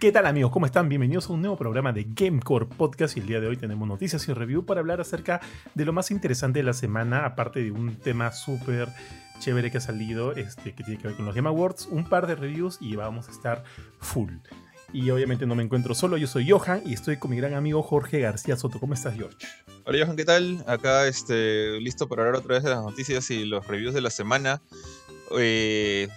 ¿Qué tal amigos? ¿Cómo están? Bienvenidos a un nuevo programa de Gamecore Podcast y el día de hoy tenemos noticias y review para hablar acerca de lo más interesante de la semana, aparte de un tema súper chévere que ha salido, este, que tiene que ver con los Game Awards, un par de reviews y vamos a estar full. Y obviamente no me encuentro solo, yo soy Johan y estoy con mi gran amigo Jorge García Soto. ¿Cómo estás, George? Hola Johan, ¿qué tal? Acá este, listo para hablar otra vez de las noticias y los reviews de la semana. Eh,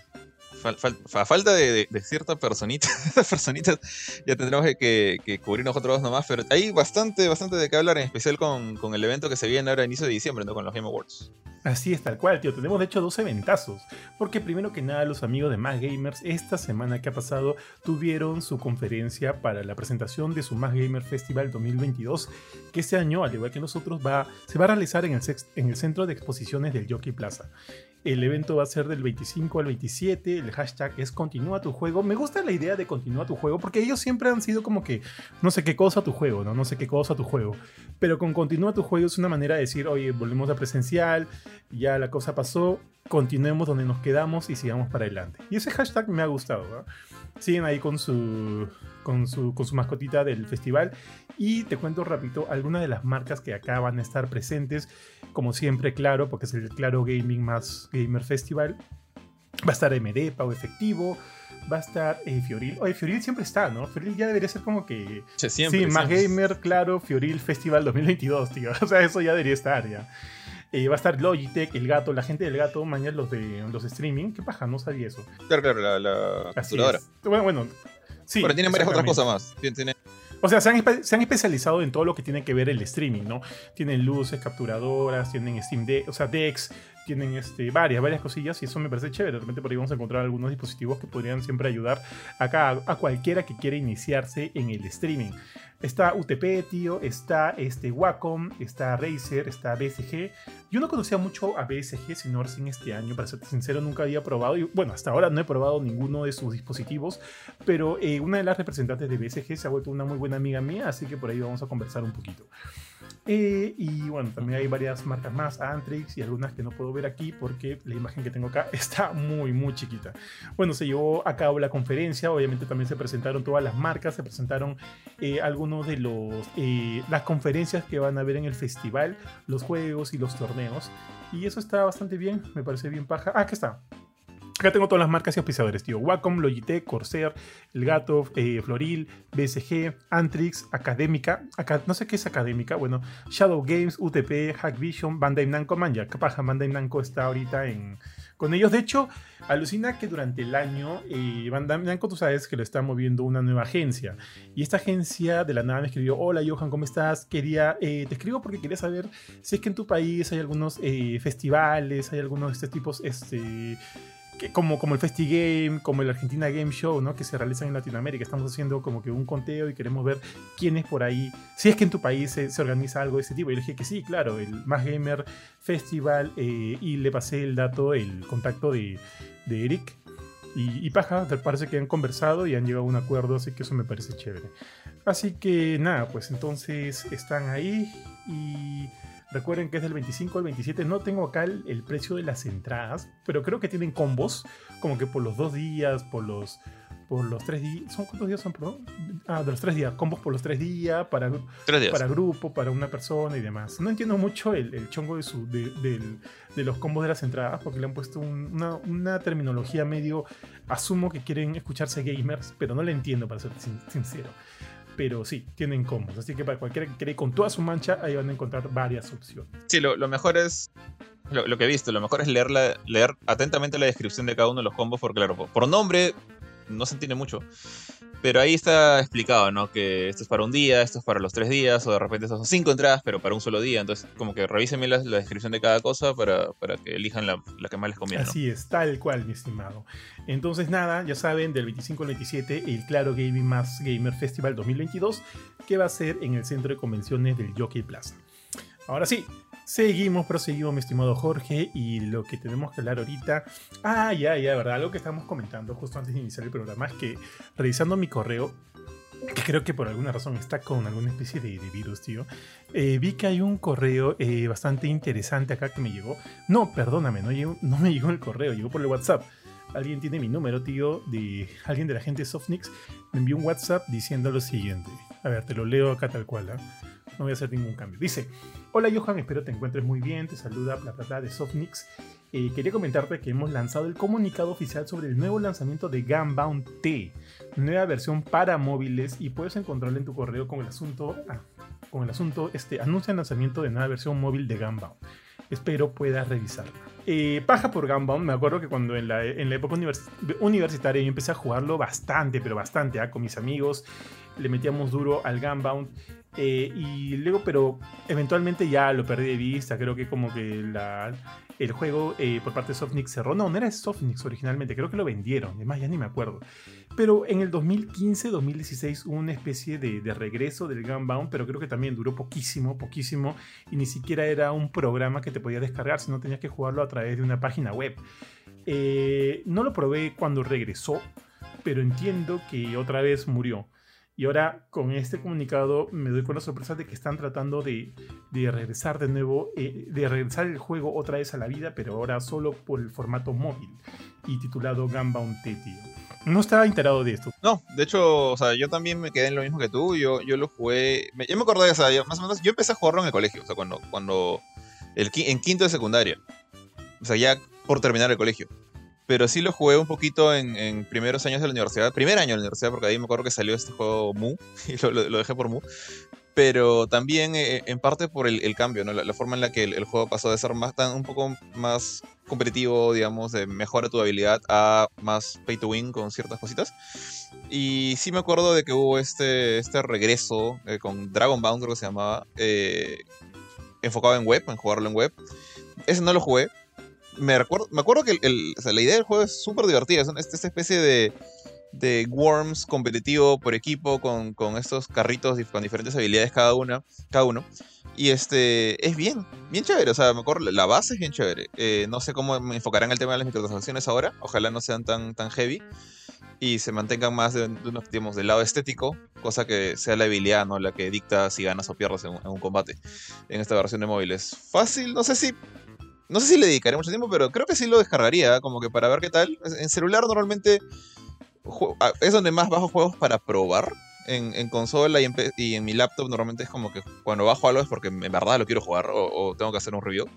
a falta de, ciertas personitas, personitas, ya tendremos que, que, cubrir nosotros dos nomás, pero hay bastante, bastante de qué hablar, en especial con, el evento que se viene ahora a inicio de diciembre, ¿no? Con los Game Awards. Así es, tal cual, tío. Tenemos de hecho dos eventazos. Porque primero que nada, los amigos de Más Gamers, esta semana que ha pasado, tuvieron su conferencia para la presentación de su Más Gamer Festival 2022, que este año, al igual que nosotros, va, se va a realizar en el Centro de Exposiciones del Jockey Plaza. El evento va a ser del 25 al 27. El hashtag es continúa tu juego. Me gusta la idea de continúa tu juego porque ellos siempre han sido como que no sé qué cosa tu juego, ¿no? No sé qué cosa tu juego. Pero con continúa tu juego es una manera de decir, oye, volvemos a presencial, ya la cosa pasó, continuemos donde nos quedamos y sigamos para adelante. Y ese hashtag me ha gustado. Siguen ahí con su, con su, con su mascotita del festival. Y te cuento rápido algunas de las marcas que acá van a estar presentes. Como siempre, claro, porque es el Claro Gaming más Gamer Festival. Va a estar MD, Pago Efectivo. Va a estar eh, Fioril. Oye, Fioril siempre está, ¿no? Fioril ya debería ser como que. Sí, más gamer, claro, Fioril Festival 2022, tío. O sea, eso ya debería estar, ya. Eh, va a estar Logitech, el gato, la gente del gato, mañana los de los streaming. ¿Qué paja? No sabía eso. Claro, claro, la, la Bueno, bueno. Sí. Pero tienen varias otras cosas más. Tiene, o sea, se han, se han, especializado en todo lo que tiene que ver el streaming, ¿no? Tienen luces, capturadoras, tienen Steam Deck, o sea, Dex, tienen este, varias, varias cosillas y eso me parece chévere. De repente por ahí vamos a encontrar algunos dispositivos que podrían siempre ayudar acá a, cualquiera que quiera iniciarse en el streaming. Está UTP, tío, está este, Wacom, está Razer, está BSG. Yo no conocía mucho a BSG, sino recién este año, para ser sincero, nunca había probado. Y bueno, hasta ahora no he probado ninguno de sus dispositivos, pero eh, una de las representantes de BSG se ha vuelto una muy buena amiga mía, así que por ahí vamos a conversar un poquito. Eh, y bueno, también hay varias marcas más, Antrix y algunas que no puedo ver aquí porque la imagen que tengo acá está muy, muy chiquita. Bueno, se llevó a cabo la conferencia, obviamente también se presentaron todas las marcas, se presentaron eh, algunos de los eh, las conferencias que van a ver en el festival, los juegos y los torneos. Y eso está bastante bien, me parece bien paja. Ah, aquí está. Acá tengo todas las marcas y auspiciadores, tío. Wacom, Logitech, Corsair, El Gato, eh, Floril, BSG, Antrix, Académica. Acá, no sé qué es Académica. Bueno, Shadow Games, UTP, Hackvision, Bandai Namco, man, ya, paja, Bandai Namco está ahorita en, con ellos. De hecho, alucina que durante el año eh, Bandai Namco, tú sabes que lo está moviendo una nueva agencia. Y esta agencia de la nada me escribió, hola Johan, ¿cómo estás? Quería, eh, te escribo porque quería saber si es que en tu país hay algunos eh, festivales, hay algunos de estos tipos, este como, como el FestiGame, como el Argentina Game Show, ¿no? Que se realizan en Latinoamérica. Estamos haciendo como que un conteo y queremos ver quién es por ahí. Si es que en tu país se, organiza algo de ese tipo. Y le dije que sí, claro, el Más Gamer Festival. Eh, y le pasé el dato, el contacto de, de Eric. Y, y paja, parece que han conversado y han llegado a un acuerdo, así que eso me parece chévere. Así que nada, pues entonces están ahí y Recuerden que es del 25 al 27. No tengo acá el, precio de las entradas, pero creo que tienen combos, como que por los dos días, por los por los tres días. ¿Son cuántos días son, perdón? Ah, de los tres días. Combos por los tres días, para, para grupo, para una persona y demás. No entiendo mucho el, chongo de, su, de, los combos de las entradas, porque le han puesto una, una, terminología medio. Asumo que quieren escucharse gamers, pero no le entiendo, para ser sincero pero sí, tienen combos. Así que para cualquiera que quiera con toda su mancha, ahí van a encontrar varias opciones. Sí, lo, mejor es. Lo, que he visto, lo mejor es leer, leer atentamente la descripción de cada uno de los combos, porque claro, por nombre no se entiende mucho. Pero ahí está explicado, ¿no? Que esto es para un día, esto es para los tres días, o de repente son cinco entradas, pero para un solo día. Entonces, como que revisen bien la, descripción de cada cosa para, para que elijan la, la, que más les conviene. Así es, tal cual, mi estimado. Entonces, nada, ya saben, del 25 al 27, el Claro Gaming Más Gamer Festival 2022, que va a ser en el centro de convenciones del Jockey Plaza. Ahora sí, Seguimos, proseguimos, mi estimado Jorge, y lo que tenemos que hablar ahorita. Ah, ya, ya, verdad, algo que estamos comentando justo antes de iniciar el programa es que revisando mi correo, que creo que por alguna razón está con alguna especie de, virus, tío, eh, vi que hay un correo eh, bastante interesante acá que me llegó. No, perdóname, no, no me llegó el correo, llegó por el WhatsApp alguien tiene mi número, tío, de alguien de la gente de Softnix, me envió un WhatsApp diciendo lo siguiente. A ver, te lo leo acá tal cual, ¿ah? No voy a hacer ningún cambio. Dice, hola Johan, espero te encuentres muy bien, te saluda Plata de Softnix. Eh, quería comentarte que hemos lanzado el comunicado oficial sobre el nuevo lanzamiento de Gunbound T, nueva versión para móviles y puedes encontrarlo en tu correo con el asunto, ah, con el asunto, este, anuncia el lanzamiento de nueva versión móvil de Gunbound. Espero puedas revisarla. Eh, paja por Gunbound, me acuerdo que cuando en la, en la época universitaria yo empecé a jugarlo bastante, pero bastante, ¿ah? con mis amigos, le metíamos duro al Gunbound. Eh, y luego, pero eventualmente ya lo perdí de vista. Creo que como que la, el juego eh, por parte de Softnix cerró. No, no era Softnix originalmente, creo que lo vendieron. Además, ya ni me acuerdo. Pero en el 2015-2016 hubo una especie de, regreso del Gunbound, pero creo que también duró poquísimo, poquísimo. Y ni siquiera era un programa que te podías descargar, sino tenías que jugarlo a través de una página web. Eh, no lo probé cuando regresó, pero entiendo que otra vez murió. Y ahora con este comunicado me doy con la sorpresa de que están tratando de, regresar de nuevo, eh, de regresar el juego otra vez a la vida, pero ahora solo por el formato móvil y titulado Gunbound T, No estaba enterado de esto. No, de hecho, o sea, yo también me quedé en lo mismo que tú. Yo, yo lo jugué. yo me acordé, o sea, más o menos, yo empecé a jugarlo en el colegio, o sea, cuando, cuando el, en quinto de secundaria. O sea, ya por terminar el colegio pero sí lo jugué un poquito en, primeros años de la universidad, primer año de la universidad, porque ahí me acuerdo que salió este juego Mu, y lo, dejé por Mu, pero también eh, en parte por el, cambio, ¿no? La, forma en la que el, juego pasó de ser más tan, un poco más competitivo, digamos, de mejora tu habilidad, a más pay to win con ciertas cositas. Y sí me acuerdo de que hubo este, este regreso eh, con Dragon Bound, creo que se llamaba, eh, enfocado en web, en jugarlo en web. Ese no lo jugué, me, recuerdo, me acuerdo que la idea del juego es súper divertida. Es esta especie de, de Worms competitivo por equipo con, estos carritos con diferentes habilidades cada, una, cada uno. Y este es bien, bien chévere. O sea, me acuerdo, la base es bien chévere. Eh, no sé cómo me enfocarán el tema de las microtransacciones ahora. Ojalá no sean tan, tan heavy. Y se mantengan más de, digamos, del lado estético, cosa que sea la habilidad, ¿no? La que dicta si ganas o pierdes en un combate en esta versión de móviles. Fácil, no sé si no sé si le dedicaré mucho tiempo, pero creo que sí lo descargaría, como que para ver qué tal. En celular normalmente es donde más bajo juegos para probar. En, consola y en, mi laptop normalmente es como que cuando bajo algo es porque en verdad lo quiero jugar o, tengo que hacer un review.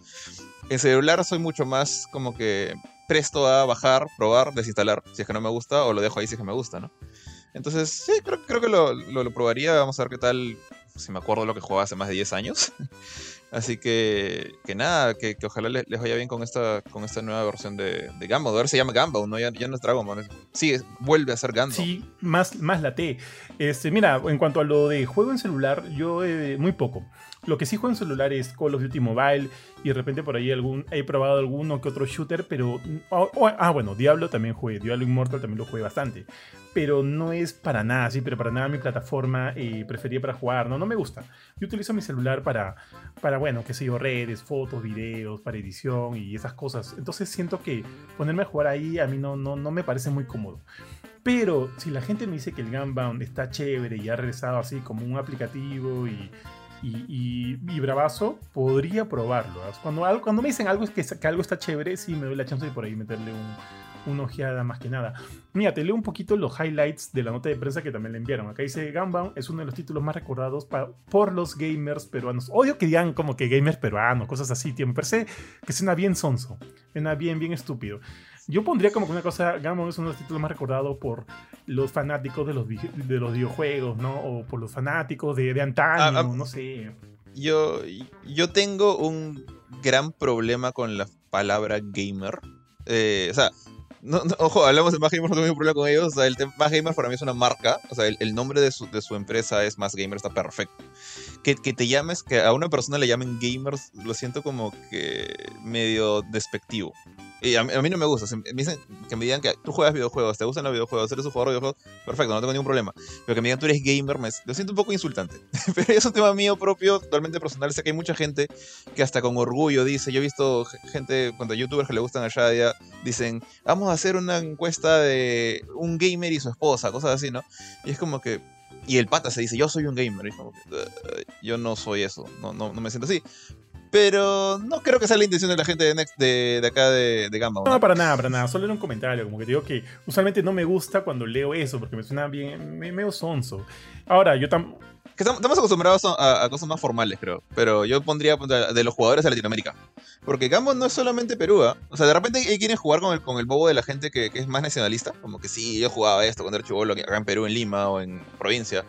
En celular soy mucho más como que presto a bajar, probar, desinstalar si es que no me gusta o lo dejo ahí si es que me gusta, ¿no? Entonces, sí, creo, creo que lo, lo, probaría. Vamos a ver qué tal. Si me acuerdo lo que jugaba hace más de 10 años. Así que, que nada, que, ojalá les, vaya bien con esta, con esta nueva versión de, de A ver se llama Gamba, ¿no? Ya, ya no es Dragon Ball. Sí, vuelve a ser Gamba. Sí, más, más la T. Este, mira, en cuanto a lo de juego en celular, yo eh, muy poco. Lo que sí juego en celular es Call of Duty Mobile y de repente por ahí algún, he probado alguno que otro shooter, pero... ah, bueno, Diablo también jugué, Diablo Immortal también lo jugué bastante. Pero no es para nada, sí, pero para nada mi plataforma eh, preferida para jugar, no, no me gusta. Yo utilizo mi celular para, para, bueno, qué sé yo, redes, fotos, videos, para edición y esas cosas. Entonces siento que ponerme a jugar ahí a mí no, no, no me parece muy cómodo. Pero si la gente me dice que el Gunbound está chévere y ha regresado así como un aplicativo y y, bravazo, podría probarlo. Cuando, cuando me dicen algo es que, que, algo está chévere, sí me doy la chance de por ahí meterle un, una ojeada más que nada. Mira, te leo un poquito los highlights de la nota de prensa que también le enviaron. Acá dice Gunbound es uno de los títulos más recordados por los gamers peruanos. Odio que digan como que gamers peruanos, cosas así, tío. Me parece que suena bien sonso, suena bien, bien estúpido. Yo pondría como que una cosa, Gamma es uno de los títulos más recordados por los fanáticos de los, de los videojuegos, ¿no? O por los fanáticos de, de antaño, ah, ah, no sé. Yo, yo tengo un gran problema con la palabra gamer. Eh, o sea, ojo, hablamos de Más Gamer, no tengo ningún problema con ellos. O sea, el Más Gamer para mí es una marca. O sea, el, nombre de su, de su, empresa es Más Gamer, está perfecto. Que, que, te llames, que a una persona le llamen gamers, lo siento como que medio despectivo. Y a, mí no me gusta. Me dicen que me digan que tú juegas videojuegos, te gustan los videojuegos, eres un jugador de videojuegos, perfecto, no tengo ningún problema. Pero que me digan tú eres gamer, me, lo siento un poco insultante. Pero es un tema mío propio, totalmente personal. Sé que hay mucha gente que hasta con orgullo dice, yo he visto gente, cuando youtubers que le gustan a Shadia, dicen, vamos a hacer una encuesta de un gamer y su esposa, cosas así, ¿no? Y es como que... Y el pata se dice, yo soy un gamer. Y como que, yo no soy eso, no, no, no me siento así. Pero no creo que sea la intención de la gente de, Next, de, de acá de, de Gamba. No, para nada, para nada. Solo era un comentario. Como que te digo que usualmente no me gusta cuando leo eso porque me suena bien, me, medio sonso. Ahora, yo también que estamos acostumbrados a, cosas más formales, creo. Pero yo pondría de los jugadores de Latinoamérica. Porque Gambo no es solamente Perú. ¿eh? O sea, de repente hay quienes jugar con el, con el bobo de la gente que, que, es más nacionalista. Como que sí, yo jugaba esto cuando era chivolo acá en Perú, en Lima o en provincia.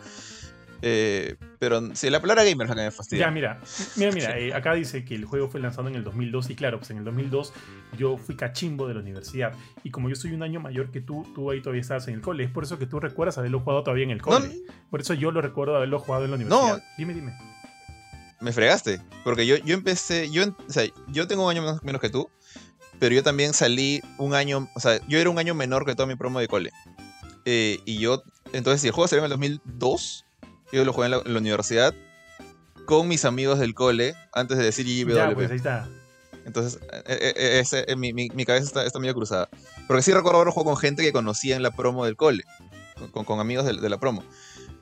Eh, pero si la palabra gamer es la que me fastidia. Ya, mira, mira, mira, eh, acá dice que el juego fue lanzado en el 2002 y claro, pues en el 2002 yo fui cachimbo de la universidad y como yo soy un año mayor que tú, tú ahí todavía estabas en el cole, es por eso que tú recuerdas haberlo jugado todavía en el cole. por eso yo lo recuerdo haberlo jugado en la universidad. No, dime, dime. Me fregaste, porque yo, yo empecé, yo, o sea, yo tengo un año menos, que tú, pero yo también salí un año, o sea, yo era un año menor que todo mi promo de cole. Eh, y yo, entonces, si el juego salió en el 2002, yo lo jugué en la, universidad con mis amigos del cole antes de decir IWP. Ya, pues ahí está. Entonces, eh, eh, eh, mi, mi, cabeza está, está, medio cruzada. Porque sí recuerdo haber jugado con gente que conocía en la promo del cole, con, con amigos de, de, la promo.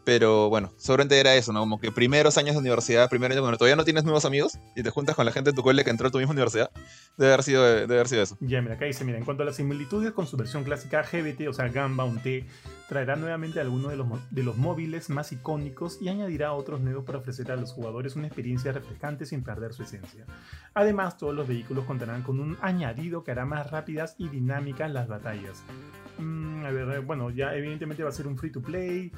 Pero bueno, seguramente era eso, ¿no? Como que primeros años de universidad, primer año cuando todavía no tienes nuevos amigos y te juntas con la gente de tu cole que entró a tu misma universidad, debe haber sido, debe haber sido eso. Ya, mira, acá dice, mira, en cuanto a las similitudes con su versión clásica GBT, o sea, Gamba, un T, traerá nuevamente algunos de los, de los móviles más icónicos y añadirá otros nuevos para ofrecer a los jugadores una experiencia refrescante sin perder su esencia. Además, todos los vehículos contarán con un añadido que hará más rápidas y dinámicas las batallas. Mm, a ver, bueno, ya evidentemente va a ser un free to play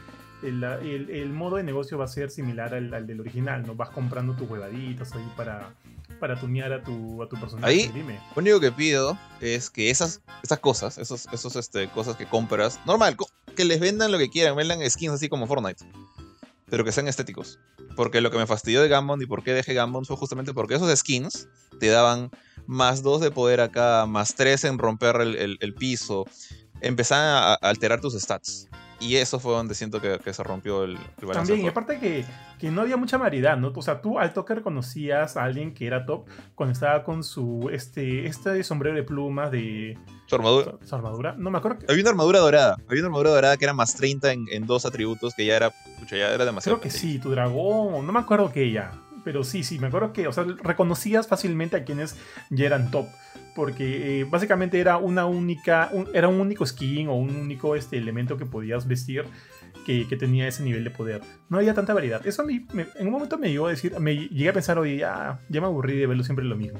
el, modo de negocio va a ser similar al, del original, ¿no? Vas comprando tus huevaditas ahí para, para tunear a tu, a tu personaje. Ahí, lo único que pido es que esas, esas cosas, esos, esos este, cosas que compras, normal, que les vendan lo que quieran, vendan skins así como Fortnite, pero que sean estéticos. Porque lo que me fastidió de Gambon y por qué dejé Gambon fue justamente porque esos skins te daban más 2 de poder acá, más 3 en romper el, el piso, empezaban a alterar tus stats. Y eso fue donde siento que, se rompió el, el balance. También, y aparte que, que, no había mucha variedad, ¿no? O sea, tú al toque reconocías a alguien que era top cuando estaba con su este, este sombrero de plumas de... Su armadura. Su, armadura. No me acuerdo. Había una armadura dorada. Había una armadura dorada que era más 30 en, en dos atributos, que ya era, ya era demasiado. Creo que sí, tu dragón. No me acuerdo que ella. Pero sí, sí, me acuerdo que, o sea, reconocías fácilmente a quienes ya eran top porque eh, básicamente era una única, era un único skin o un único este, elemento que podías vestir que, tenía ese nivel de poder. No había tanta variedad. Eso a mí, en un momento me llegó a decir, me llegué a pensar, oye, ya, ya me aburrí de verlo siempre lo mismo.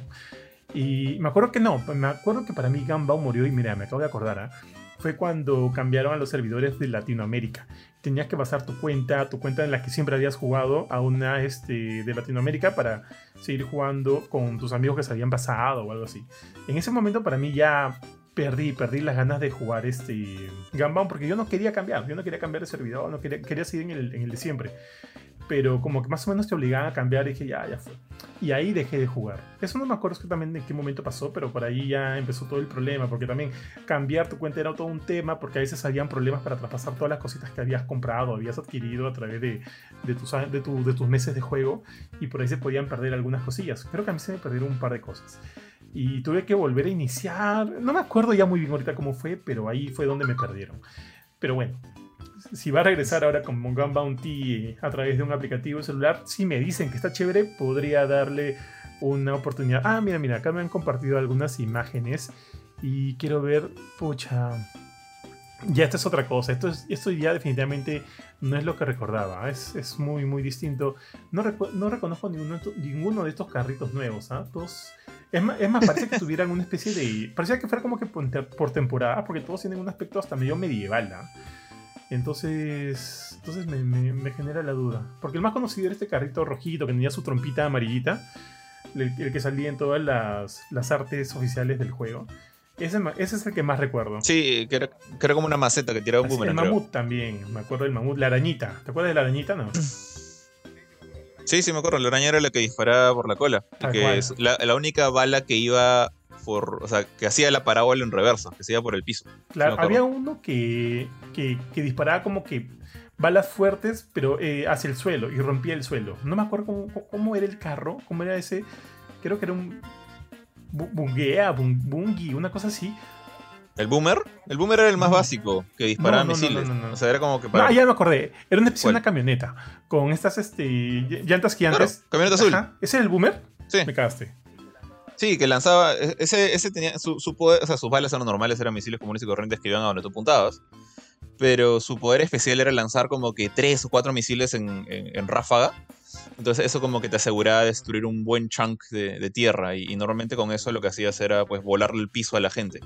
Y me acuerdo que no, me acuerdo que para mí Gambao murió y mira, me acabo de acordar, ¿ah? fue cuando cambiaron a los servidores de Latinoamérica tenías que pasar tu cuenta, tu cuenta en la que siempre habías jugado, a una este, de Latinoamérica para seguir jugando con tus amigos que se habían pasado o algo así. En ese momento para mí ya perdí, perdí las ganas de jugar este Gambam porque yo no quería cambiar, yo no quería cambiar de servidor, no quería, quería seguir en el, en el de siempre pero como que más o menos te obligaban a cambiar y dije, ya, ya fue. Y ahí dejé de jugar. Eso no me acuerdo exactamente en qué momento pasó, pero por ahí ya empezó todo el problema, porque también cambiar tu cuenta era todo un tema, porque a veces habían problemas para traspasar todas las cositas que habías comprado, habías adquirido a través de, de, tus, de, de tus meses de juego, y por ahí se podían perder algunas cosillas. Creo que a mí se me perdieron un par de cosas. Y tuve que volver a iniciar. No me acuerdo ya muy bien ahorita cómo fue, pero ahí fue donde me perdieron. Pero bueno, si va a regresar ahora con Gun Bounty a través de un aplicativo celular, si me dicen que está chévere, podría darle una oportunidad. Ah, mira, mira, acá me han compartido algunas imágenes y quiero ver, pucha, ya esta es otra cosa. Esto, es, esto ya definitivamente no es lo que recordaba. Es, es muy, muy distinto. No, no reconozco ninguno, de estos carritos nuevos. ¿ah? es, más, es, más, parece que tuvieran una especie de... Parecía que fuera como que por, temporada, porque todos tienen un aspecto hasta medio medieval. ¿ah? Entonces, entonces me, genera la duda. Porque el más conocido era este carrito rojito que tenía su trompita amarillita, el, que salía en todas las, artes oficiales del juego. Ese, es el que más recuerdo. Sí, que era, como una maceta que tiraba un boomerang. El mamut también, me acuerdo del mamut. La arañita, ¿te acuerdas de la arañita? No. Sí, sí, me acuerdo. La araña era la que disparaba por la cola. que es la, única bala que iba o sea, que hacía la parábola en reversa, que se iba por el piso. Claro, había uno que, que, disparaba como que balas fuertes, pero eh, hacia el suelo y rompía el suelo. No me acuerdo cómo, era el carro, cómo era ese. Creo que era un bunguea, bungi, una cosa así. ¿El boomer? El boomer era el más básico, que disparaba misiles. o sea, era como que para... ya me acordé. Era una, una camioneta con estas este, llantas gigantes. camioneta azul. ¿Ese era el boomer? Sí. Me cagaste. Sí, que lanzaba. e- Ese, ese tenía. Su, su poder, o sea, sus balas eran normales, eran misiles comunes y corrientes que iban a donde tú apuntabas. Pero su poder especial era lanzar como que tres o cuatro misiles en, en- ráfaga. Entonces, eso como que te aseguraba destruir un buen chunk de, de tierra. Y, normalmente con eso lo que hacías era pues volarle el piso a la gente.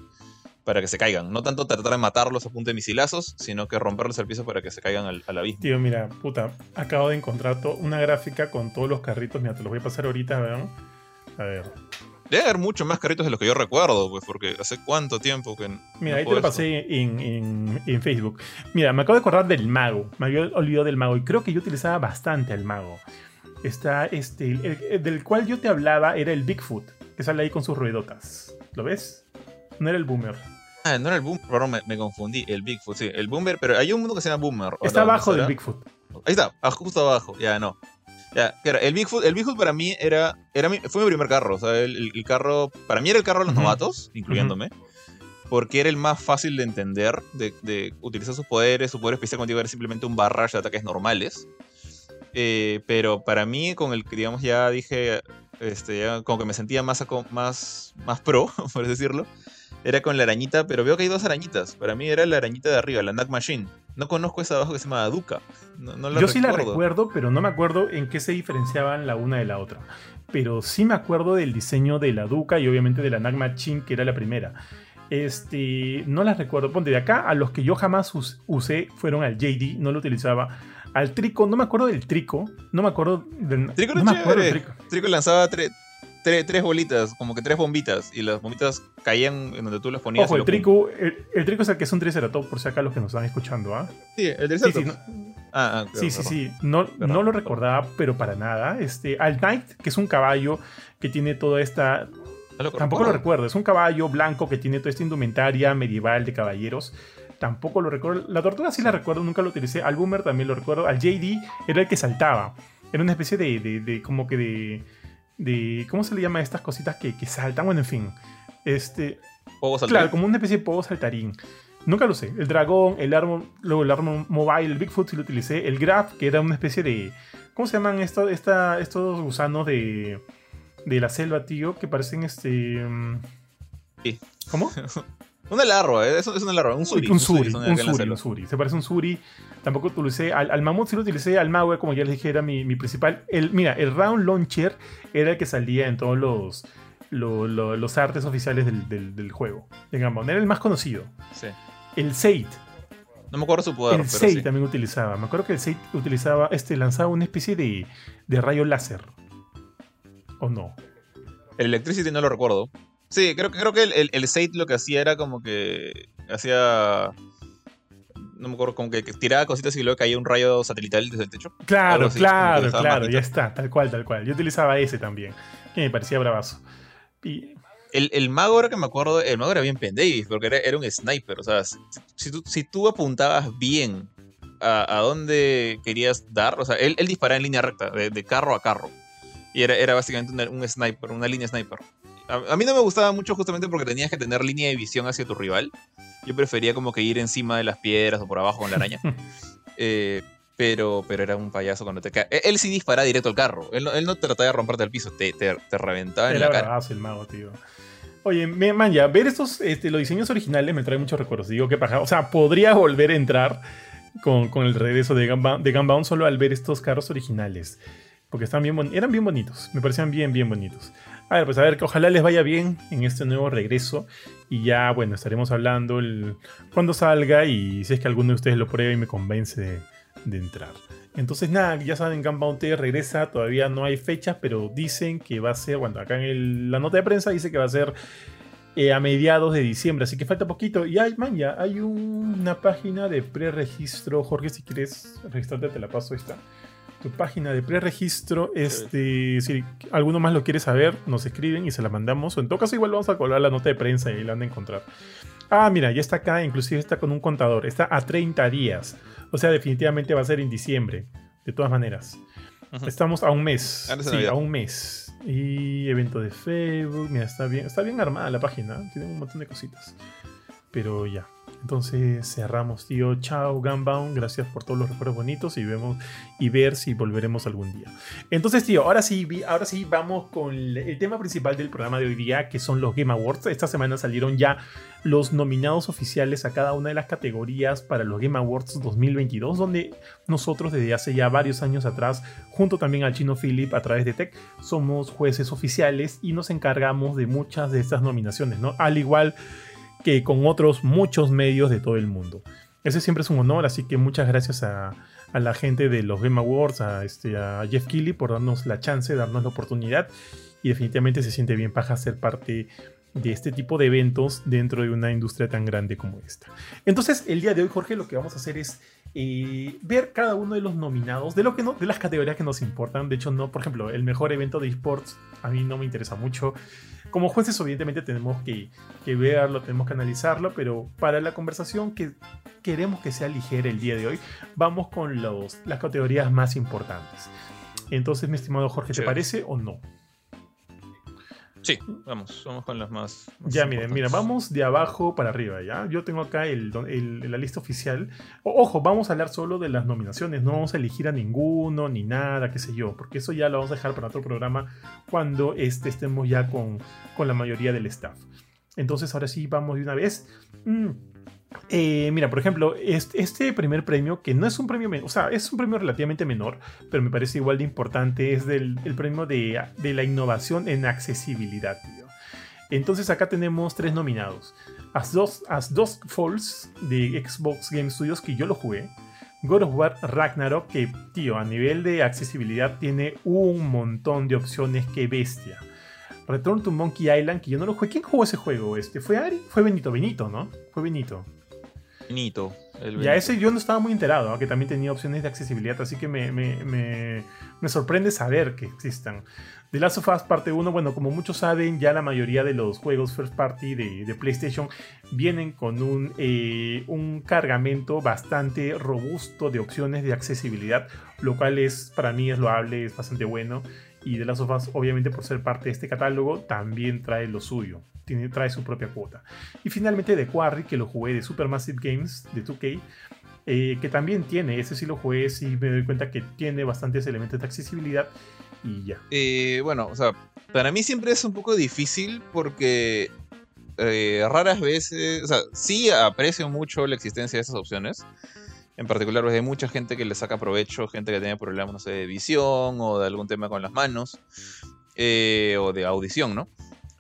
Para que se caigan. No tanto tratar de matarlos a punta de misilazos, sino que romperles el piso para que se caigan al, al abismo. Tío, mira, puta, acabo de encontrar una gráfica con todos los carritos. Mira, te los voy a pasar ahorita, vean. A ver. Debe haber muchos más carritos de los que yo recuerdo, pues, porque hace cuánto tiempo que. Mira, no ahí te lo pasé en, en- en Facebook. Mira, me acabo de acordar del mago. Me había olvidado del mago. Y creo que yo utilizaba bastante al mago. Está este. el- el del cual yo te hablaba era el Bigfoot, que sale ahí con sus ruedotas. ¿Lo ves? No era el boomer. Ah, no era el Boomer, perdón, me, me confundí. El Bigfoot, sí. El Boomer, pero hay un mundo que se llama Boomer. ¿o Está abajo del? Bigfoot. Ahí está, ah, justo abajo. Ya, no. Ya, claro, el Bigfoot, el Bigfoot para mí era, era mi- fue mi primer carro. O sea, el, carro, para mí era el carro de los novatos, incluyéndome. Porque era el más fácil de entender, de, de utilizar sus poderes. Su poder especial contigo era simplemente un barrage de ataques normales. Eh, pero para mí, con el que, digamos, ya dije, este, ya como que me sentía más, más, más pro, por decirlo, era con la arañita, pero veo que hay dos arañitas. Para mí era la arañita de arriba, la Knack Machine. No conozco esa de abajo que se llama Duca. No, no la Yo sí la recuerdo. pero no me acuerdo en qué se diferenciaban la una de la otra. Pero sí me acuerdo del diseño de la Duca y obviamente de la Nagma Chin, que era la primera. Este, no las recuerdo. Ponte de acá, a los que yo jamás us- usé fueron al JD, no lo utilizaba. Al Trico, no me acuerdo del Trico. No me acuerdo del. Trico no era me acuerdo del. Trico. Trico lanzaba tre- tre- tres bolitas, como que tres bombitas, y las bombitas caían en donde tú las ponías. Ojo, el Trico, el, el Trico es el que es un Triceratops, por si acá los que nos están escuchando, ¿ah? Sí, el del Sí, sí, no- Ah, ah, claro, Sí, sí, sí. No, Perdón, no lo perdón. recordaba, pero para nada. Este, al Knight, que es un caballo que tiene toda esta. No lo Tampoco lo recuerdo. recuerdo. Es un caballo blanco que tiene toda esta indumentaria medieval de caballeros. Tampoco lo recuerdo. La tortuga sí la recuerdo, nunca lo utilicé. Al Boomer también lo recuerdo. Al JD era el que saltaba. Era una especie de. de, de- como que de. De ¿Cómo se le llama a estas cositas que, que saltan? Bueno, en fin. Este. Juego salté. Claro, como una especie de pogo saltarín. Nunca lo sé. El dragón, el armo, luego el armo mobile, el Bigfoot sí lo utilicé. El Grab, que era una especie de. ¿Cómo se llaman esto, esta, estos gusanos de. de la selva, tío? Que parecen este. Sí. ¿Cómo? Una larva, eh, es, es una larva, un suri. un suri, un en la suri, un suri. Se parece a un suri. Tampoco utilicé. Al, al mamut sí lo utilicé. Al maue, como ya les dije, era mi, mi principal. El, mira, el round launcher era el que salía en todos los. lo- lo- los artes oficiales del, del- del juego. De Gambon. Era el más conocido. Sí. El Seid. No me acuerdo su poder, El pero 6 sí. también utilizaba. Me acuerdo que el 6 utilizaba, este, lanzaba una especie de, de rayo láser. ¿O no? El Electricity no lo recuerdo. Sí, creo, que- creo que el, el, el Seid lo que hacía era como que hacía... No me acuerdo, como que, tiraba cositas y luego caía un rayo satelital desde el techo. Claro, así, claro, claro, ya está, tal cual, tal cual. Yo utilizaba ese también, que me parecía bravazo. Y, El, el mago, ahora que me acuerdo, el mago era bien pendejo, porque era, era un sniper. O sea, si, si tú, si tú apuntabas bien a, a dónde querías dar, o sea, él, él disparaba en línea recta, de, de carro a carro. Y era, era básicamente una- un sniper, una línea sniper. A, a mí no me gustaba mucho justamente porque tenías que tener línea de visión hacia tu rival. Yo prefería como que ir encima de las piedras o por abajo con la araña. Eh, pero, pero era un payaso cuando te cae. Él, sí disparaba directo al carro. Él no, él no trataba de romperte el piso, te, te, te reventaba en era la cara. el mago, tío. Oye, man, ya, ver estos, este, los diseños originales me trae muchos recuerdos. Digo, qué paja. O sea, podría volver a entrar con, con el regreso de Gunbound, de Gunbound solo al ver estos carros originales. Porque están bien eran bien bonitos. Me parecían bien, bien bonitos. A ver, pues a ver, que ojalá les vaya bien en este nuevo regreso. Y ya, bueno, estaremos hablando cuando salga y si es que alguno de ustedes lo prueba y me convence de, entrar. Entonces, nada, ya saben, Gunbound T regresa. Todavía no hay fechas, pero dicen que va a ser, bueno, acá en el- la nota de prensa dice que va a ser eh, a mediados de diciembre, así que falta poquito. Y hay, man, ya hay un- una página de preregistro. Jorge, si quieres registrarte, te la paso. Ahí está. Tu página de preregistro. Este, si alguno más lo quiere saber, nos escriben y se la mandamos. O en todo caso, igual vamos a colgar la nota de prensa y ahí la van a encontrar. Ah, mira, ya está acá, inclusive está con un contador. Está a 30 días. O sea, definitivamente va a ser en diciembre. De todas maneras. Estamos a un mes. Sí, a un mes. Y evento de Facebook. Mira, está bien, está bien armada la página. Tiene un montón de cositas. Pero ya. Entonces cerramos, tío. Chao, Gunbound. Gracias por todos los recuerdos bonitos y vemos y ver si volveremos algún día. Entonces, tío, ahora sí, ahora sí vamos con el tema principal del programa de hoy día, que son los Game Awards. Esta semana salieron ya los nominados oficiales a cada una de las categorías para los Game Awards 2022, donde nosotros desde hace ya varios años atrás, junto también al chino Philip a través de Tech, somos jueces oficiales y nos encargamos de muchas de estas nominaciones, ¿no? Al igual con otros muchos medios de todo el mundo. Ese siempre es un honor, así que muchas gracias a, la gente de los Game Awards, a, este, Jeff Keighley por darnos la chance, darnos la oportunidad y definitivamente se siente bien paja ser parte de este tipo de eventos dentro de una industria tan grande como esta. Entonces, el día de hoy, Jorge, lo que vamos a hacer es eh, ver cada uno de los nominados, de, lo que de las categorías que nos importan. De hecho, no, por ejemplo, el mejor evento de esports a mí no me interesa mucho. Como jueces, evidentemente, tenemos que, que verlo, tenemos que analizarlo, pero para la conversación que queremos que sea ligera el día de hoy, vamos con los, las categorías más importantes. Entonces, mi estimado Jorge, ¿te parece o no? Sí, vamos, vamos con las más. ya, miren, mira, vamos de abajo para arriba, ¿ya? Yo tengo acá el, la lista oficial. ojo, vamos a hablar solo de las nominaciones, no vamos a elegir a ninguno ni nada, qué sé yo, porque eso ya lo vamos a dejar para otro programa cuando este, estemos ya con, con la mayoría del staff. Entonces, ahora sí, vamos de una vez. Mm, eh, mira, por ejemplo, este, primer premio, que no es un premio, o sea, es un premio relativamente menor, pero me parece igual de importante, es del, el premio de, la innovación en accesibilidad. Entonces acá tenemos tres nominados. As Dos, As Dos Falls de Xbox Game Studios, que yo lo jugué. God of War Ragnarok, que, tío, a nivel de accesibilidad tiene un montón de opciones que bestia. Return to Monkey Island, que yo no lo jugué. ¿Quién jugó ese juego? Este, ¿Fue Ari? Fue Benito, Benito, ¿no? Fue Benito. Benito. Ya ese yo no estaba muy enterado, que también tenía opciones de accesibilidad, así que me, me, sorprende saber que existan. The Last of Us parte 1, bueno, como muchos saben, ya la mayoría de los juegos first party de, PlayStation vienen con un, eh, un cargamento bastante robusto de opciones de accesibilidad, lo cual es para mí es loable, es bastante bueno. Y The Last of Us, obviamente por ser parte de este catálogo, también trae lo suyo trae su propia cuota. Y finalmente The Quarry, que lo jugué de Supermassive Games, de 2K, eh, que también tiene, ese sí lo jugué, sí me doy cuenta que tiene bastantes elementos de accesibilidad y ya. Eh, bueno, o sea, para mí siempre es un poco difícil porque eh, raras veces, o sea, sí aprecio mucho la existencia de esas opciones. En particular, pues, hay mucha gente que le saca provecho, gente que tiene problemas, no sé, de visión o de algún tema con las manos, o de audición, ¿no?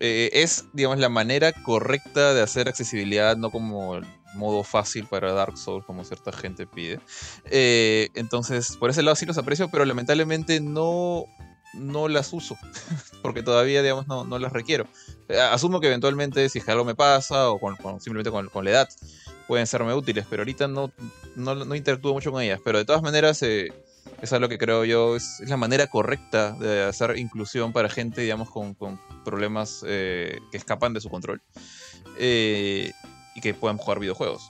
Eh, es, digamos, la manera correcta de hacer accesibilidad, no como el modo fácil para Dark Souls, como cierta gente pide. Eh, entonces, por ese lado sí los aprecio, pero lamentablemente no, no las uso, porque todavía, digamos, no, no las requiero. Eh, asumo que eventualmente, si algo me pasa, o simplemente con, con, la edad, pueden serme útiles, pero ahorita no, no, no interactúo mucho con ellas. Pero de todas maneras, es algo que creo yo es, la manera correcta de hacer inclusión para gente, digamos, con, problemas eh, que escapan de su control eh, y que puedan jugar videojuegos.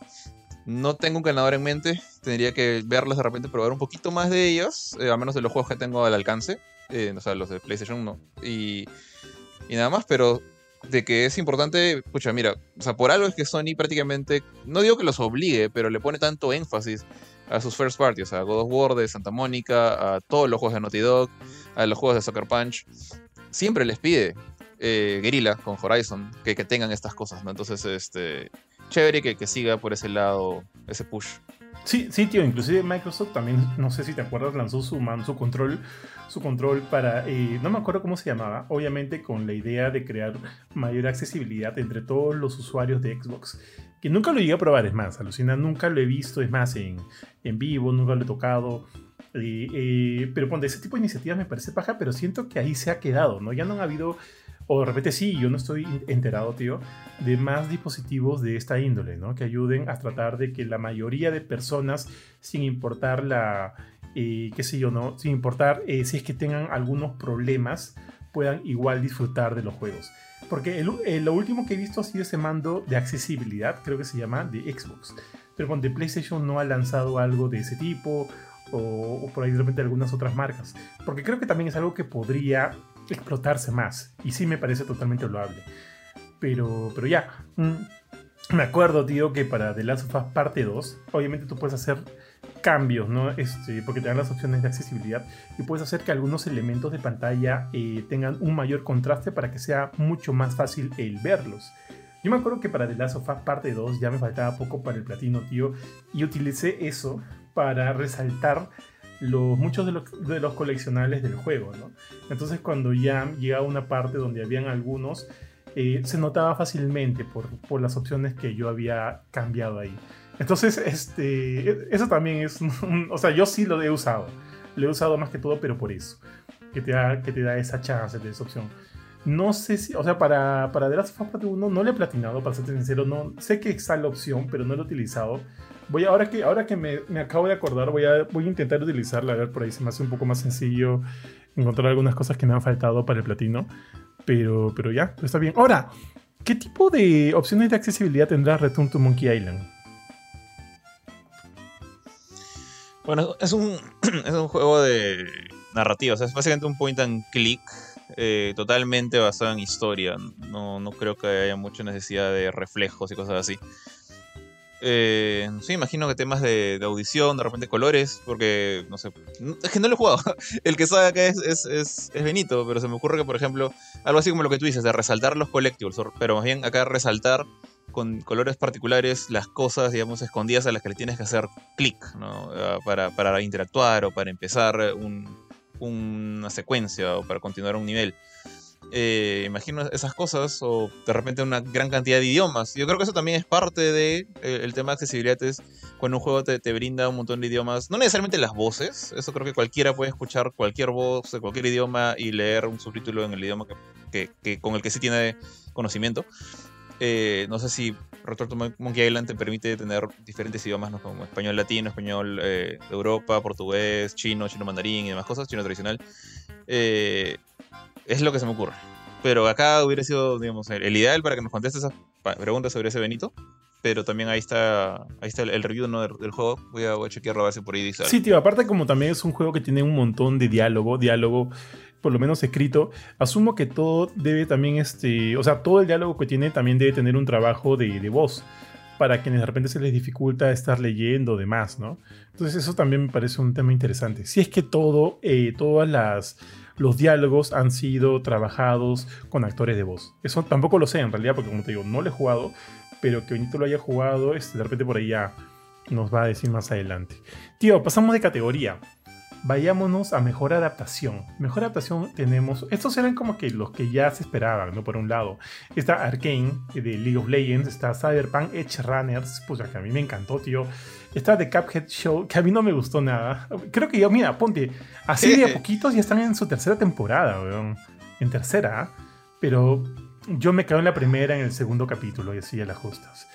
No tengo un ganador en mente, tendría que verlas de repente, probar un poquito más de ellos, eh, a menos de los juegos que tengo al alcance, o sea, los de PlayStation 1 y, y nada más, pero de que es importante, escucha, mira, o sea, por algo es que Sony prácticamente, no digo que los obligue, pero le pone tanto énfasis a sus first parties, a God of War de Santa Mónica, a todos los juegos de Naughty Dog, a los juegos de Sucker Punch, siempre les pide eh, Guerrilla con Horizon que, que, tengan estas cosas, ¿no? Entonces, este, chévere que, que siga por ese lado, ese push. Sí, sí, tío, inclusive Microsoft también, no sé si te acuerdas, lanzó su, su control, su control para, eh, no me acuerdo cómo se llamaba, obviamente con la idea de crear mayor accesibilidad entre todos los usuarios de Xbox que nunca lo llegué a probar, es más, alucina, nunca lo he visto, es más, en, en vivo, nunca lo he tocado. Eh, eh, pero ese tipo de iniciativas me parece paja, pero siento que ahí se ha quedado, ¿no? Ya no han habido, o de repente sí, yo no estoy enterado, tío, de más dispositivos de esta índole, ¿no? Que ayuden a tratar de que la mayoría de personas, sin importar la, eh, qué sé yo, ¿no? Sin importar si es que tengan algunos problemas, puedan igual disfrutar de los juegos. Porque lo último que he visto ha sido ese mando de accesibilidad, creo que se llama, de Xbox. Pero cuando PlayStation no ha lanzado algo de ese tipo, o, por ahí de repente algunas otras marcas. Porque creo que también es algo que podría explotarse más. Y sí me parece totalmente loable. Pero, pero ya. Mm, me acuerdo, tío, que para The Last of Us Parte 2, obviamente tú puedes hacer cambios, ¿no? Este, porque te dan las opciones de accesibilidad y puedes hacer que algunos elementos de pantalla eh, tengan un mayor contraste para que sea mucho más fácil el verlos. Yo me acuerdo que para The Last of Us Parte 2 ya me faltaba poco para el platino, tío, y utilicé eso para resaltar los, muchos de los, de coleccionables del juego, ¿no? Entonces cuando ya llegaba una parte donde habían algunos, eh, se notaba fácilmente por, por, las opciones que yo había cambiado ahí. Entonces, este, eso también es, o sea, yo sí lo he usado. Lo he usado más que todo, pero por eso, que te da, que te da esa chance de esa opción. No sé si, o sea, para, para The Last of Us Part 1 no le he platinado, para ser sincero, no, sé que está la opción, pero no lo he utilizado. Voy, ahora que, ahora que me, me, acabo de acordar, voy a, voy a intentar utilizarla, a ver, por ahí se me hace un poco más sencillo encontrar algunas cosas que me han faltado para el platino. Pero, pero ya, está bien. Ahora, ¿qué tipo de opciones de accesibilidad tendrá Return to Monkey Island? Bueno, es un, es un juego de narrativa, o sea, es básicamente un point and click eh, totalmente basado en historia. No, no creo que haya mucha necesidad de reflejos y cosas así. Eh, sí, imagino que temas de, audición, de repente colores, porque no sé. Es que no lo he jugado. El que sabe acá es, es, es, Benito, pero se me ocurre que, por ejemplo, algo así como lo que tú dices, de resaltar los collectibles, pero más bien acá resaltar con colores particulares las cosas, digamos, escondidas a las que le tienes que hacer clic, ¿no? Ah, para, para, interactuar o para empezar un, una secuencia o para continuar un nivel. Eh, imagino esas cosas o de repente una gran cantidad de idiomas. Yo creo que eso también es parte del de, eh, el tema de accesibilidad, es cuando un juego te, te, brinda un montón de idiomas, no necesariamente las voces, eso creo que cualquiera puede escuchar cualquier voz de cualquier idioma y leer un subtítulo en el idioma que, que, con el que sí tiene conocimiento. Eh, no sé si Return to Monkey Island te permite tener diferentes idiomas, ¿no? como español latino, español de Europa, portugués, chino, chino mandarín y demás cosas, chino tradicional. Eh, es lo que se me ocurre. Pero acá hubiera sido, digamos, el ideal para que nos conteste esas preguntas sobre ese Benito. Pero también ahí está, ahí está el, review ¿no? del, juego. Voy a, voy a chequearlo a ver si por ahí dice. Sí, tío, aparte como también es un juego que tiene un montón de diálogo, diálogo por lo menos escrito, asumo que todo debe también, este, o sea, todo el diálogo que tiene también debe tener un trabajo de, voz para quienes de repente se les dificulta estar leyendo demás, ¿no? Entonces eso también me parece un tema interesante. Si es que todo, eh, todas las los diálogos han sido trabajados con actores de voz. Eso tampoco lo sé en realidad, porque como te digo, no lo he jugado, pero que Benito lo haya jugado, este, de repente por ahí ya nos va a decir más adelante. Tío, pasamos de categoría. Vayámonos a mejor adaptación. Mejor adaptación tenemos. Estos eran como que los que ya se esperaban, ¿no? Por un lado, está Arkane de League of Legends, está Cyberpunk Edge Runners, pues que a mí me encantó, tío. Está The Cuphead Show, que a mí no me gustó nada. Creo que yo, mira, ponte, así de a poquitos ya están en su tercera temporada, weón. En tercera, pero yo me quedo en la primera, en el segundo capítulo, y así a las justas.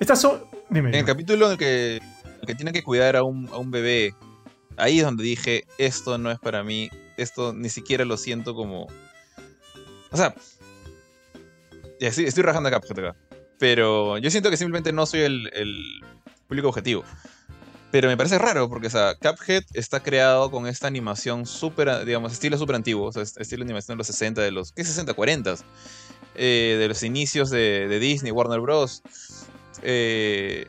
Estas son. Dime. En el capítulo en el que, que tiene que cuidar a un, a un bebé, ahí es donde dije: Esto no es para mí, esto ni siquiera lo siento como. O sea, estoy, estoy rajando acá. Pero yo siento que simplemente no soy el, público objetivo. Pero me parece raro porque, o sea, Cuphead está creado con esta animación súper, digamos, estilo súper antiguo, o sea, estilo de animación de los 60, de los, ¿qué 60, 40? Eh, de los inicios de, Disney, Warner Bros. Eh,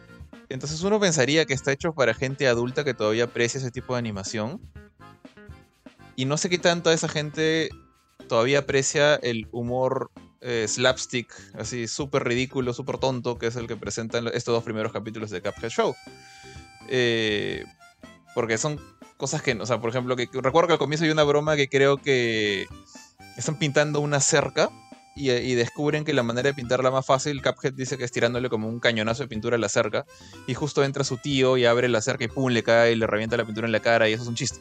entonces uno pensaría que está hecho para gente adulta que todavía aprecia ese tipo de animación. Y no sé qué tanto esa gente todavía aprecia el humor eh, slapstick, así súper ridículo, súper tonto, que es el que presentan estos dos primeros capítulos de Cuphead Show. Eh, porque son cosas que, o sea, por ejemplo, que, recuerdo que al comienzo hay una broma que creo que están pintando una cerca y, descubren que la manera de pintarla más fácil, Cuphead dice que es tirándole como un cañonazo de pintura a la cerca, y justo entra su tío y abre la cerca y pum, le cae y le revienta la pintura en la cara, y eso es un chiste.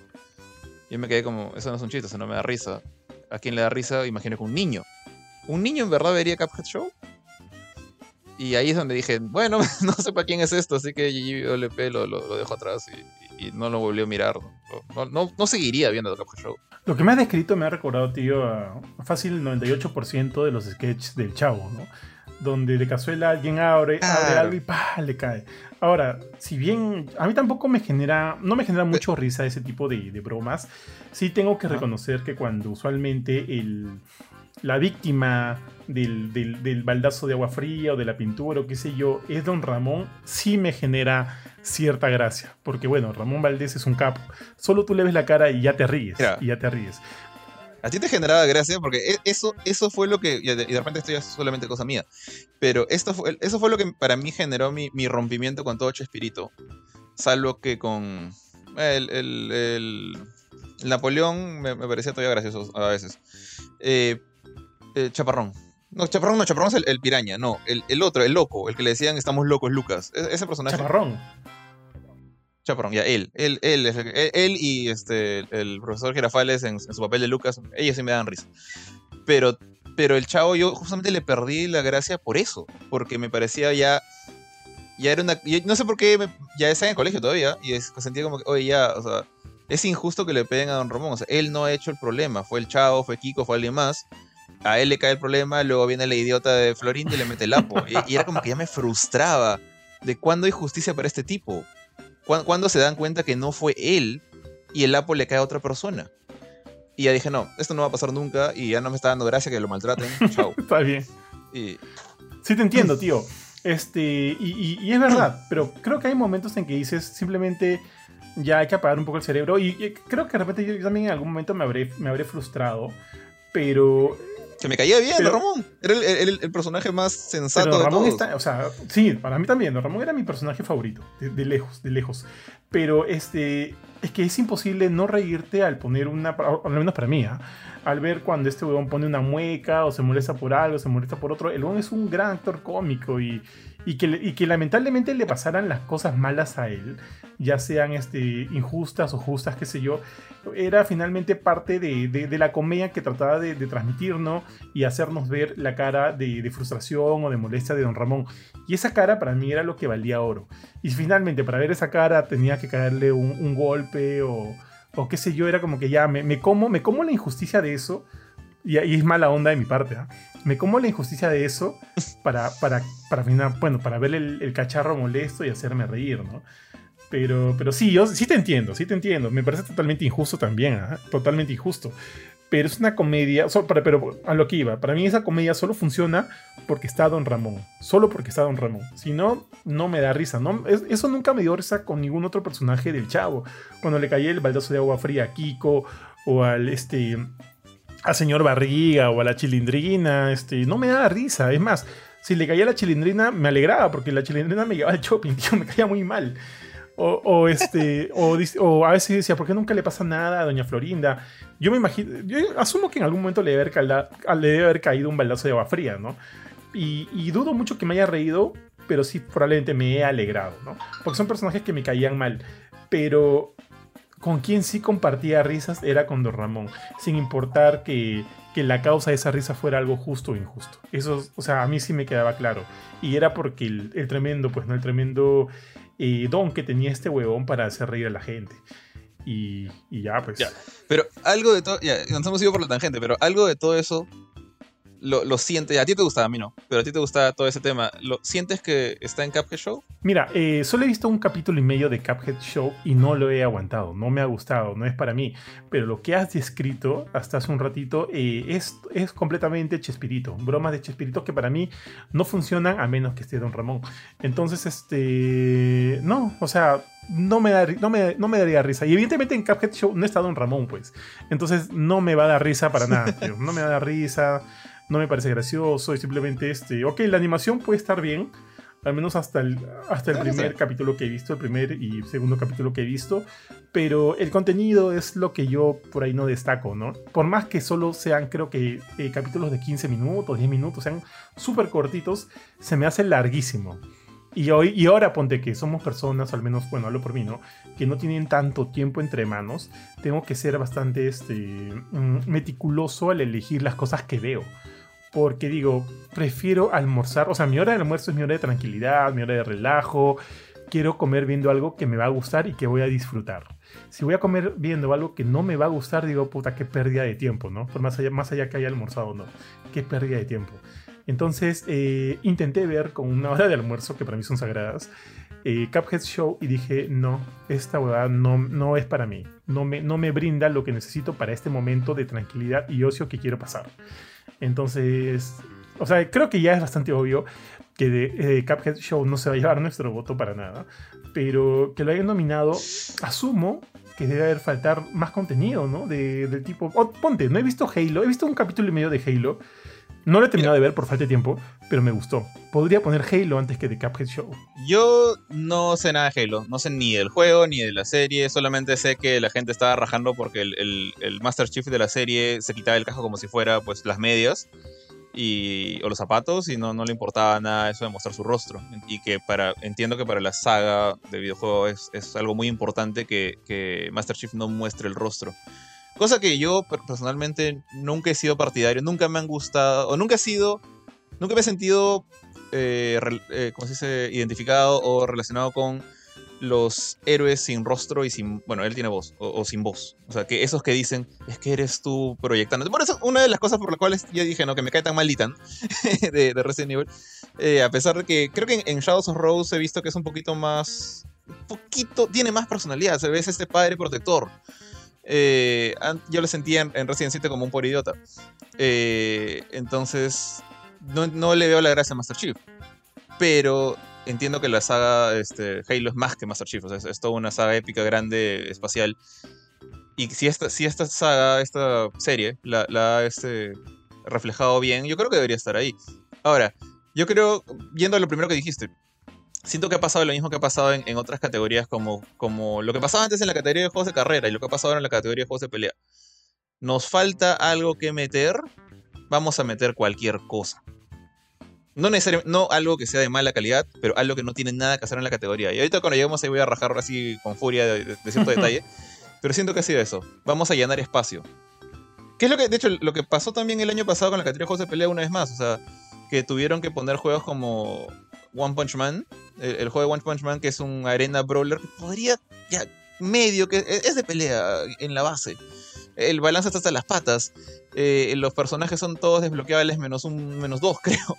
Yo me quedé como, eso no es un chiste, eso no me da risa. ¿A quién le da risa? Imagino que un niño un niño en verdad vería Cuphead Show. Y ahí es donde dije, bueno, no sé para quién es esto, así que GGOLP lo, lo, dejo atrás y, no lo volvió a mirar. No, no, seguiría viendo Cuphead Show. Lo que me has descrito me ha recordado, tío, a fácil 98% de los sketches del chavo, ¿no? Donde de cazuela alguien abre, abre algo y ¡pah! le cae. Ahora, si bien a mí tampoco me genera, no me genera mucho risa ese tipo de, de bromas, sí tengo que reconocer que cuando usualmente el la víctima del, del, baldazo de agua fría o de la pintura o qué sé yo, es Don Ramón, sí me genera cierta gracia. Porque bueno, Ramón Valdés es un capo. Solo tú le ves la cara y ya te ríes. Y ya te ríes. A ti te generaba gracia porque e, eso, eso fue lo que. Y de repente esto ya es solamente cosa mía. Pero esto fue, eso fue lo que para mí generó mi, rompimiento con todo Chespirito. Salvo que con. El, el, Napoleón me, parecía todavía gracioso a veces. Eh, eh, Chaparrón. No, Chaparrón no, Chaparrón es el, piraña, no. El, otro, el loco, el que le decían estamos locos, Lucas. E, ese personaje. Chaparrón. Chaparrón, ya, él. Él, él, él, y este, el profesor Girafales en, su papel de Lucas, ellos sí me dan risa. Pero, pero el chavo, yo justamente le perdí la gracia por eso. Porque me parecía ya. Ya era una. no sé por qué. ya está en el colegio todavía. Y sentía como que, oye, ya, o sea. Es injusto que le peguen a Don Ramón. O sea, él no ha hecho el problema. Fue el chavo, fue Kiko, fue alguien más a él le cae el problema, luego viene la idiota de Florín y le mete el apo. Y, era como que ya me frustraba de cuándo hay justicia para este tipo. ¿Cuándo, se dan cuenta que no fue él y el apo le cae a otra persona? Y ya dije, no, esto no va a pasar nunca y ya no me está dando gracia que lo maltraten. Chao. está bien. Sí te entiendo, tío. Este, y, es verdad, pero creo que hay momentos en que dices simplemente ya hay que apagar un poco el cerebro. Y, creo que de repente yo también en algún momento me habré, me habré frustrado. Pero que me caía bien, Ramón. Era el, personaje más sensato pero Ramón Está, o sea, sí, para mí también. Ramón era mi personaje favorito, de, lejos, de lejos. Pero este, es que es imposible no reírte al poner una, al menos para mí, ¿ah? al ver cuando este huevón pone una mueca o se molesta por algo, se molesta por otro. El huevón es un gran actor cómico y, y, que, y que lamentablemente le pasaran las cosas malas a él, ya sean este, injustas o justas, qué sé yo, era finalmente parte de, de, la comedia que trataba de, transmitirnos y hacernos ver la cara de, frustración o de molestia de Don Ramón. Y esa cara para mí era lo que valía oro. Y finalmente para ver esa cara tenía que caerle un, golpe o o qué sé yo, era como que ya me, como, me como la injusticia de eso, y, ahí es mala onda de mi parte, ¿ah? me como la injusticia de eso para, para, para, bueno, para ver el, cacharro molesto y hacerme reír, ¿no? Pero, pero sí, yo sí te entiendo, sí te entiendo. Me parece totalmente injusto también, totalmente injusto pero es una comedia, pero a lo que iba, para mí esa comedia solo funciona porque está Don Ramón, solo porque está Don Ramón. Si no, no me da risa, no, eso nunca me dio risa con ningún otro personaje del Chavo. Cuando le caía el baldazo de agua fría a Kiko o al este al señor Barriga o a la Chilindrina, este, no me da risa, es más, si le caía la Chilindrina me alegraba porque la Chilindrina me llevaba al shopping, me caía muy mal. O, este, o, a veces decía, ¿por qué nunca le pasa nada a Doña Florinda? Yo me imagino, yo asumo que en algún momento le debe haber, le debe haber caído un baldazo de agua fría, ¿no? Y, dudo mucho que me haya reído, pero sí probablemente me he alegrado, ¿no? Porque son personajes que me caían mal. Pero con quien sí compartía risas era con Don Ramón, sin importar que, que la causa de esa risa fuera algo justo o injusto. Eso, o sea, a mí sí me quedaba claro. Y era porque el tremendo, pues, ¿no? El tremendo don que tenía este huevón para hacer reír a la gente. Y, ya, pues. Pero algo de todo. Ya, nos hemos ido por la tangente, pero algo de todo eso lo, lo sientes. A ti te gustaba, a mí no. Pero a ti te gusta todo ese tema. ¿Lo sientes que está en Cuphead Show? Mira, eh, solo he visto un capítulo y medio de Cuphead Show y no lo he aguantado. No me ha gustado, no es para mí. Pero lo que has descrito hasta hace un ratito eh, es, es completamente Chespirito. Bromas de Chespirito que para mí no funcionan a menos que esté Don Ramón. Entonces, este. No, o sea, no me, da, no, me, no me daría risa. Y evidentemente en Cuphead Show no está Don Ramón, pues. Entonces no me va a dar risa para nada, tío. No me va a dar risa, no me parece gracioso. Y simplemente este. Ok, la animación puede estar bien. Al menos hasta el, hasta el primer capítulo que he visto, el primer y segundo capítulo que he visto. Pero el contenido es lo que yo por ahí no destaco, ¿no? Por más que solo sean, creo que eh, capítulos de 15 minutos, 10 minutos, sean súper cortitos, se me hace larguísimo. Y, hoy, y ahora ponte que somos personas, al menos, bueno, hablo por mí, ¿no? Que no tienen tanto tiempo entre manos. Tengo que ser bastante este, mm, meticuloso al elegir las cosas que veo. Porque digo, prefiero almorzar, o sea, mi hora de almuerzo es mi hora de tranquilidad, mi hora de relajo. Quiero comer viendo algo que me va a gustar y que voy a disfrutar. Si voy a comer viendo algo que no me va a gustar, digo, puta, qué pérdida de tiempo, ¿no? Por más allá, más allá que haya almorzado, ¿no? Qué pérdida de tiempo. Entonces eh, intenté ver con una hora de almuerzo, que para mí son sagradas, eh, Cuphead Show y dije, no, esta huevada no, no es para mí. No me, no me brinda lo que necesito para este momento de tranquilidad y ocio que quiero pasar. Entonces, o sea, creo que ya es bastante obvio que de, eh, Cuphead Show no se va a llevar nuestro voto para nada, pero que lo hayan nominado, asumo que debe haber faltar más contenido, ¿no? De, del tipo, ponte, no he visto Halo, he visto un capítulo y medio de Halo, no lo he terminado de ver por falta de tiempo, pero me gustó. Podría poner Halo antes que The Cuphead Show. Yo no sé nada de Halo, no sé ni del juego ni de la serie, solamente sé que la gente estaba rajando porque el, el, Master Chief de la serie se quitaba el casco como si fuera pues las medias y, o los zapatos y no, no le importaba nada eso de mostrar su rostro. Y que para, entiendo que para la saga de videojuego es, es algo muy importante que, que Master Chief no muestre el rostro. Cosa que yo personalmente nunca he sido partidario, nunca me han gustado, o nunca he sido, nunca me he sentido, eh, eh, ¿cómo se dice?, identificado o relacionado con los héroes sin rostro y sin, bueno, él tiene voz, o, sin voz. O sea, que esos que dicen, es que eres tú proyectando. Por eso, una de las cosas por las cuales yo dije, no, que me cae tan mal de, de Resident Evil, eh, a pesar de que creo que en, en, Shadows of Rose he visto que es un poquito más, un poquito, tiene más personalidad, se ve este padre protector. Eh, yo lo sentía en, Resident 7 como un pobre idiota. Eh, entonces, no, le veo la gracia a Master Chief. Pero entiendo que la saga este, Halo es más que Master Chief. es, toda una saga épica, grande, espacial. Y si esta, si esta saga, esta serie, la, ha este, reflejado bien, yo creo que debería estar ahí. Ahora, yo creo, yendo a lo primero que dijiste, siento que ha pasado lo mismo que ha pasado en, otras categorías, como, como lo que pasaba antes en la categoría de juegos de carrera y lo que ha pasado ahora en la categoría de juegos de pelea. Nos falta algo que meter, vamos a meter cualquier cosa. No necesariamente, no algo que sea de mala calidad, pero algo que no tiene nada que hacer en la categoría. Y ahorita cuando lleguemos ahí voy a rajar así con furia de, cierto detalle. Pero siento que ha sido eso. Vamos a llenar espacio. ¿Qué es lo que, de hecho, lo que pasó también el año pasado con la categoría de juegos de pelea una vez más? O sea, que tuvieron que poner juegos como One Punch Man, el, juego de One Punch Man, que es un arena brawler, que podría, ya, medio, que e, es de pelea en la base. El balance está hasta las patas. Eh, los personajes son todos desbloqueables menos un, menos dos, creo.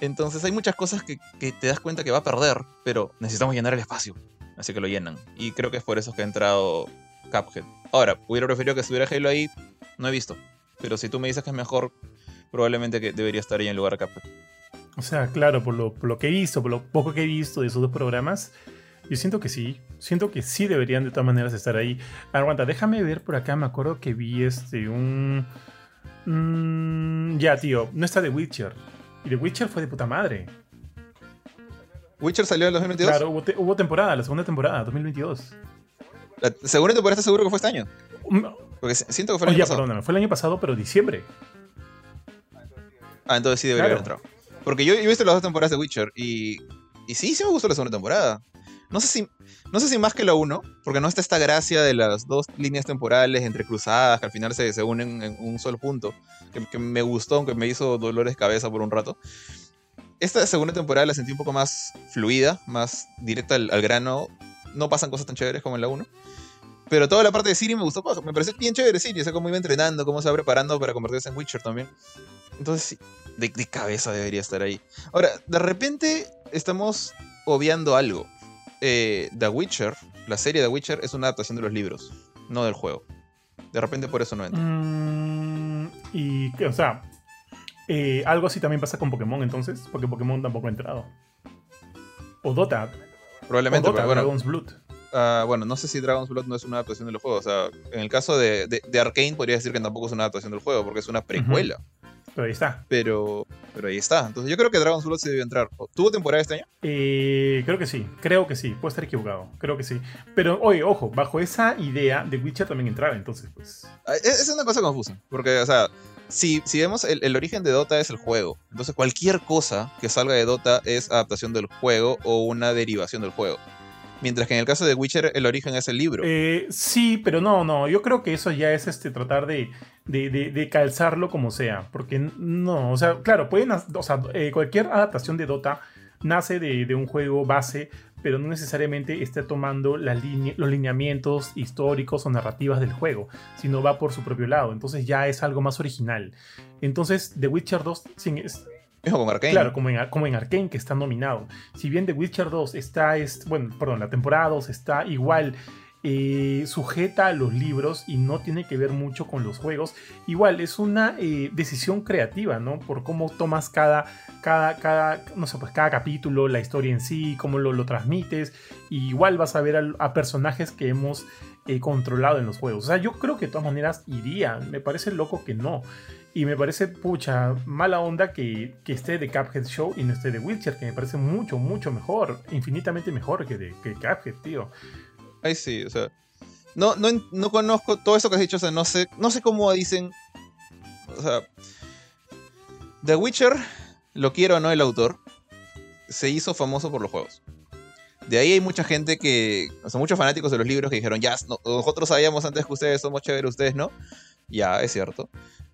Entonces hay muchas cosas que, te das cuenta que va a perder, pero necesitamos llenar el espacio. Así que lo llenan. Y creo que es por eso que ha entrado Cuphead. Ahora, hubiera preferido que estuviera Halo ahí, no he visto. Pero si tú me dices que es mejor, probablemente que debería estar ahí en lugar de Cuphead. O sea, claro, por lo, que he visto, por lo poco que he visto de esos dos programas, yo siento que sí. Siento que sí deberían de todas maneras estar ahí. Aguanta, déjame ver por acá. Me acuerdo que vi este un. Mm, ya, tío, no está The Witcher. Y The Witcher fue de puta madre. ¿Witcher salió en 2022? Claro, hubo, temporada, la segunda temporada, 2022. ¿La segunda temporada estás seguro que fue este año? Mm. Porque siento que fue el año pasado. Perdóname, fue el año pasado, pero diciembre. Ah, entonces sí debería haber entrado. Porque yo, he visto las dos temporadas de Witcher y, y sí, sí me gustó la segunda temporada. No sé si, no sé si más que la uno, porque no está esta gracia de las dos líneas temporales entrecruzadas que al final se, se unen en un solo punto, que, me gustó, aunque me hizo dolores de cabeza por un rato. Esta segunda temporada la sentí un poco más fluida, más directa al, grano. No pasan cosas tan chéveres como en la 1. Pero toda la parte de Siri me gustó, me pareció bien chévere Siri, o sea, cómo iba entrenando, cómo se va preparando para convertirse en Witcher también. Entonces de, cabeza debería estar ahí. Ahora, de repente estamos obviando algo. Eh, The Witcher, la serie The Witcher, es una adaptación de los libros, no del juego. De repente por eso no entra. Mm, y, o sea, eh, algo así también pasa con Pokémon entonces, porque Pokémon tampoco ha entrado. O Dota. Probablemente, o Dota, Dragon's Blood. Uh, bueno, no sé si Dragon's Blood no es una adaptación de los juegos. O sea, en el caso de, de, Arkane podría decir que tampoco es una adaptación del juego, porque es una precuela. Pero ahí está. Pero, pero ahí está. Entonces yo creo que Dragon's Blood se debió entrar. ¿Tuvo temporada este año? Eh, creo que sí, creo que sí. Puedo estar equivocado, creo que sí. Pero, oye, ojo, bajo esa idea de Witcher también entraba, entonces pues... Ah, es, una cosa confusa, porque, o sea, si, si vemos el, el, origen de Dota es el juego. Entonces cualquier cosa que salga de Dota es adaptación del juego o una derivación del juego. Mientras que en el caso de Witcher el origen es el libro. Eh, sí, pero no, no. Yo creo que eso ya es este tratar de, de, calzarlo como sea. Porque no, o sea, claro, pueden, o sea, eh, cualquier adaptación de Dota nace de, un juego base, pero no necesariamente está tomando los lineamientos históricos o narrativas del juego, sino va por su propio lado. Entonces ya es algo más original. Entonces, The Witcher 2 con Arkane. Claro, como en, como en Arkane, que está nominado. Si bien The Witcher 2 está, es, bueno, perdón, la temporada 2 está igual eh, sujeta a los libros y no tiene que ver mucho con los juegos. Igual es una eh, decisión creativa, ¿no? Por cómo tomas cada, cada, cada, no sé, pues cada capítulo, la historia en sí, cómo lo, lo transmites. igual vas a ver a, personajes que hemos eh, controlado en los juegos. O sea, yo creo que de todas maneras iría. Me parece loco que no. Y me parece, pucha, mala onda que, que esté de Cuphead Show y no esté de Witcher, que me parece mucho, mucho mejor, infinitamente mejor que de que Cuphead, tío. Ahí sí, o sea. No, no, no conozco todo eso que has dicho, o sea, no sé, no sé cómo dicen. O sea. The Witcher, lo quiero o no el autor, se hizo famoso por los juegos. De ahí hay mucha gente que. O sea, muchos fanáticos de los libros que dijeron, ya, nosotros sabíamos antes que ustedes somos chéveres, ustedes no. Ya, es cierto.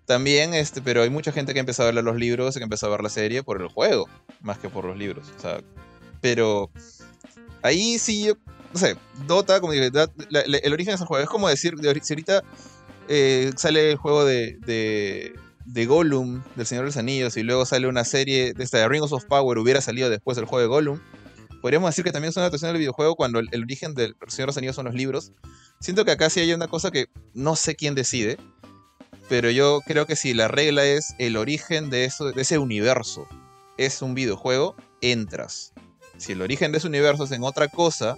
También, este, pero hay mucha gente que ha empezado a leer los libros y que ha empezado a ver la serie por el juego, más que por los libros. O sea, pero ahí sí yo no sé, Dota, como digo, el origen de ese juego es como decir, si ahorita eh, sale el juego de, de, de, Gollum, del Señor de los Anillos, y luego sale una serie de esta de Rings of Power, hubiera salido después del juego de Gollum, podríamos decir que también es una adaptación del videojuego cuando el, origen del Señor de los Anillos son los libros. Siento que acá sí hay una cosa que no sé quién decide, pero yo creo que si la regla es el origen de, eso, de ese universo es un videojuego, entras. Si el origen de ese universo es en otra cosa,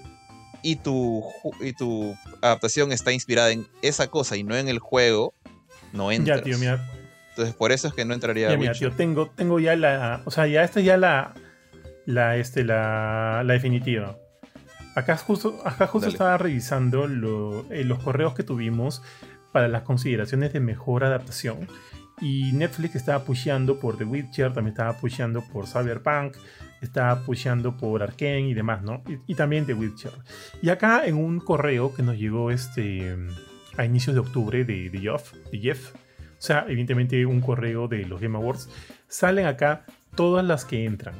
y tu, y tu adaptación está inspirada en esa cosa y no en el juego, no entras. Ya, tío, mira. Entonces, por eso es que no entraría ya, mira, tío, tengo, tengo ya la. O sea, ya esta es ya la. La, este, la, la definitiva. Acá justo, acá justo estaba revisando eh, los correos que tuvimos para las consideraciones de mejor adaptación. Y Netflix estaba pusheando por The Witcher, también estaba pusheando por Cyberpunk, está pusheando por Arkane y demás, ¿no? Y, también de Witcher. Y acá en un correo que nos llegó este, a inicios de octubre de, de, Jeff, de Jeff, o sea, evidentemente un correo de los Game Awards, salen acá todas las que entran.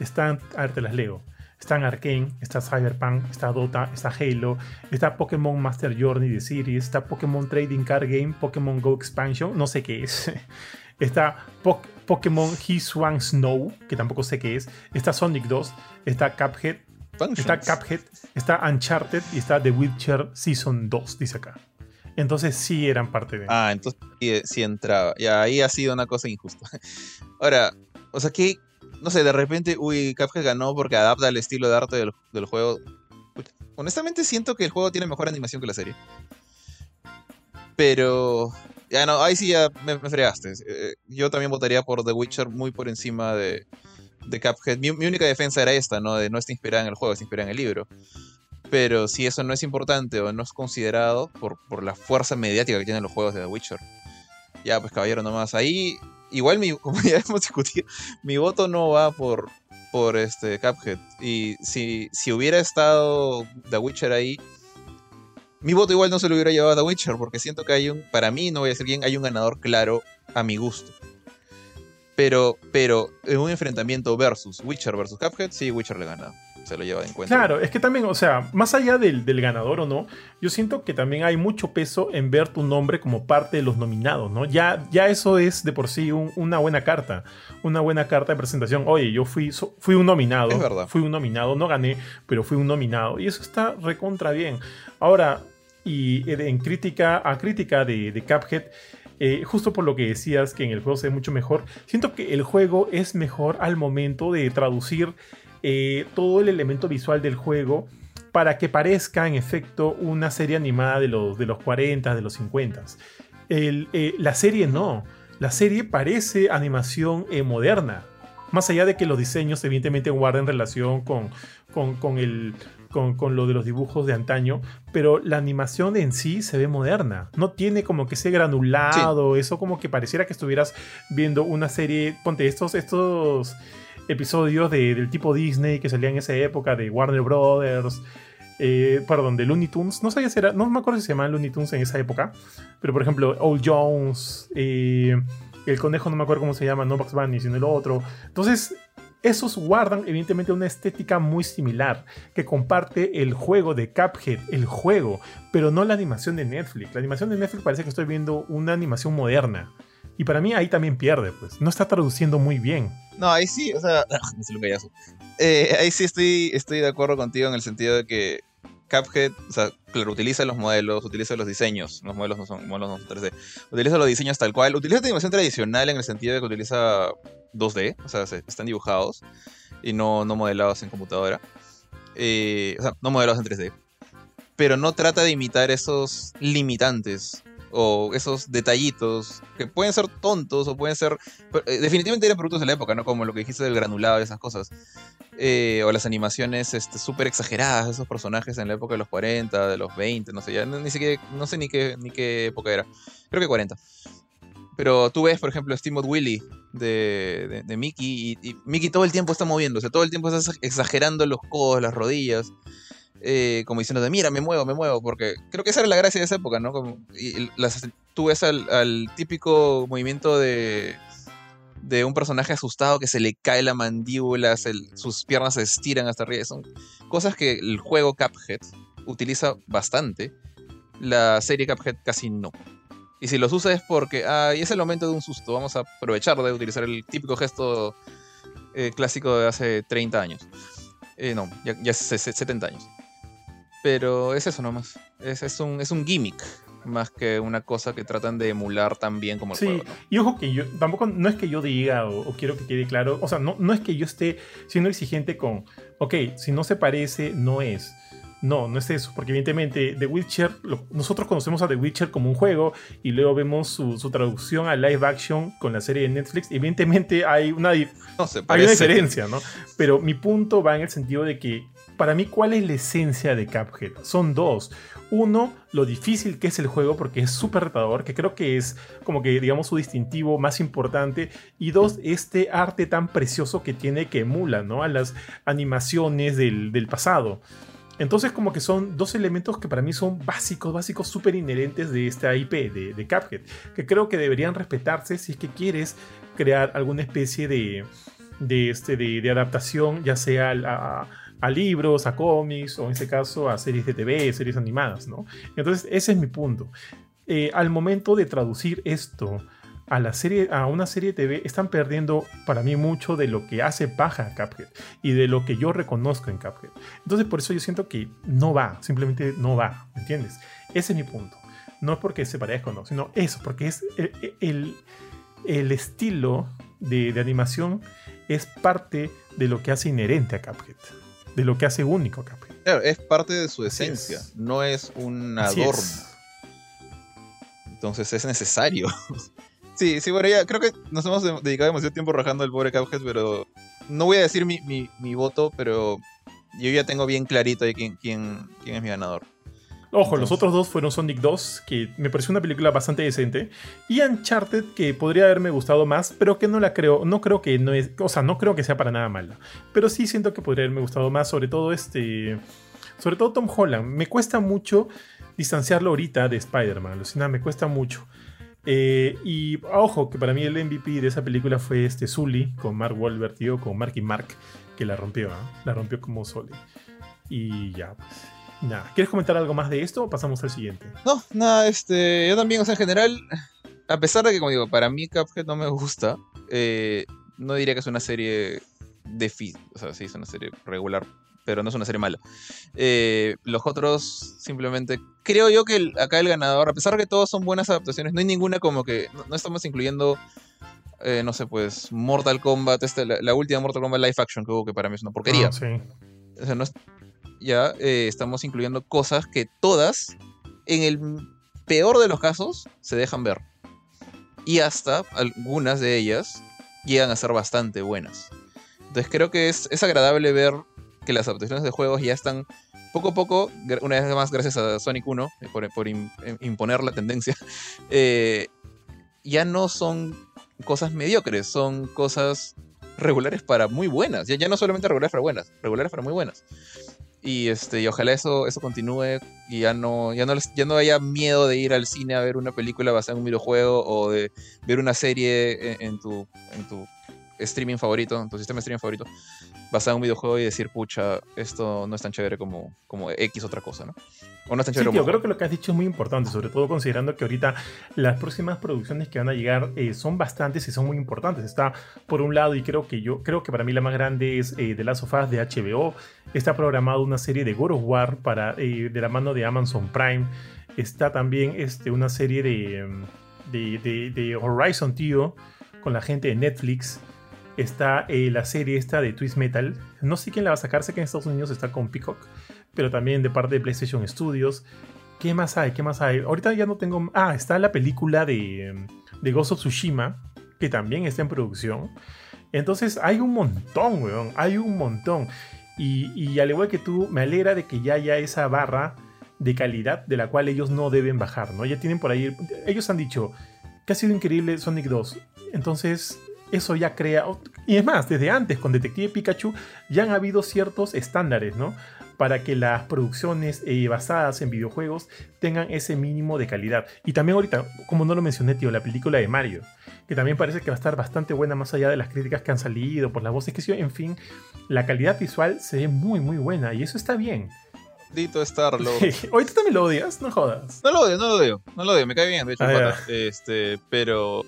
Están, a ver, te las leo. Están Arkane, está Cyberpunk, está Dota, está Halo, está Pokémon Master Journey de Series, está Pokémon Trading Card Game, Pokémon Go Expansion, no sé qué es. Está Pokémon He Swang Snow, que tampoco sé qué es. Está Sonic 2. Está Cuphead. Está Cuphead. Está Uncharted. Y está The Witcher Season 2, dice acá. Entonces sí eran parte de. Ah, entonces sí, entraba. Ya ahí ha sido una cosa injusta. Ahora, o sea que, no sé, de repente, uy, Cuphead ganó porque adapta el estilo de arte del, del juego. Honestamente siento que el juego tiene mejor animación que la serie. Pero ya no, ahí sí ya me, fregaste. Eh, yo también votaría por The Witcher muy por encima de, de Cuphead. Mi, única defensa era esta, ¿no? De no estar inspirada en el juego, está inspirada en el libro. Pero si eso no es importante o no es considerado por, por la fuerza mediática que tienen los juegos de The Witcher, ya pues caballero nomás. Ahí, igual mi, como ya hemos discutido, mi voto no va por, por este Cuphead. Y si, si hubiera estado The Witcher ahí, mi voto igual no se lo hubiera llevado a Witcher, porque siento que hay un, para mí, no voy a decir bien, hay un ganador claro a mi gusto. Pero, pero en un enfrentamiento versus Witcher versus Cuphead, sí, Witcher le gana. Se lo lleva en cuenta. Claro, es que también, o sea, más allá del, ganador o no, yo siento que también hay mucho peso en ver tu nombre como parte de los nominados, ¿no? Ya, ya eso es de por sí una buena carta, una buena carta de presentación. Oye, yo fui, fui un nominado. Es verdad. Fui un nominado, no gané, pero fui un nominado. Y eso está recontra bien. Ahora, y en crítica a crítica de, de Cuphead, eh, justo por lo que decías que en el juego se ve mucho mejor, siento que el juego es mejor al momento de traducir eh, todo el elemento visual del juego para que parezca en efecto una serie animada de los, de los 40, de los 50. Eh, la serie no, la serie parece animación moderna. Más allá de que los diseños evidentemente guarden relación con, con, con el, con, lo de los dibujos de antaño, pero la animación en sí se ve moderna. No tiene como que ese granulado, eso como que pareciera que estuvieras viendo una serie. Ponte estos, estos episodios del tipo Disney que salían en esa época, de Warner Brothers. Eh, perdón, de Looney Tunes. No sabía si era, no me acuerdo si se llamaban Looney Tunes en esa época, pero por ejemplo, Old Jones, eh, el conejo no me acuerdo cómo se llama, no Bugs Bunny, sino el otro. Entonces, esos guardan evidentemente una estética muy similar que comparte el juego de Cuphead, el juego, pero no la animación de Netflix. La animación de Netflix parece que estoy viendo una animación moderna. Y para mí ahí también pierde, pues. No está traduciendo muy bien. No, ahí sí, o sea, eh, ahí sí estoy, estoy de acuerdo contigo en el sentido de que Cuphead, o sea, claro, utiliza los modelos, utiliza los diseños, los modelos no son modelos no son 3D, utiliza los diseños tal cual, utiliza animación tradicional en el sentido de que utiliza 2D, o sea, están dibujados y no, no modelados en computadora, eh, o sea, no modelados en 3D, pero no trata de imitar esos limitantes o esos detallitos que pueden ser tontos o pueden ser. Eh, definitivamente eran productos de la época, ¿no? Como lo que dijiste del granulado y esas cosas. Eh, o las animaciones súper este, exageradas de esos personajes en la época de los 40, de los 20, no sé, ya ni siquiera, no sé ni qué, ni qué época era. Creo que 40. Pero tú ves, por ejemplo, Steamboat Willy de, de, Mickey y, y, Mickey todo el tiempo está moviéndose, todo el tiempo está exagerando los codos, las rodillas. Eh, como diciendo de mira, me muevo, me muevo, porque creo que esa era la gracia de esa época, ¿no? Como, y tú ves al, típico movimiento de, de un personaje asustado que se le cae la mandíbula, sus piernas se estiran hasta arriba. Son cosas que el juego Cuphead utiliza bastante. La serie Cuphead casi no. Y si los usa es porque, ah, es el momento de un susto, vamos a aprovechar de utilizar el típico gesto eh, clásico de hace 30 años. Eh, no, ya, ya 70 años. Pero es eso nomás. Es, es, un, es un gimmick más que una cosa que tratan de emular tan bien como el sí, Y ojo que yo tampoco no es que yo diga o, quiero que quede claro, o sea, no, no es que yo esté siendo exigente con, ok, si no se parece, no es. No, no es eso, porque evidentemente The Witcher, nosotros conocemos a The Witcher como un juego y luego vemos su, su, traducción a live action con la serie de Netflix. Evidentemente hay una, hay una diferencia, ¿no? Pero mi punto va en el sentido de que para mí, ¿cuál es la esencia de Cuphead? Son dos. Uno, lo difícil que es el juego porque es súper retador, que creo que es como que, digamos, su distintivo más importante. Y dos, este arte tan precioso que tiene que emula, ¿no? A las animaciones del, pasado. Entonces como que son dos elementos que para mí son básicos, básicos, súper inherentes de esta IP, de, de Cuphead, que creo que deberían respetarse si es que quieres crear alguna especie de, de, este, de, adaptación, ya sea a, a libros, a cómics o en este caso a series de TV, series animadas, ¿no? Entonces ese es mi punto. Eh, al momento de traducir esto a, la serie, a una serie de TV, están perdiendo para mí mucho de lo que hace paja Cuphead y de lo que yo reconozco en Cuphead. Entonces por eso yo siento que no va, simplemente no va, ¿me entiendes? Ese es mi punto. No es porque se parezca o no, sino eso, porque es el, el, estilo de, de animación es parte de lo que hace inherente a Cuphead de lo que hace único Cuphead. Claro, es parte de su esencia, no es un adorno. Entonces es necesario. sí, sí, bueno, ya creo que nos hemos dedicado demasiado tiempo rajando el pobre Cuphead, pero no voy a decir mi, mi, voto, pero yo ya tengo bien clarito ahí quién, quién, quién es mi ganador. Ojo, los otros dos fueron Sonic 2, que me pareció una película bastante decente, y Uncharted, que podría haberme gustado más, pero que no la creo, no creo que no es, o sea, no creo que sea para nada mala. Pero sí siento que podría haberme gustado más, sobre todo este, sobre todo Tom Holland. Me cuesta mucho distanciarlo ahorita de Spider-Man, Lucina, me cuesta mucho. Eh, y ojo, que para mí el MVP de esa película fue este Sully con Mark Wahlberg, tío, con Marky Mark, que la rompió, ¿ah? la rompió como Sully. Y ya, pues. Nada, ¿quieres comentar algo más de esto o pasamos al siguiente? No, nada, este, yo también, o sea, en general, a pesar de que, como digo, para mí Cuphead no me gusta, eh, no diría que es una serie de fit, o sea, sí, es una serie regular, pero no es una serie mala. Eh, los otros, simplemente, creo yo que acá el ganador, a pesar de que todos son buenas adaptaciones, no hay ninguna como que, no, estamos incluyendo... Eh, no sé, pues Mortal Kombat, este, la, última Mortal Kombat live action que hubo, que para mí es una porquería. Ah, sí. O sea, no es, ya eh, estamos incluyendo cosas que todas, en el peor de los casos, se dejan ver. Y hasta algunas de ellas llegan a ser bastante buenas. Entonces creo que es, es agradable ver que las adaptaciones de juegos ya están poco a poco, una vez más gracias a Sonic 1 eh, por, por imponer la tendencia, eh, ya no son cosas mediocres, son cosas regulares para muy buenas. Ya, ya no solamente regulares para buenas, regulares para muy buenas. Y este, y ojalá eso, eso continúe y ya no, ya no ya no haya miedo de ir al cine a ver una película basada en un videojuego o de ver una serie en, tu, en tu streaming favorito, tu sistema de streaming favorito, basado en un videojuego y decir, pucha, esto no es tan chévere como, como X otra cosa, ¿no? O no es tan chévere tío, creo que lo que has dicho es muy importante, sobre todo considerando que ahorita las próximas producciones que van a llegar eh, son bastantes y son muy importantes. Está por un lado, y creo que yo, creo que para mí la más grande es eh, The Last of Us de HBO. Está programado una serie de God of War para, eh, de la mano de Amazon Prime. Está también este, una serie de, de, de Horizon, tío con la gente de Netflix. Está eh, la serie esta de Twist Metal. No sé quién la va a sacar, sé que en Estados Unidos está con Peacock, pero también de parte de PlayStation Studios. ¿Qué más hay? ¿Qué más hay? Ahorita ya no tengo. Ah, está la película de, de Ghost of Tsushima, que también está en producción. Entonces hay un montón, weón. Hay un montón. Y, y, al igual que tú, me alegra de que ya haya esa barra de calidad de la cual ellos no deben bajar, ¿no? Ya tienen por ahí. Ellos han dicho que ha sido increíble Sonic 2. Entonces, eso ya crea. Y es más, desde antes con Detective Pikachu ya han habido ciertos estándares, ¿no? Para que las producciones eh, basadas en videojuegos tengan ese mínimo de calidad. Y también ahorita, como no lo mencioné, tío, la película de Mario, que también parece que va a estar bastante buena más allá de las críticas que han salido, por las voces que sí, en fin, la calidad visual se ve muy, muy buena y eso está bien. Dito Starlo. Hoy tú también lo odias, no jodas. No lo odio, no lo odio, no lo odio, me cae bien, de hecho, ah, este, pero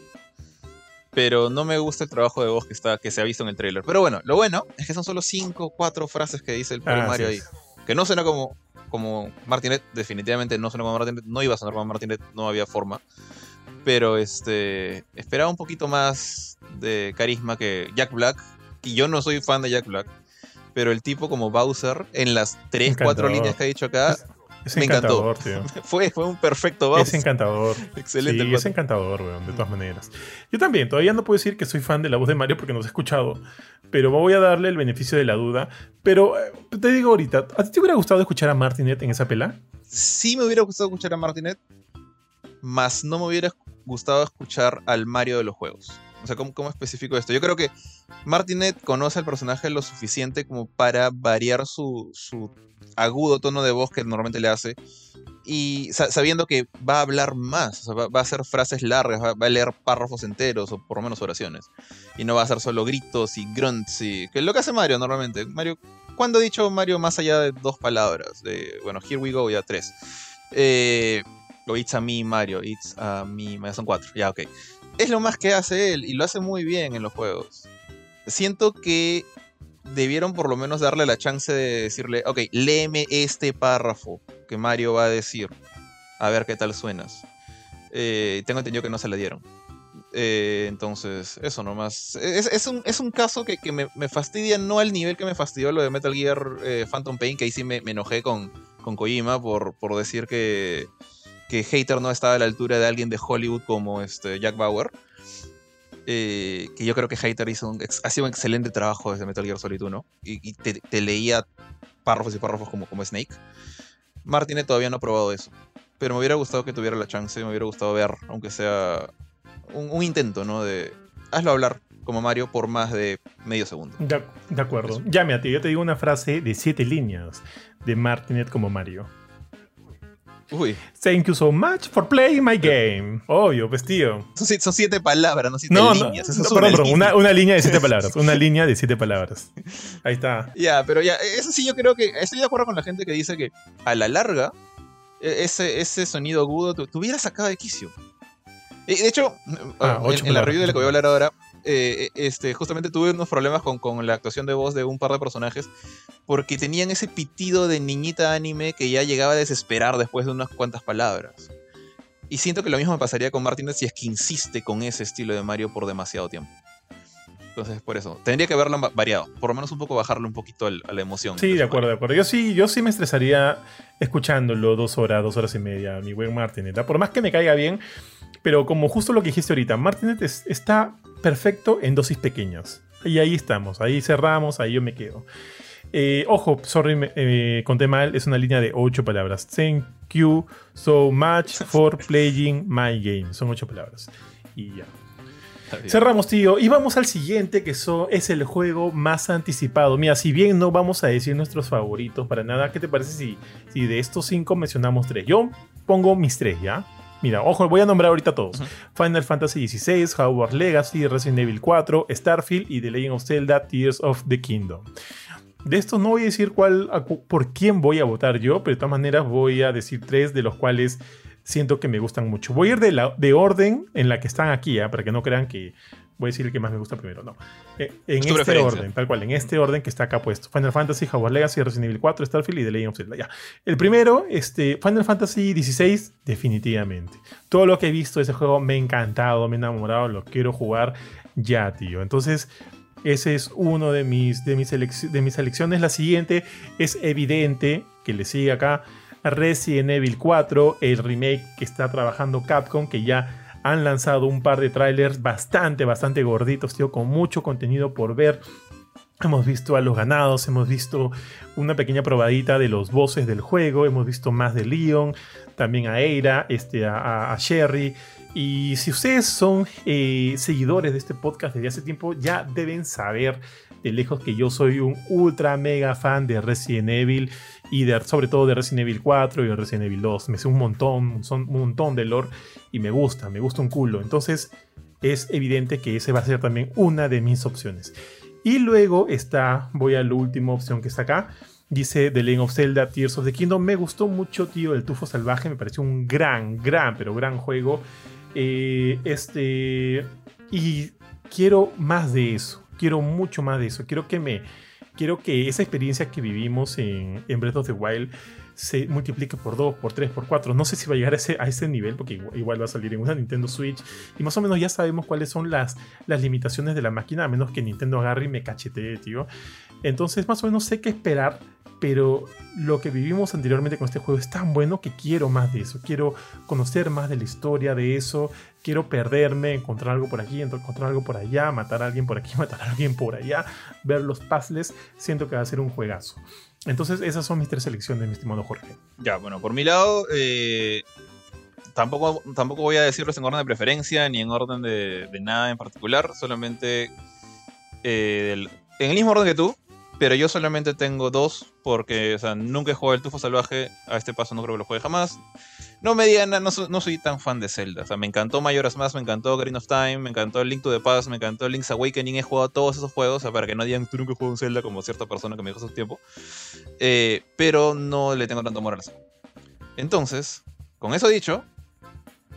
pero no me gusta el trabajo de voz que, está, que se ha visto en el trailer. Pero bueno, lo bueno es que son solo 5 o 4 frases que dice el ah, Mario ahí. Que no suena como, como Martinet, definitivamente no suena como Martinet, no iba a sonar como Martinet, no había forma. Pero este esperaba un poquito más de carisma que Jack Black. Y yo no soy fan de Jack Black. Pero el tipo como Bowser, en las 3, 4 líneas que ha dicho acá, es me encantó. Tío. fue, fue un perfecto Es encantador. Excelente. Sí, es encantador, weón, de todas maneras. Yo también, todavía no puedo decir que soy fan de la voz de Mario porque no se he escuchado, pero voy a darle el beneficio de la duda. Pero eh, te digo ahorita, ¿a ti te hubiera gustado escuchar a Martinet en esa pela? Sí me hubiera gustado escuchar a Martinet, más no me hubiera gustado escuchar al Mario de los juegos. O sea, ¿cómo, ¿cómo, especifico esto? Yo creo que Martinet conoce al personaje lo suficiente como para variar su, su agudo tono de voz que normalmente le hace. Y sabiendo que va a hablar más, va, a hacer frases largas, va, a leer párrafos enteros o por lo menos oraciones. Y no va a hacer solo gritos y grunts, y, que es lo que hace Mario normalmente. Mario, ¿cuándo ha dicho Mario más allá de dos palabras? De, bueno, here we go, ya tres. Eh, o it's a me, Mario, it's a me, son cuatro, ya ok. Es lo más que hace él y lo hace muy bien en los juegos. Siento que debieron por lo menos darle la chance de decirle, ok, léeme este párrafo que Mario va a decir. A ver qué tal suenas. Eh, tengo entendido que no se le dieron. Eh, entonces, eso nomás. Es, un, es un, caso que, me, fastidia, no al nivel que me fastidió lo de Metal Gear eh, Phantom Pain, que ahí sí me, enojé con, con Kojima por, por decir que, que Hater no estaba a la altura de alguien de Hollywood como este Jack Bauer. Eh, que yo creo que Hater hizo un, ha sido un excelente trabajo desde Metal Gear Solid 1 y, te, leía párrafos y párrafos como, como Snake. Martinet todavía no ha probado eso, pero me hubiera gustado que tuviera la chance, me hubiera gustado ver, aunque sea un, intento, ¿no? De hazlo hablar como Mario por más de medio segundo. De, de acuerdo. Llame a ti, yo te digo una frase de siete líneas de Martinet como Mario. Uy. Thank you so much for playing my game. Obvio, pues tío. Son, siete palabras, no siete líneas. No, perdón, perdón. Una, línea de siete palabras. Una línea de siete palabras. Ahí está. Ya, pero ya, eso sí yo creo que. Estoy de acuerdo con la gente que dice que a la larga, e, ese, ese sonido agudo te, hubiera sacado de quicio. De hecho, ah, en, en, la review de la que voy a hablar ahora, eh, eh, este, justamente tuve unos problemas con, con, la actuación de voz de un par de personajes porque tenían ese pitido de niñita anime que ya llegaba a desesperar después de unas cuantas palabras. Y siento que lo mismo me pasaría con Martínez si es que insiste con ese estilo de Mario por demasiado tiempo. Entonces, por eso, tendría que haberlo variado. Por lo menos un poco bajarle un poquito a la emoción. Sí, de acuerdo, de acuerdo. Yo sí, yo sí me estresaría escuchándolo dos horas, dos horas y media, mi buen Martínez. Por más que me caiga bien, pero como justo lo que dijiste ahorita, Martínez está perfecto en dosis pequeñas. Y ahí estamos, ahí cerramos, ahí yo me quedo. Eh, ojo, sorry, eh, conté mal, es una línea de ocho palabras. Thank you so much for playing my game. Son ocho palabras. Y ya. Cerramos, tío. Y vamos al siguiente, que es el juego más anticipado. Mira, si bien no vamos a decir nuestros favoritos para nada, ¿qué te parece si, si de estos cinco mencionamos tres? Yo pongo mis tres, ¿ya? Mira, ojo, voy a nombrar ahorita todos. Final Fantasy XVI, Hogwarts Legacy, Resident Evil 4, Starfield y The Legend of Zelda Tears of the Kingdom. De estos no voy a decir cuál, por quién voy a votar yo, pero de todas maneras voy a decir tres de los cuales siento que me gustan mucho. Voy a ir de, la, de orden en la que están aquí, ¿eh? para que no crean que voy a decir el que más me gusta primero, no. Eh, en este orden, tal cual, en este orden que está acá puesto. Final Fantasy, Hogwarts Legacy, Resident Evil 4, Starfield y The Legend of Zelda. Ya. El primero, este, Final Fantasy XVI, definitivamente. Todo lo que he visto de ese juego me ha encantado, me ha enamorado, lo quiero jugar ya, tío. Entonces, ese es uno de mis, de mis, de mis selecciones. La siguiente es evidente, que le sigue acá, Resident Evil 4, el remake que está trabajando Capcom, que ya han lanzado un par de trailers bastante, bastante gorditos, tío, con mucho contenido por ver. Hemos visto a los ganados, hemos visto una pequeña probadita de los voces del juego, hemos visto más de Leon, también a Eira, este, a, Sherry. Y si ustedes son eh, seguidores de este podcast desde hace tiempo, ya deben saber de lejos que yo soy un ultra mega fan de Resident Evil y sobre todo de Resident Evil 4 y de Resident Evil 2. Me sé un montón, un montón de lore y me gusta, me gusta un culo. Entonces es evidente que ese va a ser también una de mis opciones. Y luego está, voy a la última opción que está acá. Dice The Legend of Zelda Tears of the Kingdom. Me gustó mucho, tío, el Tufo Salvaje. Me pareció un gran, gran, pero gran juego. Eh, este. Y quiero más de eso. Quiero mucho más de eso. Quiero que me. Quiero que esa experiencia que vivimos en, Breath of the Wild se multiplique por 2, por 3, por 4. No sé si va a llegar a ese, a ese nivel, porque igual, va a salir en una Nintendo Switch. Y más o menos ya sabemos cuáles son las, las limitaciones de la máquina, a menos que Nintendo agarre y me cachetee, tío. Entonces, más o menos sé qué esperar pero lo que vivimos anteriormente con este juego es tan bueno que quiero más de eso, quiero conocer más de la historia de eso, quiero perderme, encontrar algo por aquí, encontrar algo por allá, matar a alguien por aquí, matar a alguien por allá, ver los puzzles, siento que va a ser un juegazo. Entonces esas son mis tres selecciones, mi estimado Jorge. Ya, bueno, por mi lado, eh, tampoco, tampoco voy a decirlos en orden de preferencia ni en orden de, nada en particular, solamente eh, en el mismo orden que tú, pero yo solamente tengo dos, porque nunca he jugado el Tufo Salvaje. A este paso no creo que lo juegue jamás. No me digan, no, no, soy tan fan de Zelda. Me encantó Majora's Mask, me encantó Green of Time, me encantó Link to the Past, me encantó Link's Awakening. He jugado todos esos juegos, o sea, para que no digan, tú nunca jugado un Zelda como cierta persona que me dijo hace tiempo. Eh, pero no le tengo tanto amor al Entonces, con eso dicho,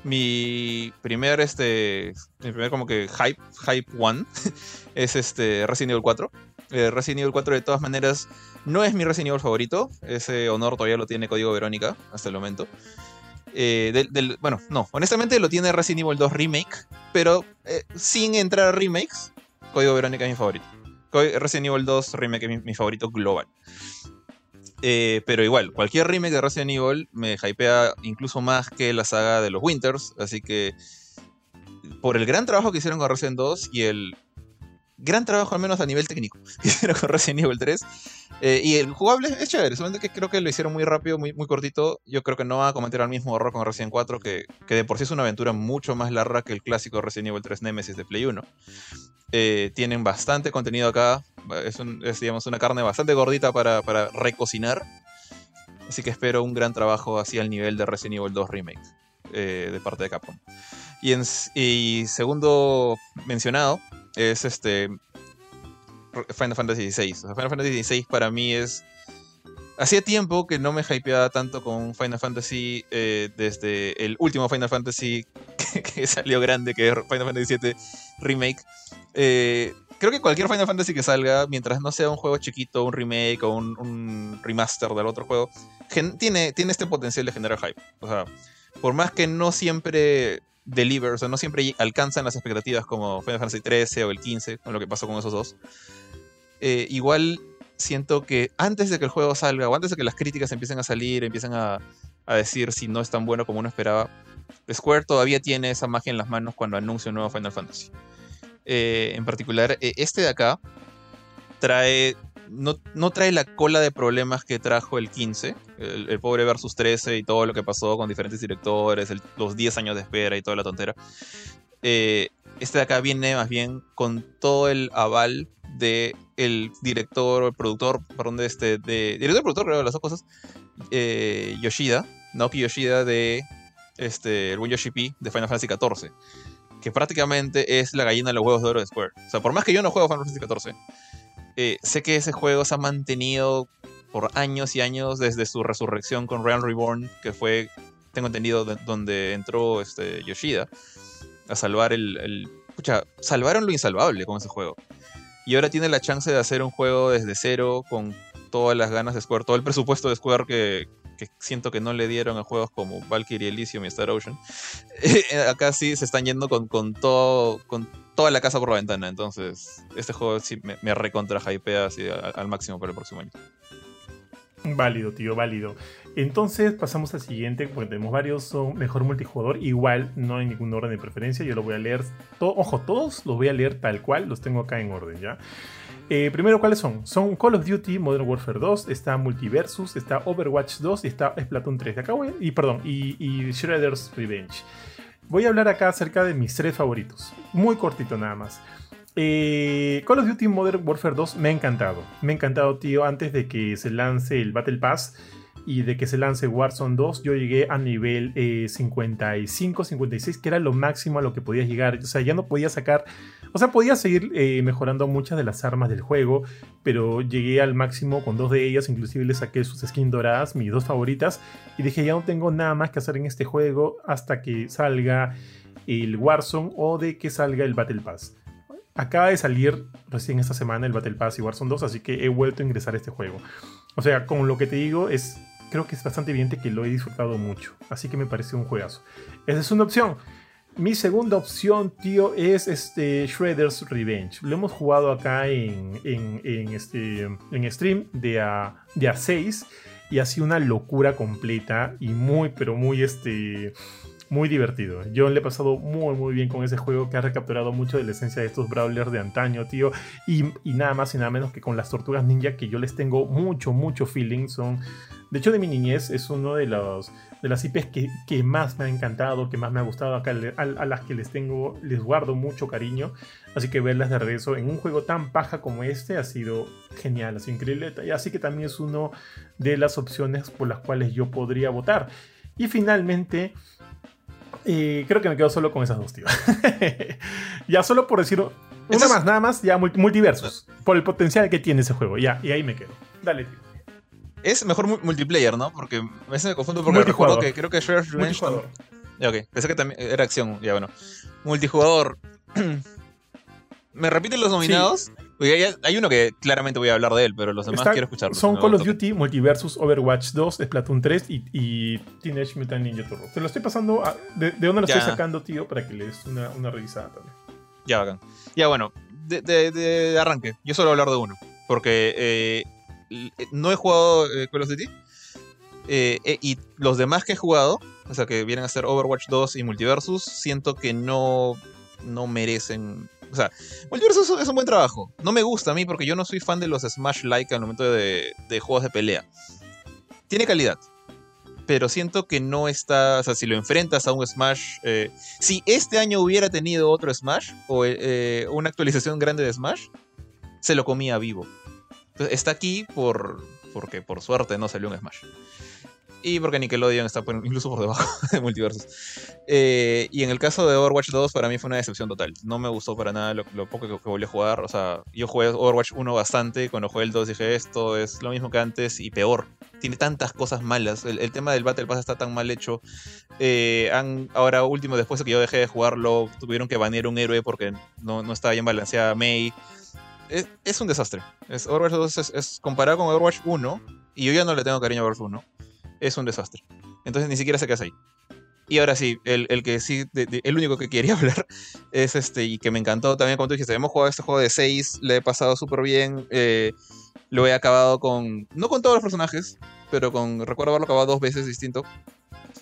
mi primer, este, mi primer como que hype, hype one, es este Resident Evil 4 eh, Resident Evil 4 de todas maneras no es mi Resident Evil favorito. Ese honor todavía lo tiene Código Verónica hasta el momento. Eh, bueno, no, honestamente lo tiene Resident Evil 2 Remake, pero eh, sin entrar a remakes, Código Verónica es mi favorito. Resident Evil 2 Remake es mi, favorito global. pero igual, cualquier remake de Resident Evil me hypea incluso más que la saga de los Winters, así que por el gran trabajo que hicieron con Resident 2 y el gran trabajo, al menos a nivel técnico, hicieron con Resident Evil 3. Eh, y el jugable es chévere, solamente que creo que lo hicieron muy rápido, muy, muy cortito. Yo creo que no va a cometer el mismo error con Resident 4, que, que, de por sí es una aventura mucho más larga que el clásico Resident Evil 3 Nemesis de Play 1. Eh, tienen bastante contenido acá, es, digamos, una carne bastante gordita para, para, recocinar. Así que espero un gran trabajo así al nivel de Resident Evil 2 Remake eh, de parte de Capcom. Y, en, y segundo mencionado, es este Final Fantasy XVI. Final Fantasy XVI para mí es... Hacía tiempo que no me hypeaba tanto con Final Fantasy eh, desde el último Final Fantasy que, salió grande, que es Final Fantasy VII Remake. Eh, creo que cualquier Final Fantasy que salga, mientras no sea un juego chiquito, un remake o un, remaster del otro juego, tiene, tiene este potencial de generar hype. O sea, por más que no siempre deliver, o sea, no siempre alcanzan las expectativas como Final Fantasy XIII o el XV, con lo que pasó con esos dos. Eh, igual siento que antes de que el juego salga o antes de que las críticas empiecen a salir, empiezan a, decir si no es tan bueno como uno esperaba, Square todavía tiene esa magia en las manos cuando anuncia un nuevo Final Fantasy. Eh, en particular, eh, este de acá trae no, trae la cola de problemas que trajo el 15, el, pobre versus 13 y todo lo que pasó con diferentes directores, los 10 años de espera y toda la tontera. Eh, este de acá viene más bien con todo el aval de el director el productor, perdón, de este, de, director productor, creo, las dos cosas, eh, Yoshida, Naoki Yoshida de este, el buen Yoshi P de Final Fantasy XIV, que prácticamente es la gallina de los huevos de oro de Square. O sea, por más que yo no juego Final Fantasy XIV, eh, sé que ese juego se ha mantenido por años y años desde su resurrección con Realm Reborn, que fue, tengo entendido, donde entró este, Yoshida a salvar el, el... Salvaron lo insalvable con ese juego. Y ahora tiene la chance de hacer un juego desde cero, con todas las ganas de Square, todo el presupuesto de Square que, siento que no le dieron a juegos como Valkyrie Elysium y Star Ocean. Acá sí se están yendo con, con, todo, toda la casa por la ventana. Entonces, este juego sí me, me recontra hypea así al, máximo para el próximo año. Válido, tío, válido. Entonces pasamos al siguiente, porque tenemos varios, son mejor multijugador. Igual, no hay ningún orden de preferencia. Yo lo voy a leer, todo, ojo, todos los voy a leer tal cual, los tengo acá en orden, ¿ya? Eh, primero, ¿cuáles son? Son Call of Duty, Modern Warfare 2, está Multiversus, está Overwatch 2 y está Splatoon 3. Acá voy, y perdón, y Shredder's Revenge. Voy a hablar acá acerca de mis tres favoritos. Muy cortito nada más. Eh, Call of Duty Modern Warfare 2 me ha encantado. Me ha encantado, tío, antes de que se lance el Battle Pass y de que se lance Warzone 2, yo llegué a nivel 55, eh, 56, que era lo máximo a lo que podías llegar. O sea, ya no podía sacar, o sea, podía seguir eh, mejorando muchas de las armas del juego, pero llegué al máximo con dos de ellas, inclusive le saqué sus skins doradas, mis dos favoritas, y dije, ya no tengo nada más que hacer en este juego hasta que salga el Warzone o de que salga el Battle Pass. Acaba de salir recién esta semana el Battle Pass y Warzone 2, así que he vuelto a ingresar a este juego. O sea, con lo que te digo, es creo que es bastante evidente que lo he disfrutado mucho. Así que me parece un juegazo. Esa es una opción. Mi segunda opción, tío, es este Shredder's Revenge. Lo hemos jugado acá en, en, este, en stream de a, de a 6 y ha sido una locura completa y muy, pero muy este muy divertido. Yo le he pasado muy, muy bien con ese juego que ha recapturado mucho de la esencia de estos brawlers de antaño, tío. Y, nada más y nada menos que con las tortugas ninja, que yo les tengo mucho, mucho feeling. Son, de hecho, de mi niñez es uno de los de las IPs que, más me ha encantado, que más me ha gustado acá, a, las que les tengo, les guardo mucho cariño. Así que verlas de regreso en un juego tan paja como este ha sido genial, ha sido increíble. Así que también es uno de las opciones por las cuales yo podría votar. Y finalmente, y creo que me quedo solo con esas dos, tío. ya solo por decir una más, nada más, ya multiversos. Por el potencial que tiene ese juego. Ya, y ahí me quedo. Dale, tío. Es mejor multiplayer, ¿no? Porque a veces me confundo porque recuerdo que creo que Shredder's Revenge. Ya, ok. Pensé que también era acción. Ya, bueno. Multijugador. ¿Me repiten los nominados? hay uno que claramente voy a hablar de él, pero los demás quiero escucharlos. Son Call of Duty, Multiversus, Overwatch 2, Splatoon 3 y, y Teenage Mutant Ninja Turbo. Te lo estoy pasando. ¿De, dónde lo estoy sacando, tío? Para que le des una, una revisada también. Ya, bacán. Ya, bueno. De, de, arranque, yo solo voy a hablar de uno. Porque eh, no he jugado eh, Call of Duty. Eh, y los demás que he jugado, o sea, que vienen a ser Overwatch 2 y Multiversus, siento que no, no merecen o sea, Multiversus es un buen trabajo. No me gusta a mí porque yo no soy fan de los Smash-like al momento de, juegos de pelea. Tiene calidad. Pero siento que no está. O sea, si lo enfrentas a un Smash. Eh, si este año hubiera tenido otro Smash o eh, una actualización grande de Smash, se lo comía vivo. Entonces, está aquí por. Porque por suerte no salió un Smash. Y porque Nickelodeon está incluso por debajo de Multiversus. Eh, y en el caso de Overwatch 2, para mí fue una decepción total. No me gustó para nada lo, poco que, volví a jugar. O sea, yo jugué Overwatch 1 bastante. Cuando jugué el 2 dije, esto es lo mismo que antes y peor. Tiene tantas cosas malas. El, tema del Battle Pass está tan mal hecho. Eh, han, ahora, último, después de que yo dejé de jugarlo, tuvieron que banear un héroe porque no, no estaba bien balanceada Mei. Es, un desastre. Es, Overwatch 2 es, es comparado con Overwatch 1. Y yo ya no le tengo cariño a Overwatch 1 es un desastre. Entonces ni siquiera sé qué hace ahí. Y ahora sí, el, que sí, el único que quería hablar es este, y que me encantó también, como tú dijiste, hemos jugado este juego de 6, le he pasado súper bien, eh, lo he acabado con, no con todos los personajes, pero con, recuerdo haberlo acabado dos veces distinto.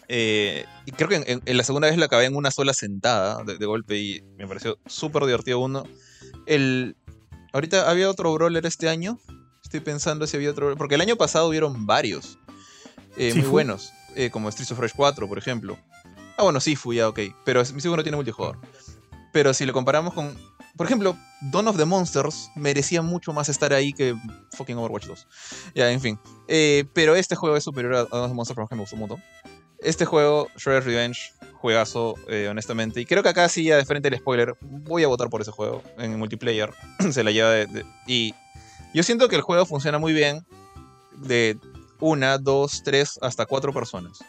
Eh, y creo que en, la segunda vez lo acabé en una sola sentada de, golpe y me pareció súper divertido uno. El, ahorita había otro brawler este año, estoy pensando si había otro, porque el año pasado hubieron varios. Eh, muy buenos, eh, como Streets of Rage 4, por ejemplo. Ah, bueno, sí, fui ya, ok. Pero mi segundo no tiene multijugador. Pero si lo comparamos con. Por ejemplo, Dawn of the Monsters merecía mucho más estar ahí que fucking Overwatch 2. Ya, en fin. Eh, pero este juego es superior a Dawn of the Monsters, por que me gustó un montón. Este juego, Shredder's Revenge, juegazo, eh, honestamente. Y creo que acá sí, ya de frente el spoiler, voy a votar por ese juego en multiplayer. Se la lleva de, Y yo siento que el juego funciona muy bien de una, dos, tres, hasta cuatro personas.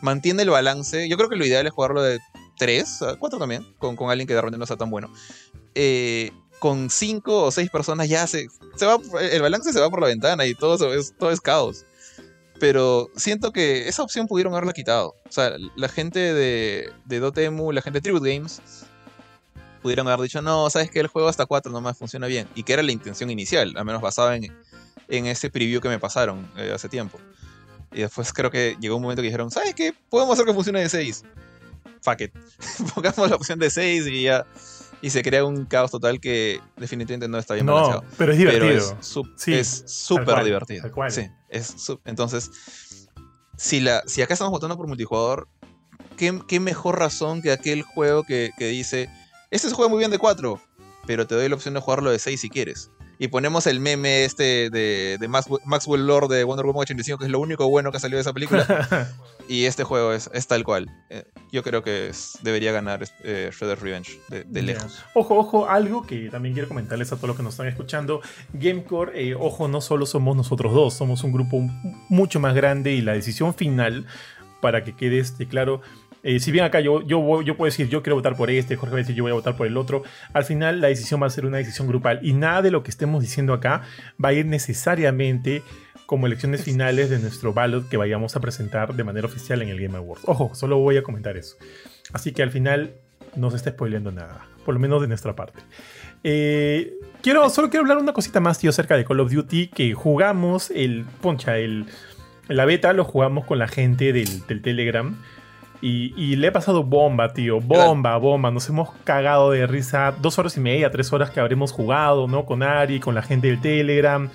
Mantiene el balance. Yo creo que lo ideal es jugarlo de tres, cuatro también, con, con alguien que de repente no sea tan bueno. Eh, con cinco o seis personas ya se, se va, el balance se va por la ventana y todo es, todo es caos. Pero siento que esa opción pudieron haberla quitado. O sea, la gente de, de Dotemu, la gente de Tribute Games, pudieron haber dicho, no, sabes que el juego hasta 4 nomás funciona bien. Y que era la intención inicial, al menos basada en, en ese preview que me pasaron eh, hace tiempo. Y después creo que llegó un momento que dijeron, ¿sabes qué? Podemos hacer que funcione de 6. Fuck it. Pongamos la opción de 6 y ya y se crea un caos total que definitivamente no está bien no, Pero es divertido. es súper divertido. Sí, es entonces, si, la, si acá estamos votando por multijugador, ¿qué, mejor razón que aquel juego que, que dice, este se juega muy bien de 4, pero te doy la opción de jugarlo de 6 si quieres y ponemos el meme este de, de Maxwell Lord de Wonder Woman 85, que es lo único bueno que ha salido de esa película. y este juego es, es tal cual. Eh, yo creo que debería ganar eh, Shredder's Revenge de, lejos. Ojo, ojo, algo que también quiero comentarles a todos los que nos están escuchando. Gamecore, eh, ojo, no solo somos nosotros dos, somos un grupo mucho más grande y la decisión final, para que quede este claro, eh, si bien acá yo, yo, puedo decir yo quiero votar por este, Jorge va a decir yo voy a votar por el otro, al final la decisión va a ser una decisión grupal y nada de lo que estemos diciendo acá va a ir necesariamente como elecciones finales de nuestro ballot que vayamos a presentar de manera oficial en el Game Awards. Ojo, solo voy a comentar eso. Así que al final no se está spoileando nada, por lo menos de nuestra parte. Eh, quiero, solo quiero hablar una cosita más, tío, acerca de Call of Duty, que jugamos el, poncha, el, la beta lo jugamos con la gente del Telegram. Y, le he pasado bomba, tío. Bomba, bomba. Nos hemos cagado de risa. Dos horas y media, tres horas que habremos jugado, ¿no? Con Ari, con la gente del Telegram,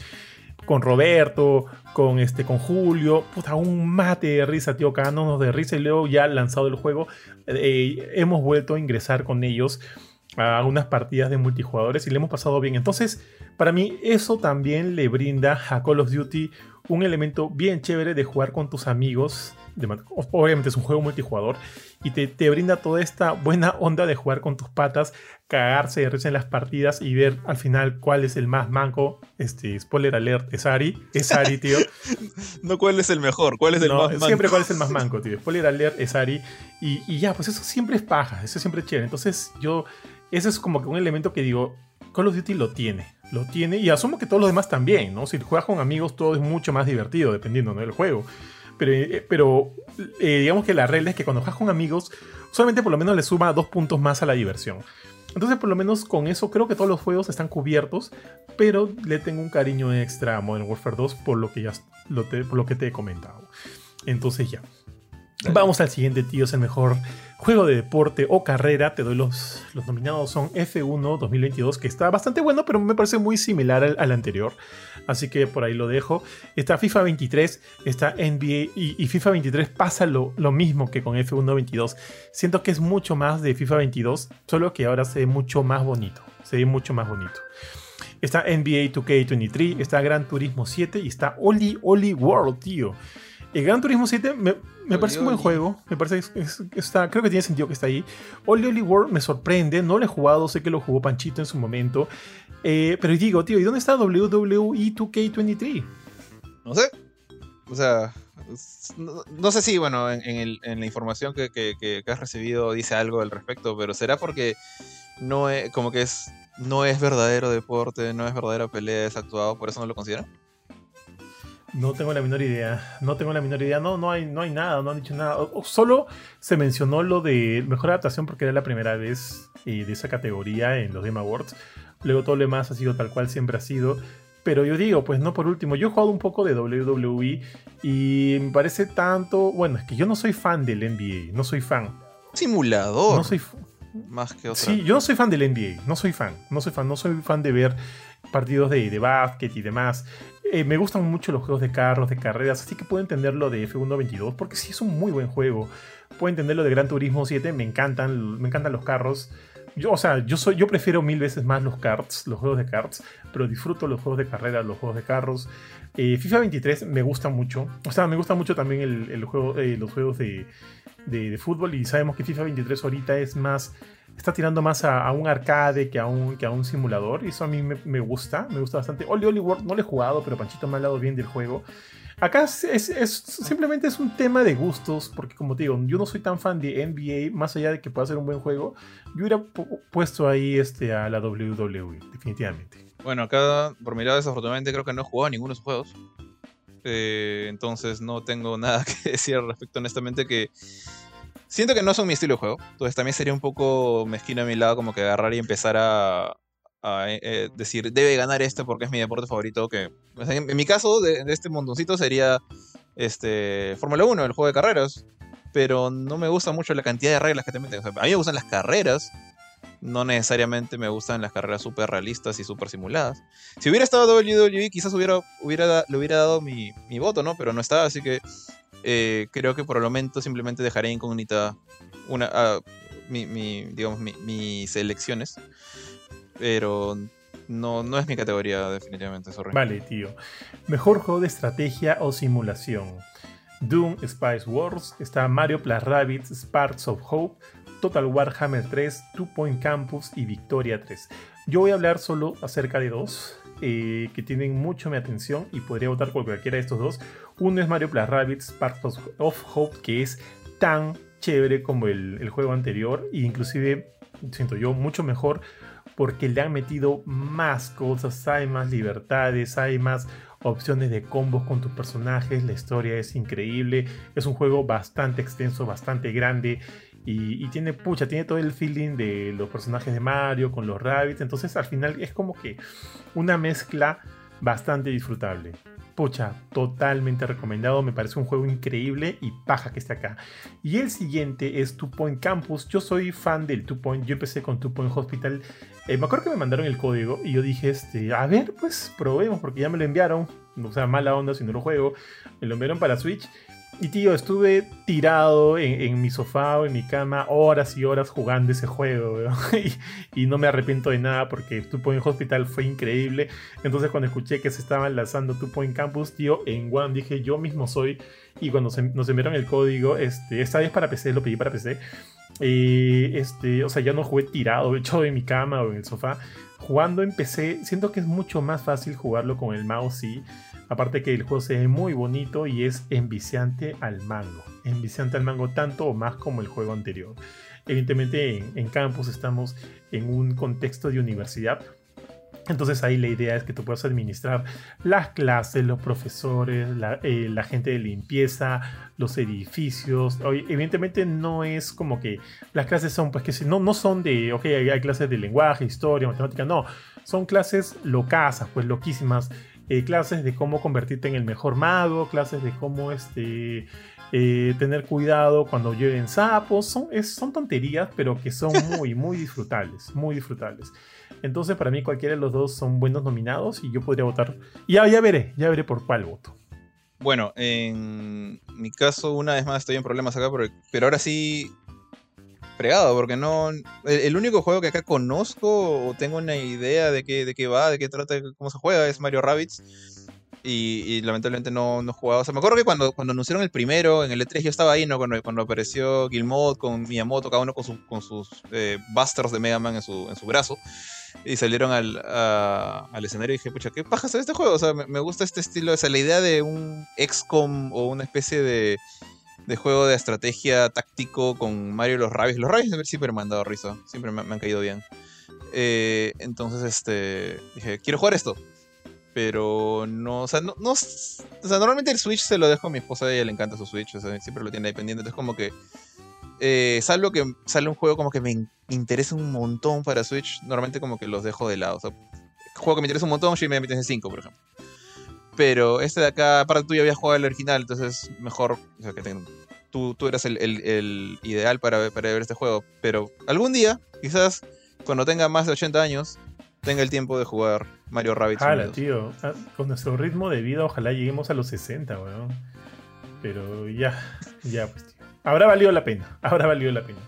con Roberto, con este, con Julio. Puta, un mate de risa, tío. Cagándonos de risa. Y luego ya lanzado el juego. Eh, hemos vuelto a ingresar con ellos a unas partidas de multijugadores y le hemos pasado bien. Entonces, para mí, eso también le brinda a Call of Duty un elemento bien chévere de jugar con tus amigos. Obviamente es un juego multijugador y te, brinda toda esta buena onda de jugar con tus patas, cagarse de risa en las partidas y ver al final cuál es el más manco. Este, spoiler alert, es Ari. Es Ari, tío. no cuál es el mejor, cuál es el más manco. Siempre cuál es el más manco, tío. Spoiler alert, es Ari. Y, y ya, pues eso siempre es paja, eso siempre es chévere. Entonces yo, ese es como que un elemento que digo, Call of Duty lo tiene lo tiene y asumo que todos los demás también, ¿no? Si juegas con amigos todo es mucho más divertido dependiendo del juego. Pero, eh, eh, digamos que la regla es que cuando juegas con amigos solamente por lo menos le suma dos puntos más a la diversión. Entonces por lo menos con eso creo que todos los juegos están cubiertos, pero le tengo un cariño extra a Modern Warfare 2 por lo que ya por lo que te he comentado. Entonces ya. Vamos al siguiente, tío, es el mejor juego de deporte o carrera. Te doy los, los nominados, son F1 2022, que está bastante bueno, pero me parece muy similar al, anterior. Así que por ahí lo dejo. Está FIFA 23, está NBA y, FIFA 23 pasa lo, lo, mismo que con F1 22. Siento que es mucho más de FIFA 22, solo que ahora se ve mucho más bonito. Se ve mucho más bonito. Está NBA 2K23, está Gran Turismo 7 y está Oli Oli World, tío. El Gran Turismo 7 me, parece un buen juego. Me parece que está, creo que tiene sentido que está ahí. Oli Oli World me sorprende. No lo he jugado, sé que lo jugó Panchito en su momento. Eh, pero digo, tío, ¿y dónde está WWE 2K23? No sé. O sea, no, sé si, bueno, en, la información que, has recibido dice algo al respecto, pero será porque no es, como que es, no es verdadero deporte, no es verdadera pelea, es actuado, por eso no lo consideran. No tengo la menor idea. No tengo la menor idea. No, no hay, no hay nada, no han dicho nada. solo se mencionó lo de mejor adaptación porque era la primera vez eh, de esa categoría en los Game Awards. Luego todo lo demás ha sido tal cual siempre ha sido. Pero yo digo, pues no por último, yo he jugado un poco de WWE y me parece tanto. Bueno, es que yo no soy fan del NBA, no soy fan. Simulador. No soy. Más que otra. Sí, yo no soy fan del NBA, no soy fan, no soy fan, no soy fan de ver partidos de, de básquet y demás. Eh, me gustan mucho los juegos de carros, de carreras, así que puedo entender lo de F1 22, porque sí es un muy buen juego. Puedo entender lo de Gran Turismo 7, me encantan, me encantan los carros, yo, o sea, yo soy, yo prefiero mil veces más los cards, los juegos de cards, pero disfruto los juegos de carrera, los juegos de carros. Eh, FIFA 23 me gusta mucho. O sea, me gusta mucho también el, juego, eh, los juegos de, de, fútbol. Y sabemos que FIFA 23 ahorita es más. Está tirando más a, un arcade que a un, que a un simulador. Y eso a mí me, gusta. Me gusta bastante. Oli Oli World no lo he jugado, pero Panchito me ha hablado bien del juego. Acá es, simplemente es un tema de gustos, porque como te digo, yo no soy tan fan de NBA, más allá de que pueda ser un buen juego, yo hubiera puesto ahí este, a la WWE, definitivamente. Bueno, acá por mi lado desafortunadamente creo que no he jugado ninguno de esos juegos. Eh, entonces no tengo nada que decir al respecto, honestamente, que siento que no son mi estilo de juego. Entonces también sería un poco mezquino a mi lado como que agarrar y empezar a, eh, eh, decir, debe ganar este porque es mi deporte favorito. Que, en, mi caso, de, este montoncito sería este, Fórmula 1, el juego de carreras. Pero no me gusta mucho la cantidad de reglas que te meten. a mí me gustan las carreras. No necesariamente me gustan las carreras súper realistas y súper simuladas. Si hubiera estado WWE, quizás hubiera, le hubiera dado mi, voto, ¿no? Pero no está, así que eh, creo que por el momento simplemente dejaré incógnita una, ah, mi, digamos, mis elecciones pero no, no es mi categoría definitivamente, sorry. Vale, tío. Mejor juego de estrategia o simulación. Doom, Spice Wars, está Mario Plus Rabbids, Sparks of Hope, Total Warhammer 3, Two Point Campus y Victoria 3. Yo voy a hablar solo acerca de dos eh, que tienen mucho mi atención y podría votar por cualquiera de estos dos. Uno es Mario Plus Rabbids, Sparks of Hope, que es tan chévere como el, el juego anterior e inclusive siento yo mucho mejor porque le han metido más cosas, hay más libertades, hay más opciones de combos con tus personajes, la historia es increíble, es un juego bastante extenso, bastante grande y, tiene, pucha, tiene todo el feeling de los personajes de Mario con los rabbits, entonces al final es como que una mezcla bastante disfrutable. Pucha, totalmente recomendado, me parece un juego increíble y paja que esté acá. Y el siguiente es Two Point Campus. Yo soy fan del Two Point, yo empecé con Two Point Hospital. Eh, me acuerdo que me mandaron el código y yo dije, este, a ver, pues probemos, porque ya me lo enviaron. O sea, mala onda si no lo juego. Me lo enviaron para Switch. Y tío, estuve tirado en, mi sofá o en mi cama horas y horas jugando ese juego, y, no me arrepiento de nada porque Two Point Hospital fue increíble. Entonces cuando escuché que se estaban lanzando Two Point Campus, tío, en One dije yo mismo soy. Y cuando nos enviaron el código, este, esta vez para PC, lo pedí para PC. Y este, o sea, ya no jugué tirado, echado en mi cama o en el sofá. Jugando en PC, siento que es mucho más fácil jugarlo con el mouse y Aparte que el juego se ve muy bonito y es enviciante al mango. Enviciante al mango tanto o más como el juego anterior. Evidentemente en, campus estamos en un contexto de universidad. Entonces ahí la idea es que tú puedas administrar las clases, los profesores, la, eh, gente de limpieza, los edificios. evidentemente no es como que las clases son, pues que no, no son de, ok, hay, clases de lenguaje, historia, matemática, no. Son clases locasas, pues loquísimas eh, clases de cómo convertirte en el mejor mago, clases de cómo este, eh, tener cuidado cuando lleven sapos. Son, son tonterías, pero que son muy, muy disfrutables, muy disfrutables. Entonces, para mí, cualquiera de los dos son buenos nominados y yo podría votar. Ya, ya veré, ya veré por cuál voto. Bueno, en mi caso, una vez más estoy en problemas acá, pero ahora sí fregado, porque no. El, único juego que acá conozco o tengo una idea de qué, de qué va, de qué trata, cómo se juega, es Mario Rabbits. Y, lamentablemente no, no he jugado. O sea, me acuerdo que cuando, cuando anunciaron el primero, en el E3, yo estaba ahí, ¿no? Cuando, cuando apareció Guilmot con Miyamoto, cada uno con, sus eh, busters de Mega Man en su, en su brazo. Y salieron al, al escenario y dije, pucha, ¿qué paja es este juego? O sea, me, me gusta este estilo. O sea, la idea de un XCOM o una especie de de juego de estrategia táctico con Mario y los Rabbids. Los Rabbids siempre me han dado risa, siempre me, han caído bien. Eh, entonces, este, dije, quiero jugar esto. Pero no, o sea, no, o sea, normalmente el Switch se lo dejo a mi esposa, a ella le encanta su Switch, o sea, siempre lo tiene ahí pendiente. Entonces, como que, eh, salvo que sale un juego como que me interesa un montón para Switch, normalmente como que los dejo de lado. O sea, juego que me interesa un montón, Shin Megami Tensei 5, por ejemplo. Pero este de acá, aparte tú ya habías jugado el original, entonces mejor o sea, que tú, tú eras el, el, ideal para, para, ver este juego. Pero algún día, quizás cuando tenga más de 80 años, tenga el tiempo de jugar Mario Rabbit. Ojalá, tío. Ah, con nuestro ritmo de vida, ojalá lleguemos a los 60, weón. Pero ya, ya, pues, tío. Habrá valido la pena, habrá valido la pena.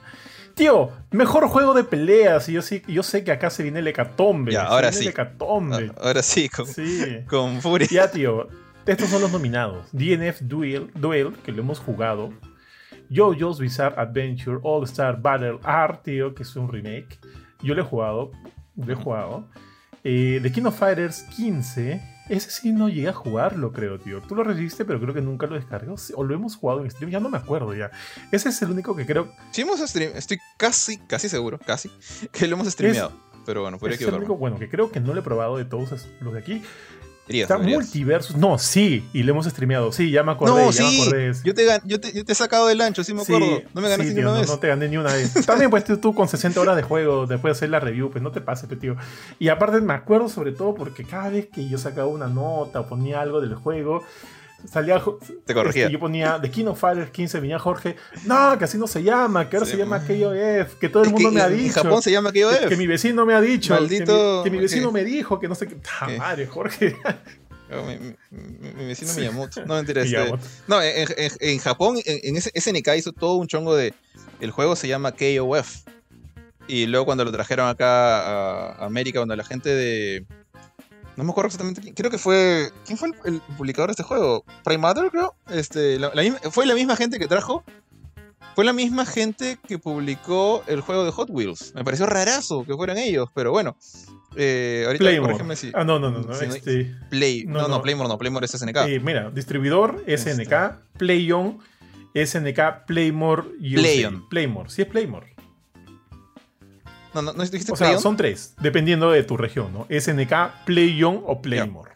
Tío, mejor juego de peleas. Y yo, sí, yo sé que acá se viene el hecatombe. Ya, ahora viene sí. El hecatombe. Ah, Ahora sí, con, Sí. con Furia. Ya, tío. Estos son los nominados. DNF Duel, Duel que lo hemos jugado. JoJo's Bizarre Adventure All Star Battle R, tío, que es un remake. Yo lo he jugado. Lo he jugado. Eh, The King of Fighters 15. Ese sí no llegué a jugarlo, creo, tío. Tú lo recibiste, pero creo que nunca lo descargó. O lo hemos jugado en stream, ya no me acuerdo ya. Ese es el único que creo. Sí hemos stream, estoy casi, casi seguro, casi, que lo hemos streameado. Pero bueno, podría es el único, bueno, que creo que no lo he probado de todos los de aquí. Deberías, Está deberías. Multiversus. No, sí, y lo hemos streameado. Sí, ya me acordé. No, ya me acordé yo te, yo, te, yo te he sacado del ancho, sí me Sí, acuerdo. no me ganaste sí, ni una no, vez. no te gané ni una vez. También, pues tú, tú con 60 horas de juego, después de hacer la review, pues no te pases, pues, tío. Y aparte me acuerdo sobre todo porque cada vez que yo sacaba una nota o ponía algo del juego, salía... Te corregía. este, yo ponía The King of Fighters 15, venía Jorge, no, que así no se llama, que ahora Sí, se llama. KOF, que todo el Es mundo que me ha en dicho. Japón se llama que, KOF. que mi vecino me ha dicho, que mi- que vecino me dijo, que no sé qué. ¡Ah, madre, Jorge! Oh, mi, mi- mi- mi vecino Sí. Miyamoto. No, mentira. este- Miyamoto. no, en, en- en Japón, en, en ese SNK hizo todo un chongo de. El juego se llama KOF. Y luego cuando lo trajeron acá a América, cuando la gente de. No me acuerdo exactamente quién. Creo que fue. ¿Quién fue el, el publicador de este juego? Primator, creo. Este, la- la misma- fue la misma gente que trajo. Fue la misma gente que publicó el juego de Hot Wheels. Me pareció rarazo que fueran ellos, pero bueno. Eh, ahorita Playmore. corrígeme si. Ah, no, no, no, no. si no- este, Play. No, No. Playmore no, Playmore es SNK. Eh, mira, distribuidor SNK, Playon, SNK, Playmore. Playon. Playmore, sí es Playmore. No, no, no dijiste O sea, son tres, dependiendo de tu región, ¿no? SNK, Playon o Playmore.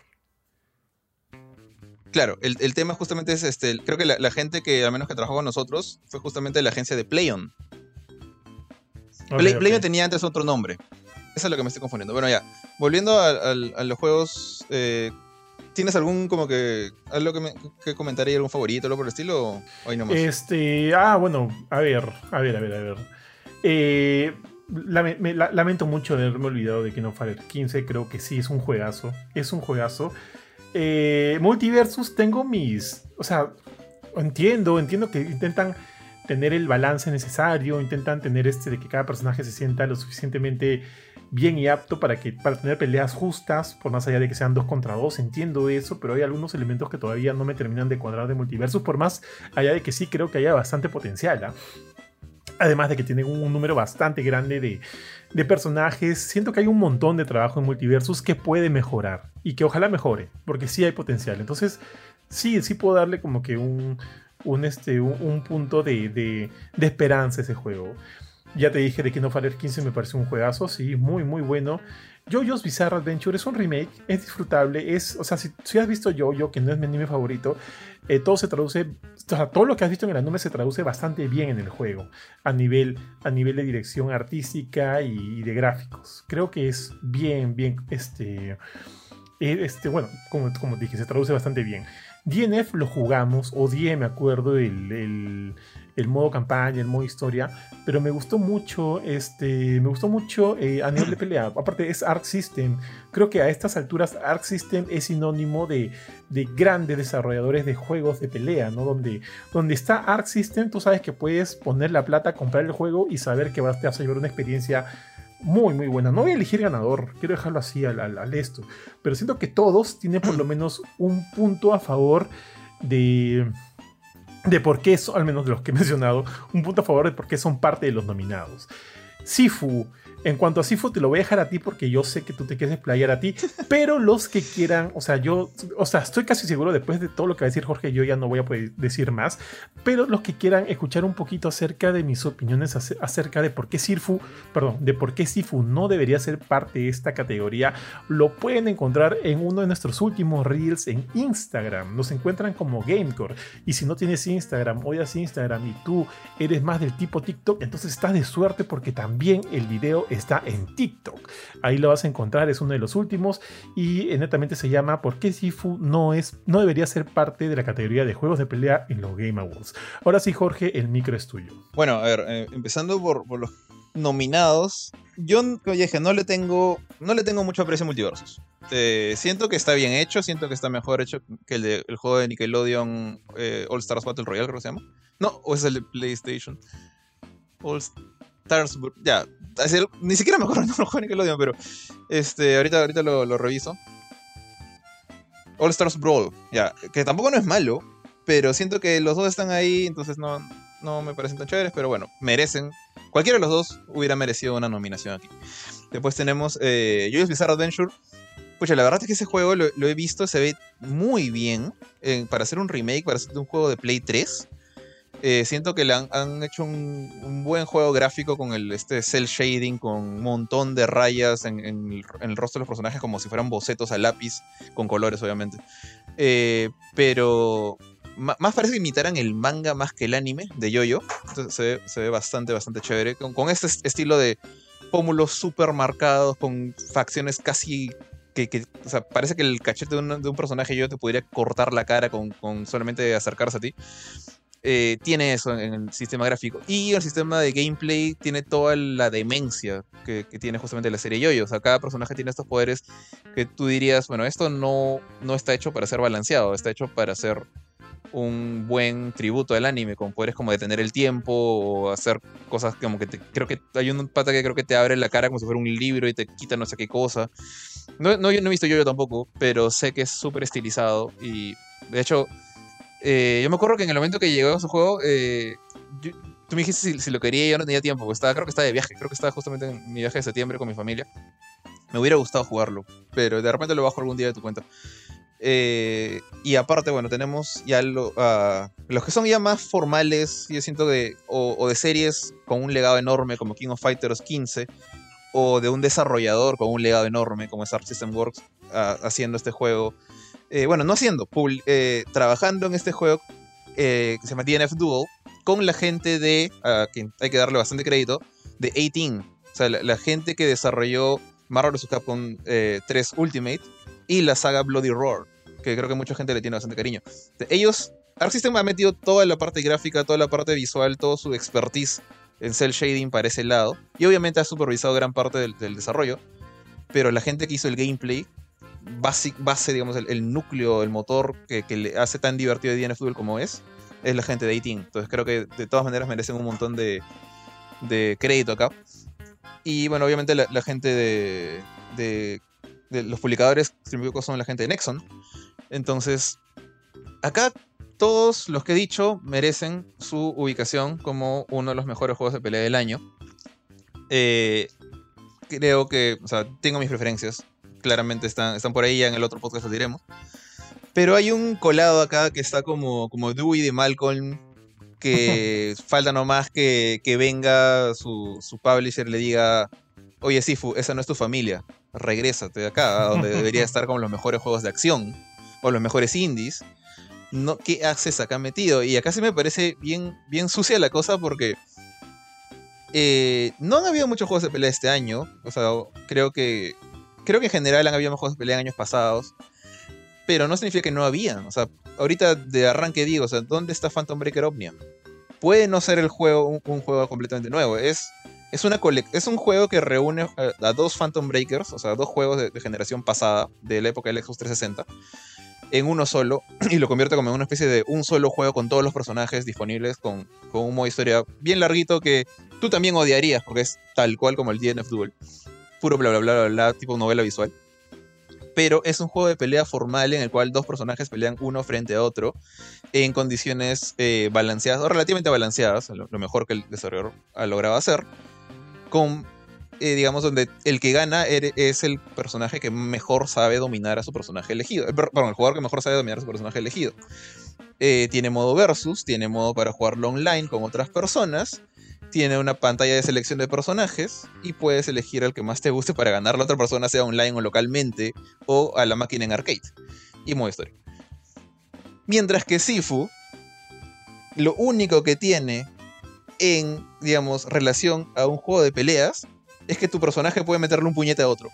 Claro, el, el tema justamente es este. Creo que la, la gente que, al menos que trabajó con nosotros, fue justamente la agencia de Playon. Play-. Playon tenía antes otro nombre. Eso es lo que me estoy confundiendo. Bueno, ya. Volviendo a, a los juegos. eh, ¿Tienes algún como que. algo que, me, que comentar ahí, algún favorito, algo por el estilo? Nomás. Este, ah, bueno, a ver, a ver, a ver, a ver. Eh, lame- me- la- lamento mucho haberme olvidado de Kingdom Fighter 15, creo que sí, es un juegazo, es un juegazo. Eh, Multiversus tengo mis, o sea, entiendo, entiendo que intentan tener el balance necesario, intentan tener este de que cada personaje se sienta lo suficientemente bien y apto para que para tener peleas justas, por más allá de que sean dos contra dos, entiendo eso, pero hay algunos elementos que todavía no me terminan de cuadrar de Multiversus, por más allá de que sí creo que haya bastante potencial. ¿ah? Además de que tienen un número bastante grande de, de personajes, siento que hay un montón de trabajo en Multiversus que puede mejorar y que ojalá mejore, porque sí hay potencial. Entonces, sí, sí puedo darle como que un, un, este, un, un punto de, de, esperanza a ese juego. Ya te dije de Kingdom Fighter 15 me pareció un juegazo, sí, muy, muy bueno. JoJo's Bizarre Adventure es un remake, es disfrutable, es, o sea, si, has visto JoJo, que no es mi anime favorito, eh, todo se traduce, o sea, todo lo que has visto en el anime se traduce bastante bien en el juego, a nivel, a nivel de dirección artística y, de gráficos. Creo que es bien, bien, este, eh, este bueno, como, como dije, se traduce bastante bien. DNF lo jugamos, odié, me acuerdo, el, el, el modo campaña, el modo historia, pero me gustó mucho, este, me gustó mucho eh, a nivel de pelea. Aparte es Arc System. Creo que a estas alturas Arc System es sinónimo de, de grandes desarrolladores de juegos de pelea, ¿no? Donde, donde está Arc System, tú sabes que puedes poner la plata, comprar el juego y saber que vas, a llevar una experiencia muy, muy buena. No voy a elegir ganador, quiero dejarlo así al- al esto. Pero siento que todos tienen por lo menos un punto a favor de, de por qué, son, al menos de los que he mencionado, un punto a favor de por qué son parte de los nominados. Sifu, en cuanto a Sifu, te lo voy a dejar a ti porque yo sé que tú te quieres explayar a ti, pero los que quieran, o sea, yo, o sea, estoy casi seguro después de todo lo que va a decir Jorge, yo ya no voy a poder decir más, pero los que quieran escuchar un poquito acerca de mis opiniones ace- acerca de por qué Sifu, perdón, de por qué Sifu no debería ser parte de esta categoría, lo pueden encontrar en uno de nuestros últimos reels en Instagram. Nos encuentran como Gamecore. Y si no tienes Instagram, odias Instagram y tú eres más del tipo TikTok, entonces estás de suerte porque también el video está en TikTok. Ahí lo vas a encontrar, es uno de los últimos y eh, netamente se llama ¿Por qué Sifu no, es, no debería ser parte de la categoría de juegos de pelea en los Game Awards? Ahora sí, Jorge, el micro es tuyo. Bueno, a ver, eh, empezando por, los nominados. Yo, dije, no le tengo, no le tengo mucho aprecio a Multiversus. Eh, siento que está bien hecho, siento que está mejor hecho que el, de- el juego de Nickelodeon All Stars Battle Royale, creo que se llama. No, o es el de PlayStation. All, Stars. Ya, ni siquiera me acuerdo no lo Nickelodeon, pero este, ahorita, ahorita lo, lo reviso. All Stars Brawl, ya, que tampoco no es malo, pero siento que los dos están ahí, entonces no, no me parecen tan chéveres, pero bueno, merecen. Cualquiera de los dos hubiera merecido una nominación aquí. Después tenemos eh, Joyous Bizarre Adventure. Pucha, la verdad es que ese juego lo, he visto, se ve muy bien eh, para hacer un remake, para hacer un juego de Play 3. Eh, siento que le han, hecho un, buen juego gráfico con el este cel shading, con un montón de rayas en, el, rostro de los personajes como si fueran bocetos a lápiz, con colores obviamente. Eh, pero más parece que imitaran el manga más que el anime de Yoyo. Entonces se ve, bastante, bastante chévere. Con, este estilo de pómulos super marcados, con facciones casi que, o sea, parece que el cachete de un, personaje yo te podría cortar la cara con, con solamente acercarse a ti. Eh, tiene eso en el sistema gráfico. Y el sistema de gameplay tiene toda la demencia que, tiene justamente la serie Yoyo. O sea, cada personaje tiene estos poderes que tú dirías, bueno, esto no, no está hecho para ser balanceado, está hecho para ser un buen tributo al anime, con poderes como detener el tiempo o hacer cosas como que te, creo que hay un pata que creo que te abre la cara como si fuera un libro y te quita no sé qué cosa. No, no, no he visto yo tampoco, pero sé que es súper estilizado y de hecho eh, yo me acuerdo que en el momento que llegó a su juego, eh, tú me dijiste si, lo quería yo no tenía tiempo, porque estaba, creo que estaba de viaje, creo que estaba justamente en mi viaje de septiembre con mi familia. Me hubiera gustado jugarlo, pero de repente lo bajo algún día de tu cuenta. Eh, y aparte, bueno, tenemos ya los que son ya más formales, yo siento que, o, de series con un legado enorme como King of Fighters 15, o de un desarrollador con un legado enorme como Art System Works ah, haciendo este juego eh, bueno, no haciendo, eh, trabajando en este juego eh, que se llama DNF Duel con la gente de, a quien hay que darle bastante crédito, de 18. O sea, la, gente que desarrolló Marvel vs. Capcom 3 Ultimate y la saga Bloody Roar, que creo que mucha gente le tiene bastante cariño. Ellos, Arc System ha metido toda la parte gráfica, toda la parte visual, todo su expertise en cel shading para ese lado. Y obviamente ha supervisado gran parte del, del desarrollo. Pero la gente que hizo el gameplay base, base digamos, el, núcleo, el motor que, le hace tan divertido DNF Duel como es, es la gente de 18. Entonces creo que de todas maneras merecen un montón de, de crédito acá. Y bueno, obviamente la, gente de, de, los publicadores son la gente de Nexon. Entonces, acá todos los que he dicho merecen su ubicación como uno de los mejores juegos de pelea del año. Eh, creo que, o sea, tengo mis preferencias claramente están, están por ahí, ya en el otro podcast lo diremos. Pero hay un colado acá que está como, como Dewey de Malcolm, que falta nomás que, que venga su, su publisher y le diga, oye Sifu, esa no es tu familia, regrésate de acá, donde debería estar como los mejores juegos de acción, o los mejores indies. No, ¿Qué haces acá metido? Y acá sí me parece bien, bien sucia la cosa porque... Eh, no han habido muchos juegos de pelea este año. O sea, creo que creo que en general han habido mejores peleas en años pasados, pero no significa que no habían. O sea, ahorita de arranque digo, o sea, ¿dónde está Phantom Breaker Omnia? Puede no ser el juego un, juego completamente nuevo, es, es, una es un juego que reúne a, dos Phantom Breakers, o sea, dos juegos de, generación pasada, de la época del Xbox 360, en uno solo, y lo convierte como en una especie de un solo juego con todos los personajes disponibles, con, con un modo historia bien larguito que tú también odiarías, porque es tal cual como el DNF Duel puro bla bla bla bla, tipo novela visual. Pero es un juego de pelea formal en el cual dos personajes pelean uno frente a otro en condiciones eh, balanceadas, o relativamente balanceadas, lo, mejor que el desarrollador ha logrado hacer, con, eh, digamos, donde el que gana es el personaje que mejor sabe dominar a su personaje elegido. Eh, perdón, el jugador que mejor sabe dominar a su personaje elegido. tiene modo versus, tiene modo para jugarlo online con otras personas tiene una pantalla de selección de personajes y puedes elegir al que más te guste para ganar la otra persona, sea online o localmente, o a la máquina en arcade. Y modo historia. Mientras que Sifu, lo único que tiene en, digamos, relación a un juego de peleas es que tu personaje puede meterle un puñete a otro.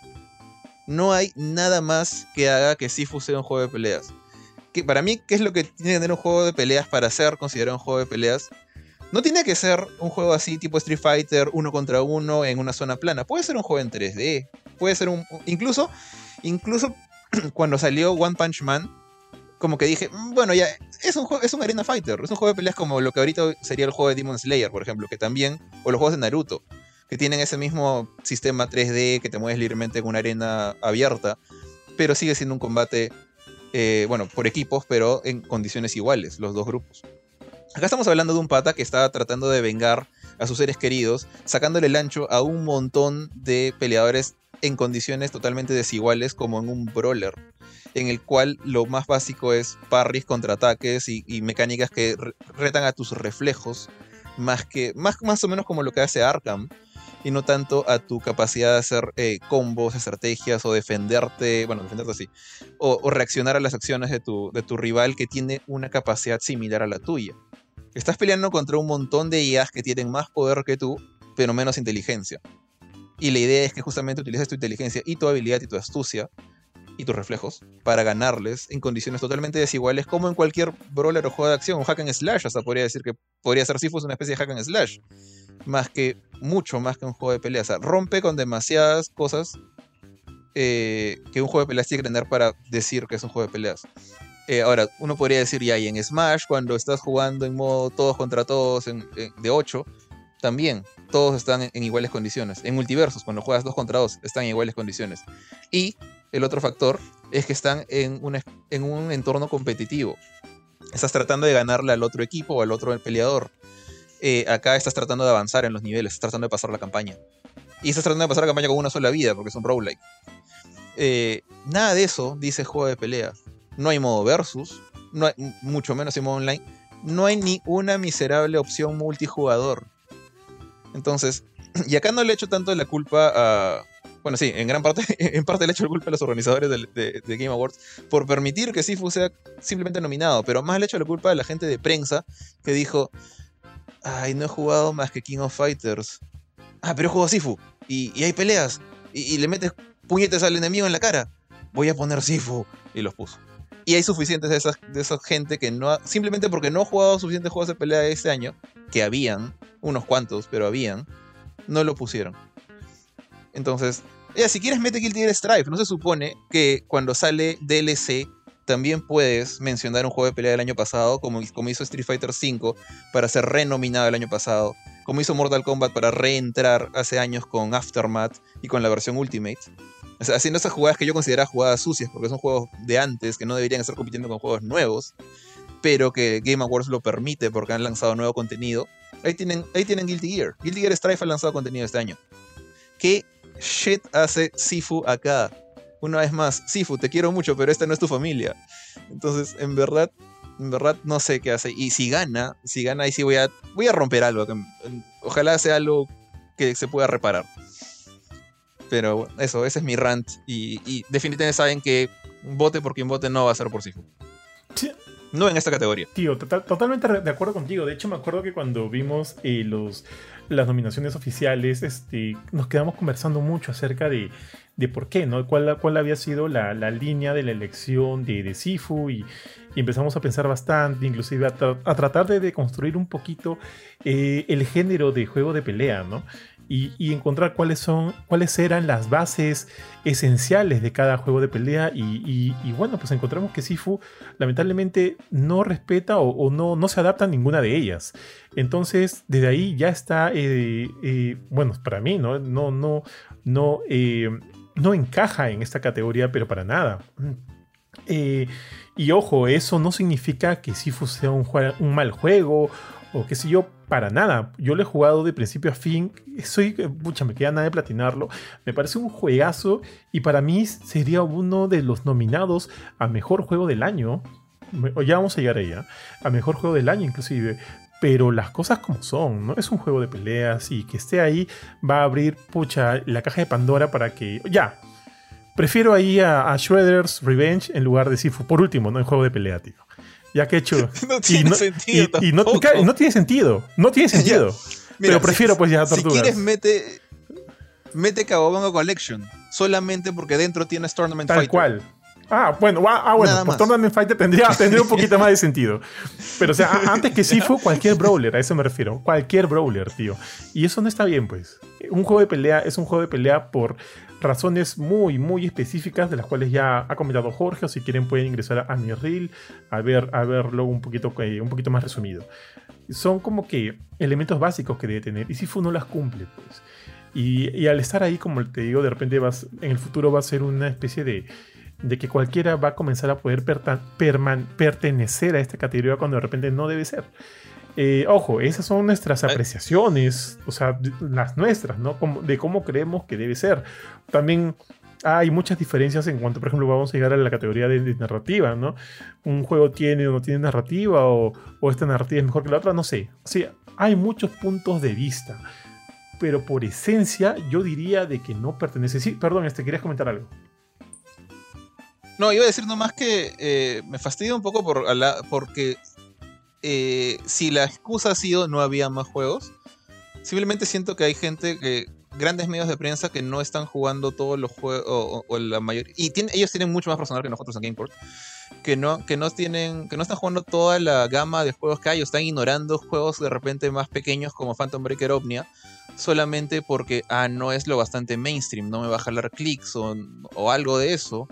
No hay nada más que haga que Sifu sea un juego de peleas. Que para mí, ¿qué es lo que tiene que tener un juego de peleas para ser considerado un juego de peleas? No tiene que ser un juego así tipo Street Fighter uno contra uno en una zona plana. Puede ser un juego en 3D. Puede ser un. Incluso. Incluso cuando salió One Punch Man. Como que dije, mm, bueno, ya. es un, es un arena fighter, es un juego de peleas como lo que ahorita sería el juego de Demon Slayer, por ejemplo, que también, o los juegos de Naruto, que tienen ese mismo sistema 3D que te mueves libremente en una arena abierta, pero sigue siendo un combate, eh, bueno, por equipos, pero en condiciones iguales, los dos grupos. Acá estamos hablando de un pata que está tratando de vengar a sus seres queridos, sacándole el ancho a un montón de peleadores en condiciones totalmente desiguales como en un brawler, en el cual lo más básico es parries, contraataques y, y mecánicas que retan a tus reflejos, más, que, más, más o menos como lo que hace Arkham, y no tanto a tu capacidad de hacer eh, combos, estrategias o defenderte, bueno, defenderte así, o, o, reaccionar a las acciones de tu, de tu rival que tiene una capacidad similar a la tuya. Estás peleando contra un montón de IAs que tienen más poder que tú, pero menos inteligencia. Y la idea es que justamente utilices tu inteligencia y tu habilidad y tu astucia y tus reflejos para ganarles en condiciones totalmente desiguales como en cualquier brawler o juego de acción, un hack and slash, hasta podría decir que podría ser Sifus una especie de hack and slash, más que mucho más que un juego de peleas. O sea, rompe con demasiadas cosas eh, que un juego de peleas tiene que tener para decir que es un juego de peleas. Eh, ahora, uno podría decir ya, y en Smash, cuando estás jugando en modo todos contra todos en, de 8, también todos están en, iguales condiciones. En multiversos, cuando juegas 2 contra 2, están en iguales condiciones. Y el otro factor es que están en un, en un entorno competitivo. Estás tratando de ganarle al otro equipo o al otro peleador. Eh, acá estás tratando de avanzar en los niveles, estás tratando de pasar la campaña. Y estás tratando de pasar la campaña con una sola vida, porque es un roguelike. Eh, nada de eso dice juego de pelea no hay modo versus, no hay, mucho menos hay modo online, no hay ni una miserable opción multijugador. Entonces, y acá no le echo tanto la culpa a... Bueno, sí, en gran parte, en parte le echo la culpa a los organizadores de, Game Awards por permitir que Sifu sea simplemente nominado, pero más le echo la culpa a la gente de prensa que dijo, ay, no he jugado más que King of Fighters. Ah, pero jugado Sifu, y, y hay peleas, y, y le metes puñetes al enemigo en la cara. Voy a poner Sifu, y los puso. Y hay suficientes de de esa gente que no ha, simplemente porque no ha jugado suficientes juegos de pelea este año, que habían, unos cuantos, pero habían, no lo pusieron. Entonces, ya, si quieres mete Guilty Gear Strive, no se supone que cuando sale DLC también puedes mencionar un juego de pelea del año pasado, como, como hizo Street Fighter V para ser renominado el año pasado, como hizo Mortal Kombat para reentrar hace años con Aftermath y con la versión Ultimate. Haciendo esas jugadas que yo consideraba jugadas sucias, porque son juegos de antes que no deberían estar compitiendo con juegos nuevos, pero que Game Awards lo permite porque han lanzado nuevo contenido. Ahí tienen, ahí tienen Guilty Gear. Guilty Gear Strife ha lanzado contenido este año. ¿Qué shit hace Sifu acá? Una vez más, Sifu, te quiero mucho, pero esta no es tu familia. Entonces, en verdad, en verdad no sé qué hace. Y si gana, si gana, ahí sí voy a, voy a romper algo. Ojalá sea algo que se pueda reparar. Pero eso, ese es mi rant. Y, y definitivamente saben que vote por quien vote no va a ser por Sifu. Sí. No en esta categoría. Tío, total, totalmente de acuerdo contigo. De hecho, me acuerdo que cuando vimos eh, los, las nominaciones oficiales, este, nos quedamos conversando mucho acerca de, de por qué, ¿no? ¿Cuál, cuál había sido la, la línea de la elección de, de Sifu y, y, empezamos a pensar bastante, inclusive a, tra a tratar de, de, construir un poquito eh, el género de juego de pelea, ¿no? Y, encontrar cuáles son cuáles eran las bases esenciales de cada juego de pelea. Y, bueno pues encontramos que Sifu lamentablemente no respeta o, no, no se adapta a ninguna de ellas. Entonces desde ahí ya está eh, eh, bueno para mí no no no no eh, no encaja en esta categoría pero para nada. Y ojo eso no significa que Sifu sea un mal juego o qué sé yo, para nada. Yo lo he jugado de principio a fin. Soy, pucha, me queda nada de platinarlo. Me parece un juegazo y para mí sería uno de los nominados a mejor juego del año. Ya vamos a llegar a ella. A mejor juego del año, inclusive. Pero las cosas como son, ¿no? Es un juego de peleas y que esté ahí va a abrir, pucha, la caja de Pandora para que. ¡Ya! Prefiero ahí a, a Shredder's Revenge en lugar de Sifu. Por último, no en juego de pelea, tío ya que hecho. no tiene y no, sentido. Y, y no, no, tiene sentido. No tiene sentido. Mira, pero prefiero si, pues ya tortugas. Si quieres, mete. Mete Cabobongo Collection. Solamente porque dentro tienes Tournament Tal Fighter. cual. Ah, bueno, ah, bueno, Nada pues Tournament Fighter tendría, tendría un poquito más de sentido. Pero, o sea, antes que Sifu, cualquier brawler, a eso me refiero. Cualquier brawler, tío. Y eso no está bien, pues. un juego de pelea es un juego de pelea por razones muy, muy específicas, de las cuales ya ha comentado Jorge, o si quieren pueden ingresar a mi reel a, ver, a verlo un poquito, eh, un poquito más resumido. Son como que elementos básicos que debe tener, y Sifu no las cumple, pues. Y, al estar ahí, como te digo, de repente vas, en el futuro va a ser una especie de, de que cualquiera va a comenzar a poder pertenecer a esta categoría cuando de repente no debe ser. Eh, ojo, esas son nuestras apreciaciones, o sea, las nuestras, ¿no? de cómo creemos que debe ser. También hay muchas diferencias en cuanto, por ejemplo, vamos a llegar a la categoría de, narrativa, ¿no? Un juego tiene o no tiene narrativa, o, esta narrativa es mejor que la otra, no sé. Sí, hay muchos puntos de vista, pero por esencia yo diría de que no pertenece. Sí, perdón, este, querías comentar algo. No, iba a decir nomás que eh, me fastidia un poco por, porque eh, si la excusa ha sido no había más juegos, simplemente siento que hay gente que grandes medios de prensa que no están jugando todos los juegos o, la mayoría y ellos tienen mucho más personal que nosotros en Gameport que no que no tienen que no están jugando toda la gama de juegos que hay o están ignorando juegos de repente más pequeños como Phantom Breaker Omnia solamente porque ah no es lo bastante mainstream no me va a jalar clics o, o algo de eso.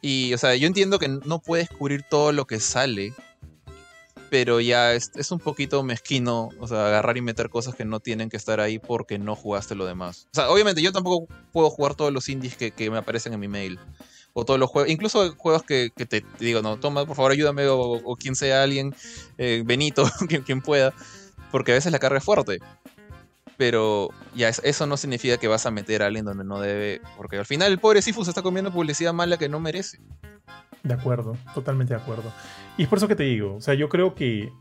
Y o sea yo entiendo que no puedes cubrir todo lo que sale pero ya es, un poquito mezquino, o sea, agarrar y meter cosas que no tienen que estar ahí porque no jugaste lo demás. O sea, obviamente yo tampoco puedo jugar todos los indies que, me aparecen en mi mail. O todos los juegos, incluso juegos que, te, digo, no, toma, por favor, ayúdame, o, quien sea alguien, eh, Benito, quien, pueda, porque a veces la carga es fuerte. Pero ya eso no significa que vas a meter a alguien donde no debe, porque al final el pobre Sifu se está comiendo publicidad mala que no merece. De acuerdo, totalmente de acuerdo. Y es por eso que te digo, o sea, yo creo que,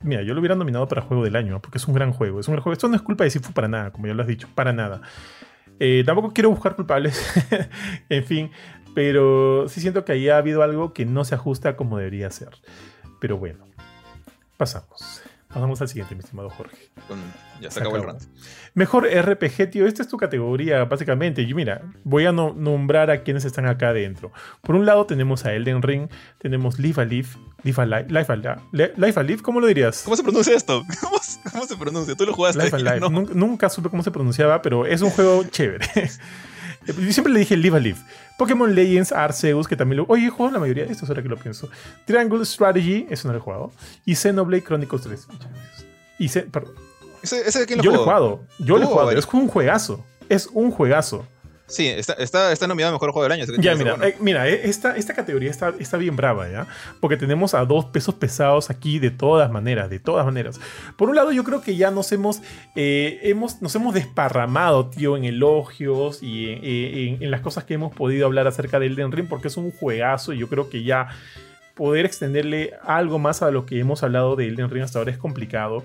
mira, yo lo hubiera nominado para Juego del Año, porque es un gran juego, es un gran juego. Esto no es culpa de Sifu para nada, como ya lo has dicho, para nada. Eh, tampoco quiero buscar culpables, en fin, pero sí siento que ahí ha habido algo que no se ajusta como debería ser. Pero bueno, pasamos. Pasamos al siguiente, mi estimado Jorge. ya se, acabó, el rant. Mejor RPG, tío. Esta es tu categoría, básicamente. Y mira, voy a nombrar a quienes están acá adentro. Por un lado tenemos a Elden Ring, tenemos Live a Live, Live a Life a, Life a Live, ¿cómo lo dirías? ¿Cómo se pronuncia esto? ¿Cómo, se pronuncia? Tú lo jugaste. Life a. Nunca, supe cómo se pronunciaba, pero es un juego chévere. Yo siempre le dije Live a Live. Pokémon Legends Arceus, que también lo. Oye, he jugado la mayoría de estos, ahora que lo pienso. Triangle Strategy, eso no lo he jugado. Y Xenoblade Chronicles 3. Y perdón. ¿Ese, ese de quién lo Yo lo he jugado. Yo lo he oh, jugado. Es un juegazo. Es un juegazo. Sí, está, está, está, nominado a Mejor Juego del Año. Ya, mira, eh, mira eh, esta, esta categoría está, está bien brava, ¿ya? Porque tenemos a dos pesos pesados aquí de todas maneras, de todas maneras. Por un lado, yo creo que ya nos hemos, eh, hemos, nos hemos desparramado, tío, en elogios y en, en, las cosas que hemos podido hablar acerca del Elden Ring, porque es un juegazo y yo creo que ya poder extenderle algo más a lo que hemos hablado de Elden Ring hasta ahora es complicado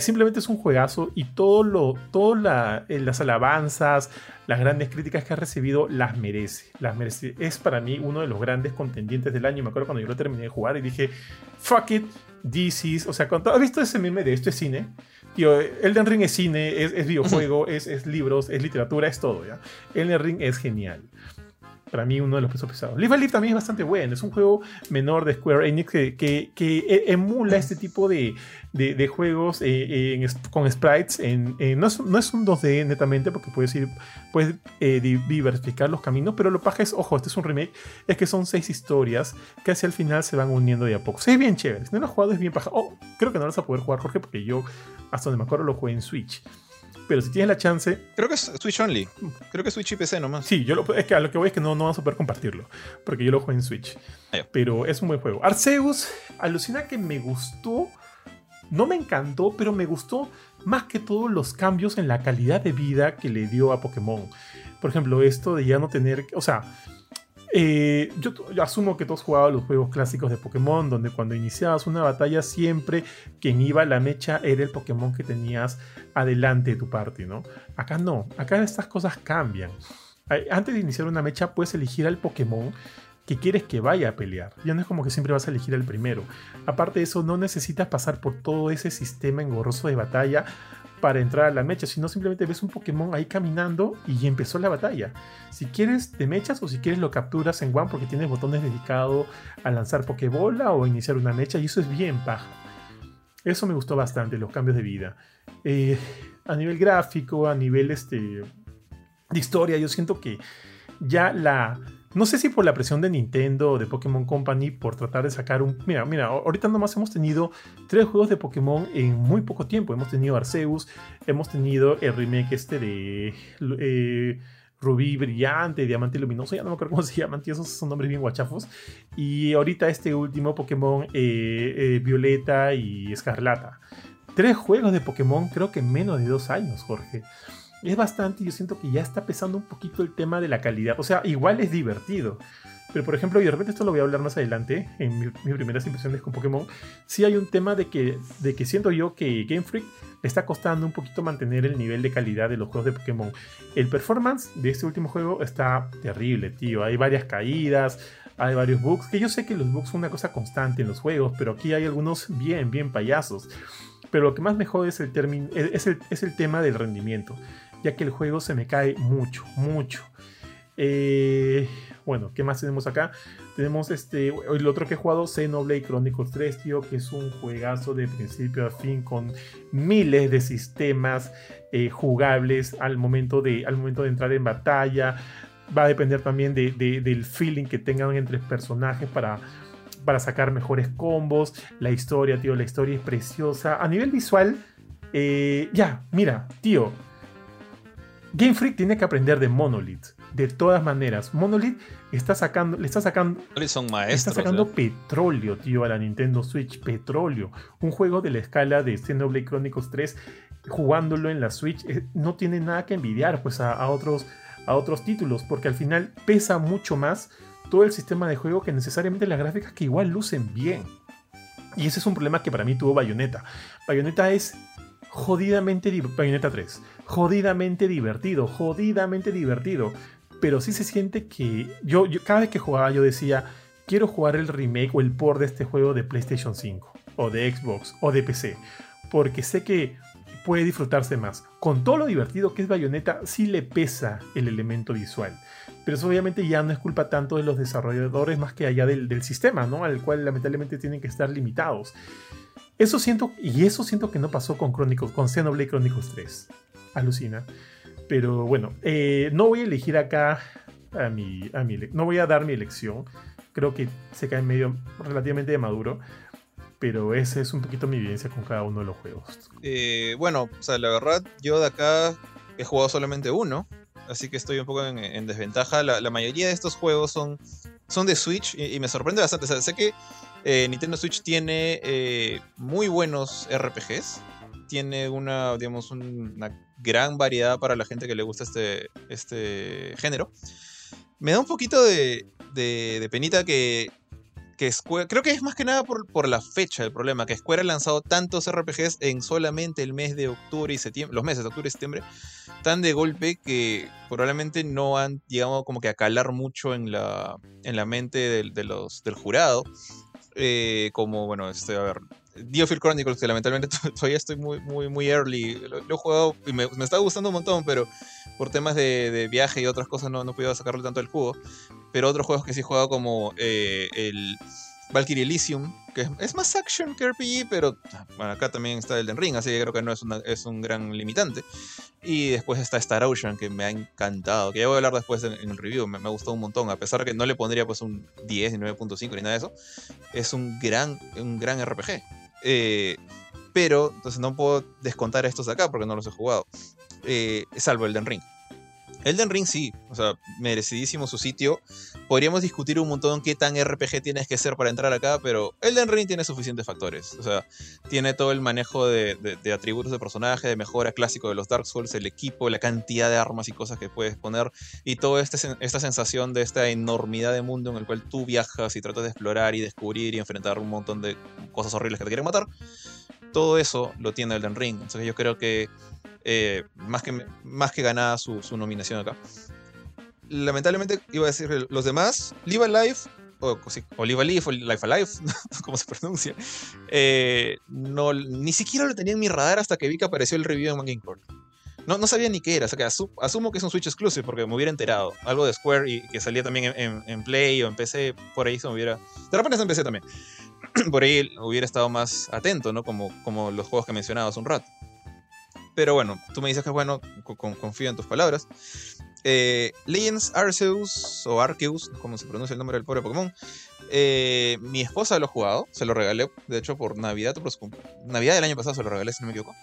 simplemente es un juegazo y todo lo, todas eh, las alabanzas, las grandes críticas que ha recibido las merece, las merece. Es para mí uno de los grandes contendientes del año. Me acuerdo cuando yo lo terminé de jugar y dije, fuck it, this is. O sea, ¿has visto ese meme de esto es cine? Tío, Elden Ring es cine, es, videojuego, es, es, libros, es literatura, es todo, ¿ya? Elden Ring es genial para mí uno de los pesos pesados. Live Live también es bastante bueno, es un juego menor de Square Enix que, que, e, emula este tipo de, de, juegos eh, con sprites. En, no, es, no, es, un 2D netamente porque puedes ir, puedes eh, diversificar los caminos, pero lo paja es, ojo, este es un remake, es que son seis historias que hacia el final se van uniendo de a poco. es bien chévere, si no lo has jugado es bien paja. Oh, creo que no lo vas a poder jugar, Jorge, porque yo hasta donde me acuerdo lo jugué en Switch. Pero si tienes la chance. Creo que es Switch only. Creo que es Switch y PC nomás. Sí, yo lo, es que a lo que voy es que no, no vas a poder compartirlo. Porque yo lo juego en Switch. Ah, pero es un buen juego. Arceus, alucina que me gustó. No me encantó, pero me gustó más que todo los cambios en la calidad de vida que le dio a Pokémon. Por ejemplo, esto de ya no tener. O sea, eh, yo, asumo que todos jugado los juegos clásicos de Pokémon, donde cuando iniciabas una batalla siempre quien iba a la mecha era el Pokémon que tenías adelante de tu party, ¿no? Acá no, acá estas cosas cambian. Antes de iniciar una mecha puedes elegir al Pokémon que quieres que vaya a pelear. Ya no es como que siempre vas a elegir al primero. Aparte de eso, no necesitas pasar por todo ese sistema engorroso de batalla para entrar a la mecha, sino simplemente ves un Pokémon ahí caminando y empezó la batalla. Si quieres te mechas o si quieres lo capturas en One porque tienes botones dedicados a lanzar Pokébola o iniciar una mecha y eso es bien paja. Eso me gustó bastante, los cambios de vida. Eh, a nivel gráfico, a nivel este, de historia, yo siento que ya la... No sé si por la presión de Nintendo o de Pokémon Company por tratar de sacar un... Mira, mira, ahorita nomás hemos tenido tres juegos de Pokémon en muy poco tiempo. Hemos tenido Arceus, hemos tenido el remake este de... Eh, Rubí Brillante, Diamante Luminoso, ya no me acuerdo cómo se llaman, esos son nombres bien guachafos. Y ahorita este último Pokémon eh, eh, Violeta y Escarlata. Tres juegos de Pokémon, creo que en menos de dos años, Jorge. Es bastante, yo siento que ya está pesando un poquito el tema de la calidad. O sea, igual es divertido. Pero por ejemplo, y de repente esto lo voy a hablar más adelante, en mis primeras impresiones con Pokémon, sí hay un tema de que, de que siento yo que Game Freak le está costando un poquito mantener el nivel de calidad de los juegos de Pokémon. El performance de este último juego está terrible, tío. Hay varias caídas, hay varios bugs, que yo sé que los bugs son una cosa constante en los juegos, pero aquí hay algunos bien, bien payasos. Pero lo que más me jode es el, es el, es el tema del rendimiento, ya que el juego se me cae mucho, mucho. Eh, bueno, ¿qué más tenemos acá? Tenemos este, el otro que he jugado, Xenoblade Chronicles 3, tío, que es un juegazo de principio a fin con miles de sistemas eh, jugables al momento, de, al momento de entrar en batalla. Va a depender también del feeling que tengan entre personajes para, para sacar mejores combos. La historia, tío, la historia es preciosa. A nivel visual, eh, ya, mira, tío. Game Freak tiene que aprender de Monolith de todas maneras. Monolith está sacando, le está sacando, son maestros, está sacando petróleo, tío, a la Nintendo Switch. Petróleo. Un juego de la escala de Xenoblade Chronicles 3, jugándolo en la Switch, eh, no tiene nada que envidiar pues, a, otros, a otros títulos, porque al final pesa mucho más todo el sistema de juego que necesariamente las gráficas que igual lucen bien. Y ese es un problema que para mí tuvo Bayonetta. Bayonetta es jodidamente Bayonetta 3, jodidamente divertido, jodidamente divertido pero sí se siente que yo, cada vez que jugaba yo decía, quiero jugar el remake o el port de este juego de PlayStation 5 o de Xbox o de PC, porque sé que puede disfrutarse más. Con todo lo divertido que es Bayonetta, sí le pesa el elemento visual. Pero eso obviamente ya no es culpa tanto de los desarrolladores más que allá del, sistema, ¿no? Al cual lamentablemente tienen que estar limitados. Eso siento, y eso siento que no pasó con Chronicles, con Xenoblade Chronicles 3. Alucina. Pero bueno, eh, no voy a elegir acá a mi, a mi. No voy a dar mi elección. Creo que se cae medio relativamente de maduro. Pero esa es un poquito mi vivencia con cada uno de los juegos. Eh, bueno, o sea, la verdad, yo de acá he jugado solamente uno. Así que estoy un poco en, desventaja. La, mayoría de estos juegos son, son de Switch y, me sorprende bastante. O sea, sé que eh, Nintendo Switch tiene muy buenos RPGs. Tiene una, digamos, una gran variedad para la gente que le gusta este, este género. Me da un poquito de, de, penita que, que Square, creo que es más que nada por, por, la fecha el problema, que Square ha lanzado tantos RPGs en solamente el mes de octubre y septiembre, los meses de octubre y septiembre, tan de golpe que probablemente no han llegado como que a calar mucho en la, en la mente de, los, del jurado. Eh, como, bueno, este, a ver, Diofield Chronicles, que lamentablemente todavía estoy muy, muy, muy early. Lo, he jugado y me, me, está gustando un montón, pero por temas de, de viaje y otras cosas no, no he podido sacarle tanto el jugo. Pero otros juegos que sí he jugado, como eh, el Valkyrie Elysium, que es, más action que RPG, pero bueno, acá también está Elden Ring, así que creo que no es, una, es un gran limitante. Y después está Star Ocean, que me ha encantado, que ya voy a hablar después en, el review, me, ha gustado un montón, a pesar de que no le pondría pues un 10 ni 9.5 ni nada de eso. Es un gran, un gran RPG. Eh, pero, entonces no puedo descontar estos de acá porque no los he jugado. Eh, salvo Elden Ring. Elden Ring sí, o sea, merecidísimo su sitio. Podríamos discutir un montón qué tan RPG tienes que ser para entrar acá, pero Elden Ring tiene suficientes factores. O sea, tiene todo el manejo de, atributos de personaje, de mejora clásico de los Dark Souls, el equipo, la cantidad de armas y cosas que puedes poner, y toda este, esta sensación de esta enormidad de mundo en el cual tú viajas y tratas de explorar y descubrir y enfrentar un montón de cosas horribles que te quieren matar. Todo eso lo tiene Elden Ring. Entonces yo creo que eh, más, que, más que ganada su, nominación acá. Lamentablemente, iba a decir los demás, Live Alive, o, o Live Alive, o Life Alive, como se pronuncia, eh, no, ni siquiera lo tenía en mi radar hasta que vi que apareció el review en Court. No, no sabía ni qué era, o sea que asumo que es un Switch exclusive porque me hubiera enterado. Algo de Square y que salía también en, Play o en PC, por ahí se me hubiera. De repente está en PC también. por ahí hubiera estado más atento, ¿no? Como, como los juegos que mencionaba hace un rato. Pero bueno, tú me dices que es bueno, confío en tus palabras. Eh, Legends Arceus, o Arceus, como se pronuncia el nombre del pobre Pokémon. Eh, mi esposa lo ha jugado, se lo regalé, de hecho, por Navidad, por Navidad del año pasado se lo regalé, si no me equivoco.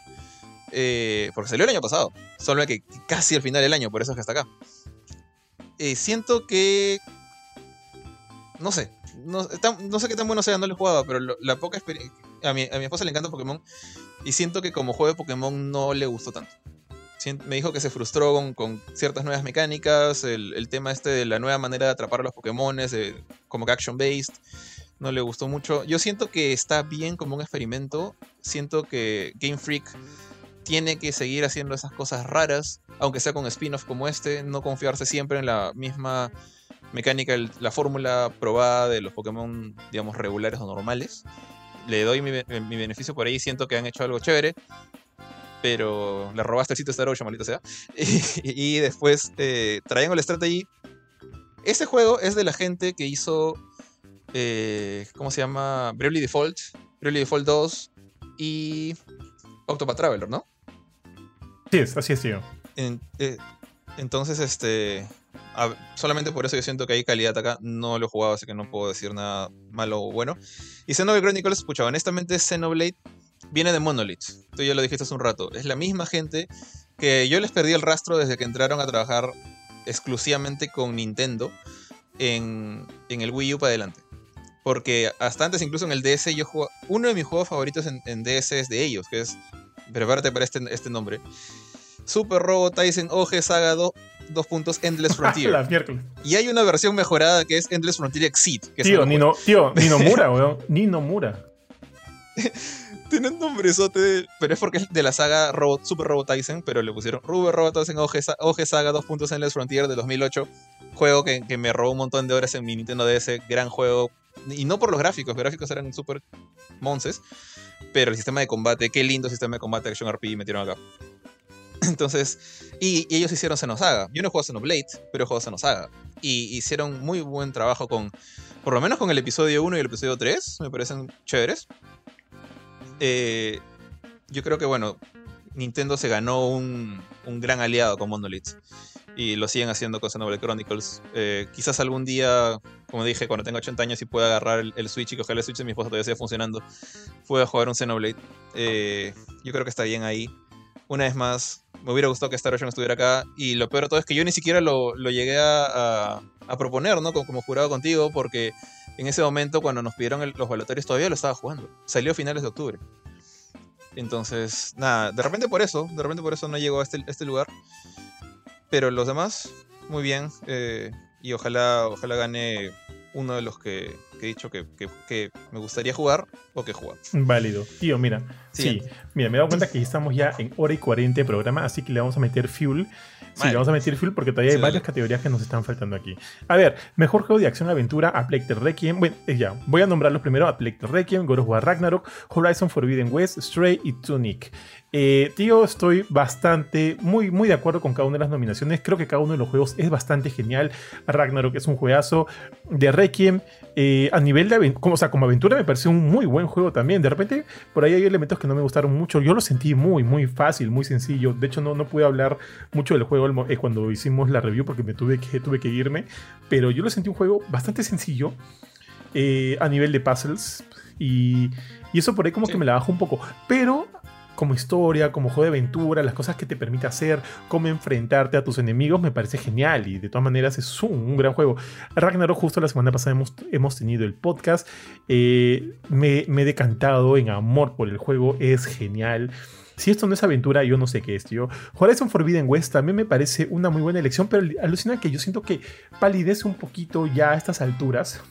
Eh, porque salió el año pasado, solo que casi al final del año, por eso es que está acá. siento que. No sé, no, sé qué tan bueno sea, no lo he jugado, pero la poca experiencia. A mi, a mi esposa le encanta Pokémon y siento que como juego de Pokémon no le gustó tanto. Me dijo que se frustró con, ciertas nuevas mecánicas, el, tema este de la nueva manera de atrapar a los Pokémon, como que action-based, no le gustó mucho. Yo siento que está bien como un experimento, siento que Game Freak tiene que seguir haciendo esas cosas raras, aunque sea con spin-off como este, no confiarse siempre en la misma mecánica, la fórmula probada de los Pokémon, digamos, regulares o normales. Le doy mi, mi beneficio por ahí, siento que han hecho algo chévere pero le robaste el sitio Star Ocean, maldita sea. Y, después eh, Triangle Strategy. Ese juego es de la gente que hizo. Eh, ¿Cómo se llama? Bravely Default, Bravely Default 2 y Octopath Traveler, ¿no? Sí, así es, tío. Eh, entonces, este. solamente por eso yo siento que hay calidad acá. No lo he jugado, así que no puedo decir nada malo o bueno. Y Xenoblade Chronicles, pucha, honestamente, Xenoblade viene de Monolith. Tú ya lo dijiste hace un rato. Es la misma gente que yo les perdí el rastro desde que entraron a trabajar exclusivamente con Nintendo en, el Wii U para adelante. Porque hasta antes, incluso en el DS, yo jugaba. Uno de mis juegos favoritos en, DS es de ellos, que es. Prepárate para este, este nombre. Super Robot Tyson OG Saga 2, puntos Endless Frontier. y hay una versión mejorada que es Endless Frontier Exceed. tío, Nino, tío, Nino Mura, weón. Nino Mura. Tiene un nombrezote, pero es porque es de la saga Robot, Super Robot Tyson, pero le pusieron Ruber Robot Tyson OG, Saga 2 puntos en Les Frontier de 2008. Juego que, me robó un montón de horas en mi Nintendo DS. Gran juego. Y no por los gráficos, los gráficos eran super monces. Pero el sistema de combate, qué lindo sistema de combate Action RPG metieron acá. Entonces, y, ellos hicieron Xenosaga. Yo no he jugado Xenoblade, pero he jugado Xenosaga. Y hicieron muy buen trabajo con, por lo menos con el episodio 1 y el episodio 3, me parecen chéveres. Eh, yo creo que, bueno, Nintendo se ganó un, gran aliado con Monolith. Y lo siguen haciendo con Xenoblade Chronicles. Eh, quizás algún día, como dije, cuando tenga 80 años y pueda agarrar el, Switch y coger el Switch de mi esposa todavía siga funcionando, pueda jugar un Xenoblade. Eh, yo creo que está bien ahí. Una vez más, me hubiera gustado que Star Ocean estuviera acá. Y lo peor de todo es que yo ni siquiera lo, llegué a, proponer, ¿no? Como, jurado contigo, porque en ese momento, cuando nos pidieron los volatorios, todavía lo estaba jugando. Salió a finales de octubre. Entonces, nada, de repente por eso, de repente por eso no llegó a este, este lugar. Pero los demás, muy bien. Eh, y ojalá, ojalá gane uno de los que, he dicho que, me gustaría jugar o que jugar. Válido. Tío, mira. Sí, mira, me he dado cuenta que estamos ya en hora y 40 de programa, así que le vamos a meter fuel. Sí, le vamos a meter fuel porque todavía hay varias categorías que nos están faltando aquí. A ver, mejor juego de acción-aventura, A Plague Requiem. Bueno, eh, ya, voy a nombrarlos primero: A Plague Requiem, God of War Ragnarok, Horizon Forbidden West, Stray y Tunic. Eh, tío, estoy bastante, muy, muy de acuerdo con cada una de las nominaciones. Creo que cada uno de los juegos es bastante genial. Ragnarok es un juegazo. De Requiem, eh, a nivel de como, o sea, como aventura, me pareció un muy buen juego también. De repente, por ahí hay elementos que no me gustaron mucho. Yo lo sentí muy, muy fácil, muy sencillo. De hecho, no, no pude hablar mucho del juego eh, cuando hicimos la review porque me tuve que, tuve que irme. Pero yo lo sentí un juego bastante sencillo a nivel de puzzles. Y, y eso por ahí como que me la bajo un poco. Pero como historia, como juego de aventura, las cosas que te permite hacer, cómo enfrentarte a tus enemigos, me parece genial y de todas maneras es un, gran juego. Ragnarok, justo la semana pasada hemos, tenido el podcast, eh, me, he decantado en amor por el juego, es genial. Si esto no es aventura, yo no sé qué es, tío. Horizon Forbidden West también me parece una muy buena elección, pero alucina que yo siento que palidece un poquito ya a estas alturas.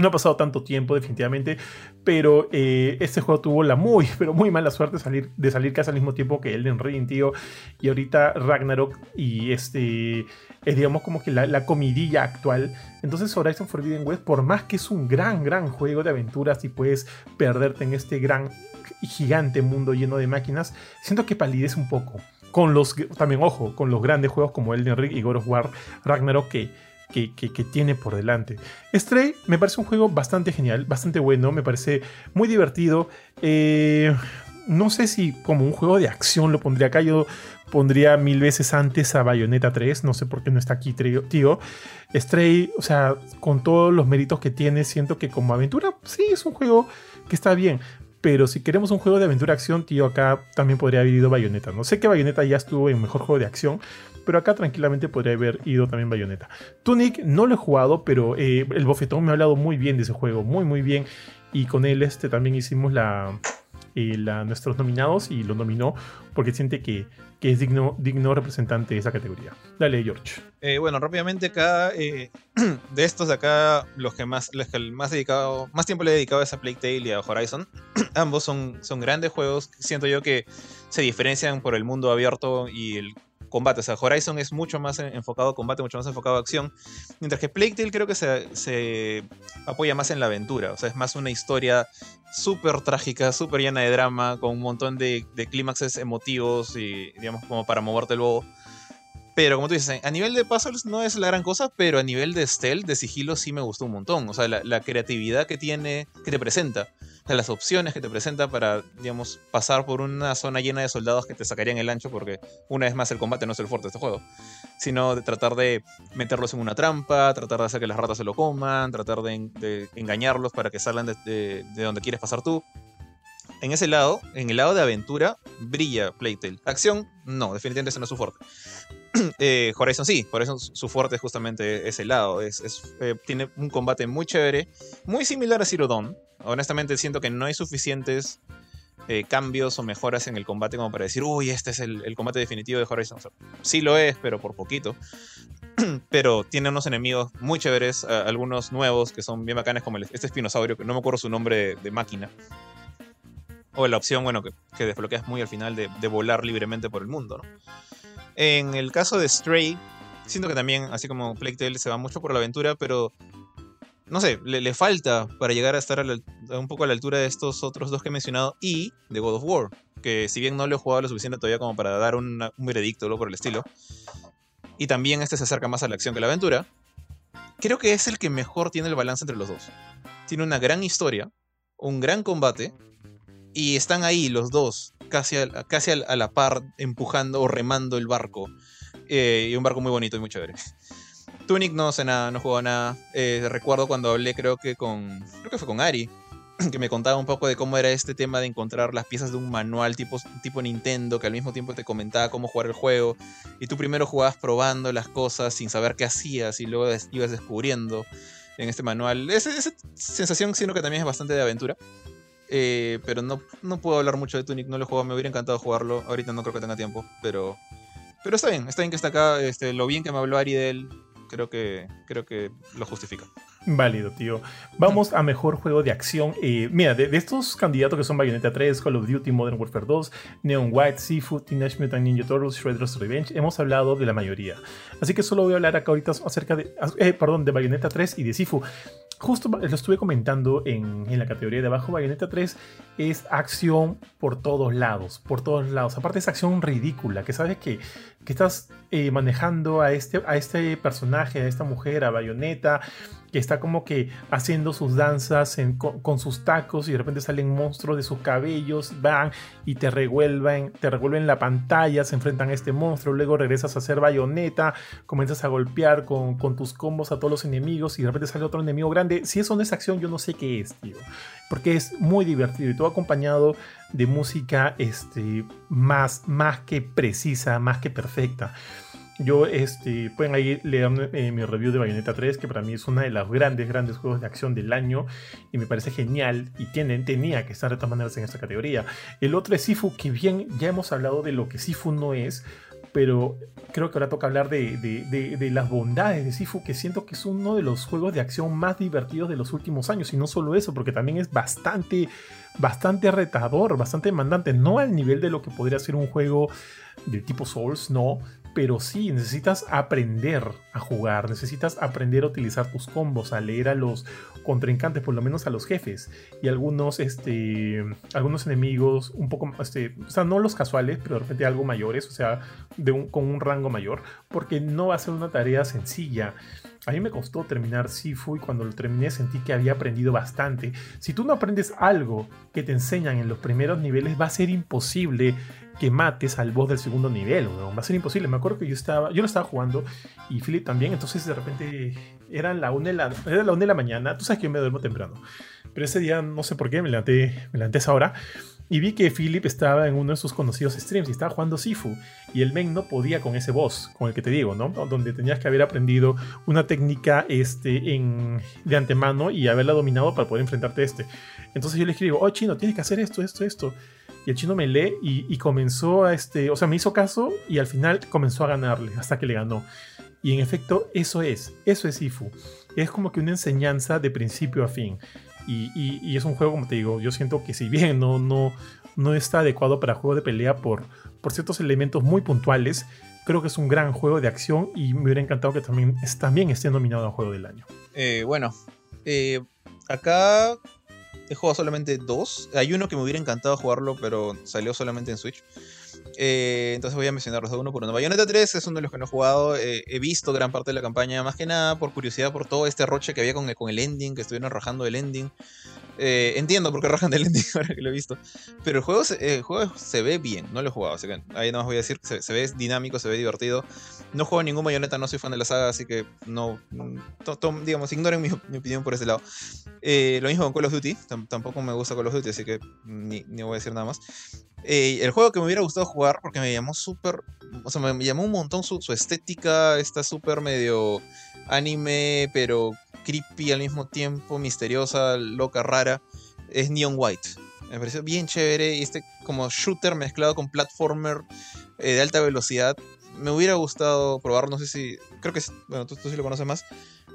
No ha pasado tanto tiempo, definitivamente, pero eh, este juego tuvo la muy, pero muy mala suerte de salir, casi al mismo tiempo que Elden Ring, tío. Y ahorita Ragnarok y este es, digamos, como que la, comidilla actual. Entonces, Horizon Forbidden West, por más que es un gran, gran juego de aventuras y puedes perderte en este gran gigante mundo lleno de máquinas, siento que palidece un poco. Con los, también, ojo, con los grandes juegos como Elden Ring y God of War Ragnarok, que que, tiene por delante. Stray me parece un juego bastante genial, bastante bueno, me parece muy divertido. Eh, no sé si como un juego de acción lo pondría acá. Yo pondría mil veces antes a Bayonetta 3. No sé por qué no está aquí, tío. Stray, o sea, con todos los méritos que tiene, siento que como aventura, sí, es un juego que está bien. Pero si queremos un juego de aventura-acción, tío, acá también podría haber ido Bayonetta. No sé que Bayonetta ya estuvo en mejor juego de acción, pero acá tranquilamente podría haber ido también Bayonetta. Tunic no lo he jugado, pero eh, el bofetón me ha hablado muy bien de ese juego, muy, muy bien. Y con él este, también hicimos la, a nuestros nominados y lo nominó porque siente que, es digno, digno representante de esa categoría. Dale, George. Eh, bueno, rápidamente acá, eh, de estos de acá, los que más, los que más, dedicado, más tiempo le he dedicado es a Plague Tale y a Horizon. Ambos son, son grandes juegos, siento yo que se diferencian por el mundo abierto y el combate. O sea, Horizon es mucho más enfocado a combate, mucho más enfocado a acción. Mientras que Plague Tale creo que se, apoya más en la aventura. O sea, es más una historia súper trágica, súper llena de drama, con un montón de, de clímaxes emotivos y, digamos, como para moverte el bobo. Pero como tú dices, a nivel de puzzles no es la gran cosa, pero a nivel de stealth, de sigilo, sí me gustó un montón. O sea, la, la creatividad que tiene, que te presenta las opciones que te presenta para, digamos, pasar por una zona llena de soldados que te sacarían el ancho, porque una vez más el combate no es el fuerte de este juego, sino de tratar de meterlos en una trampa, tratar de hacer que las ratas se lo coman, tratar de, engañarlos para que salgan de, donde quieres pasar tú. En ese lado, en el lado de aventura, brilla Playtale. Acción, no, definitivamente ese no es su fuerte. eh, Horizon sí, Horizon su fuerte es justamente ese lado. Eh, tiene un combate muy chévere, muy similar a Zero Dawn, honestamente siento que no hay suficientes eh, cambios o mejoras en el combate como para decir, uy, este es el, combate definitivo de Horizon. sí lo es, pero por poquito. pero tiene unos enemigos muy chéveres, algunos nuevos que son bien bacanes, como este espinosaurio, que no me acuerdo su nombre de, máquina. O la opción, bueno, que, que desbloqueas muy al final de, de, volar libremente por el mundo, En el caso de Stray, siento que también, así como Plague Tale, se va mucho por la aventura, pero no sé, le, falta para llegar a estar un poco a la altura de estos otros dos que he mencionado y de God of War, que si bien no lo he jugado lo suficiente todavía como para dar un veredicto o por el estilo, y también este se acerca más a la acción que a la aventura, creo que es el que mejor tiene el balance entre los dos. Tiene una gran historia, un gran combate, y están ahí los dos, casi a, casi a la par, empujando o remando el barco. Eh, y un barco muy bonito y muy chévere. Tunic no sé nada, no jugó nada. Eh, recuerdo cuando hablé, creo que con. Creo que fue con Ari. Que me contaba un poco de cómo era este tema de encontrar las piezas de un manual tipo, tipo Nintendo, que al mismo tiempo te comentaba cómo jugar el juego. Y tú primero jugabas probando las cosas sin saber qué hacías y luego ibas descubriendo en este manual. Esa, sensación, sino que también es bastante de aventura. Eh, pero no, no puedo hablar mucho de Tunic, no lo he jugado, me hubiera encantado jugarlo. Ahorita no creo que tenga tiempo, pero. Pero está bien, está bien que está acá. Este, lo bien que me habló Ari de él, creo que, creo que lo justifica. Válido, tío. Vamos a mejor juego de acción. Eh, mira, de, estos candidatos que son Bayonetta 3, Call of Duty, Modern Warfare 2, Neon White, Seafood, Teenage Mutant Ninja Turtles, Shredder's Revenge, hemos hablado de la mayoría. Así que solo voy a hablar acá ahorita acerca de, eh, perdón, de Bayonetta 3 y de Sifu. Justo lo estuve comentando en, en, la categoría de abajo, Bayonetta 3 es acción por todos lados, por todos lados. Aparte es acción ridícula, que sabes que, que estás eh, manejando a este, a este personaje, a esta mujer, a Bayonetta, que está como que haciendo sus danzas con, sus tacos y de repente salen monstruos de sus cabellos, van y te revuelven, te revuelven la pantalla, se enfrentan a este monstruo, luego regresas a hacer bayoneta, comienzas a golpear con, tus combos a todos los enemigos y de repente sale otro enemigo grande. Si eso no es acción, yo no sé qué es, tío. Porque es muy divertido y todo acompañado de música este, más, más que precisa, más que perfecta. Yo, este, pueden ahí leer eh, mi review de Bayonetta 3, que para mí es uno de los grandes, grandes juegos de acción del año y me parece genial y tiene, tenía que estar de todas maneras en esta categoría. El otro es Sifu, que bien, ya hemos hablado de lo que Sifu no es, pero creo que ahora toca hablar de, de, de, las bondades de Sifu, que siento que es uno de los juegos de acción más divertidos de los últimos años. Y no solo eso, porque también es bastante, bastante retador, bastante demandante. No al nivel de lo que podría ser un juego de tipo Souls, no, pero sí, necesitas aprender a jugar, necesitas aprender a utilizar tus combos, a leer a los contrincantes, por lo menos a los jefes y algunos, este, algunos enemigos un poco, este, o sea, no los casuales, pero de repente algo mayores, o sea, de un, con un rango mayor, porque no va a ser una tarea sencilla. A mí me costó terminar Sifu y cuando lo terminé sentí que había aprendido bastante. Si tú no aprendes algo que te enseñan en los primeros niveles, va a ser imposible que mates al boss del segundo nivel, va a ser imposible. Me acuerdo que yo estaba, yo lo estaba jugando y Philip también, entonces de repente era la una de la, era la, una de la mañana, tú sabes que yo me duermo temprano, pero ese día no sé por qué me levanté, me levanté esa hora y vi que Philip estaba en uno de sus conocidos streams y estaba jugando Sifu. Y el men no podía con ese boss, con el que te digo, ¿no? Donde tenías que haber aprendido una técnica este, en, de antemano y haberla dominado para poder enfrentarte a este. Entonces yo le escribo, oh chino, tienes que hacer esto, esto, esto. Y el chino me lee y, comenzó a, este, o sea, me hizo caso y al final comenzó a ganarle hasta que le ganó. Y en efecto, eso es, eso es Sifu. Es como que una enseñanza de principio a fin. Y, es un juego, como te digo, yo siento que si bien no, no, no está adecuado para juego de pelea por, por ciertos elementos muy puntuales, creo que es un gran juego de acción y me hubiera encantado que también, también esté nominado a Juego del Año. Eh, bueno, eh, acá he jugado solamente dos. Hay uno que me hubiera encantado jugarlo, pero salió solamente en Switch. Eh, entonces voy a mencionarlos de uno por uno. Bayonetta 3 es uno de los que no he jugado. Eh, he visto gran parte de la campaña, más que nada por curiosidad por todo este roche que había con, el ending, que estuvieron rajando el ending. Eh, entiendo por qué rajan del ending ahora que lo he visto. Pero el juego, se, juego se ve bien, no lo he jugado, así que ahí nada más voy a decir, se, ve dinámico, se ve divertido. No juego ningún Bayonetta, no soy fan de la saga, así que no, digamos, ignoren mi, opinión por ese lado. lo mismo con Call of Duty, tampoco me gusta Call of Duty, así que ni, ni voy a decir nada más. Eh, el juego que me hubiera gustado jugar, porque me llamó súper. O sea, me llamó un montón su, estética. Está súper medio anime, pero creepy al mismo tiempo, misteriosa, loca, rara. Es Neon White. Me pareció bien chévere. Y este como shooter mezclado con platformer eh, de alta velocidad. Me hubiera gustado probar, no sé si. Creo que. Bueno, tú, sí lo conoces más.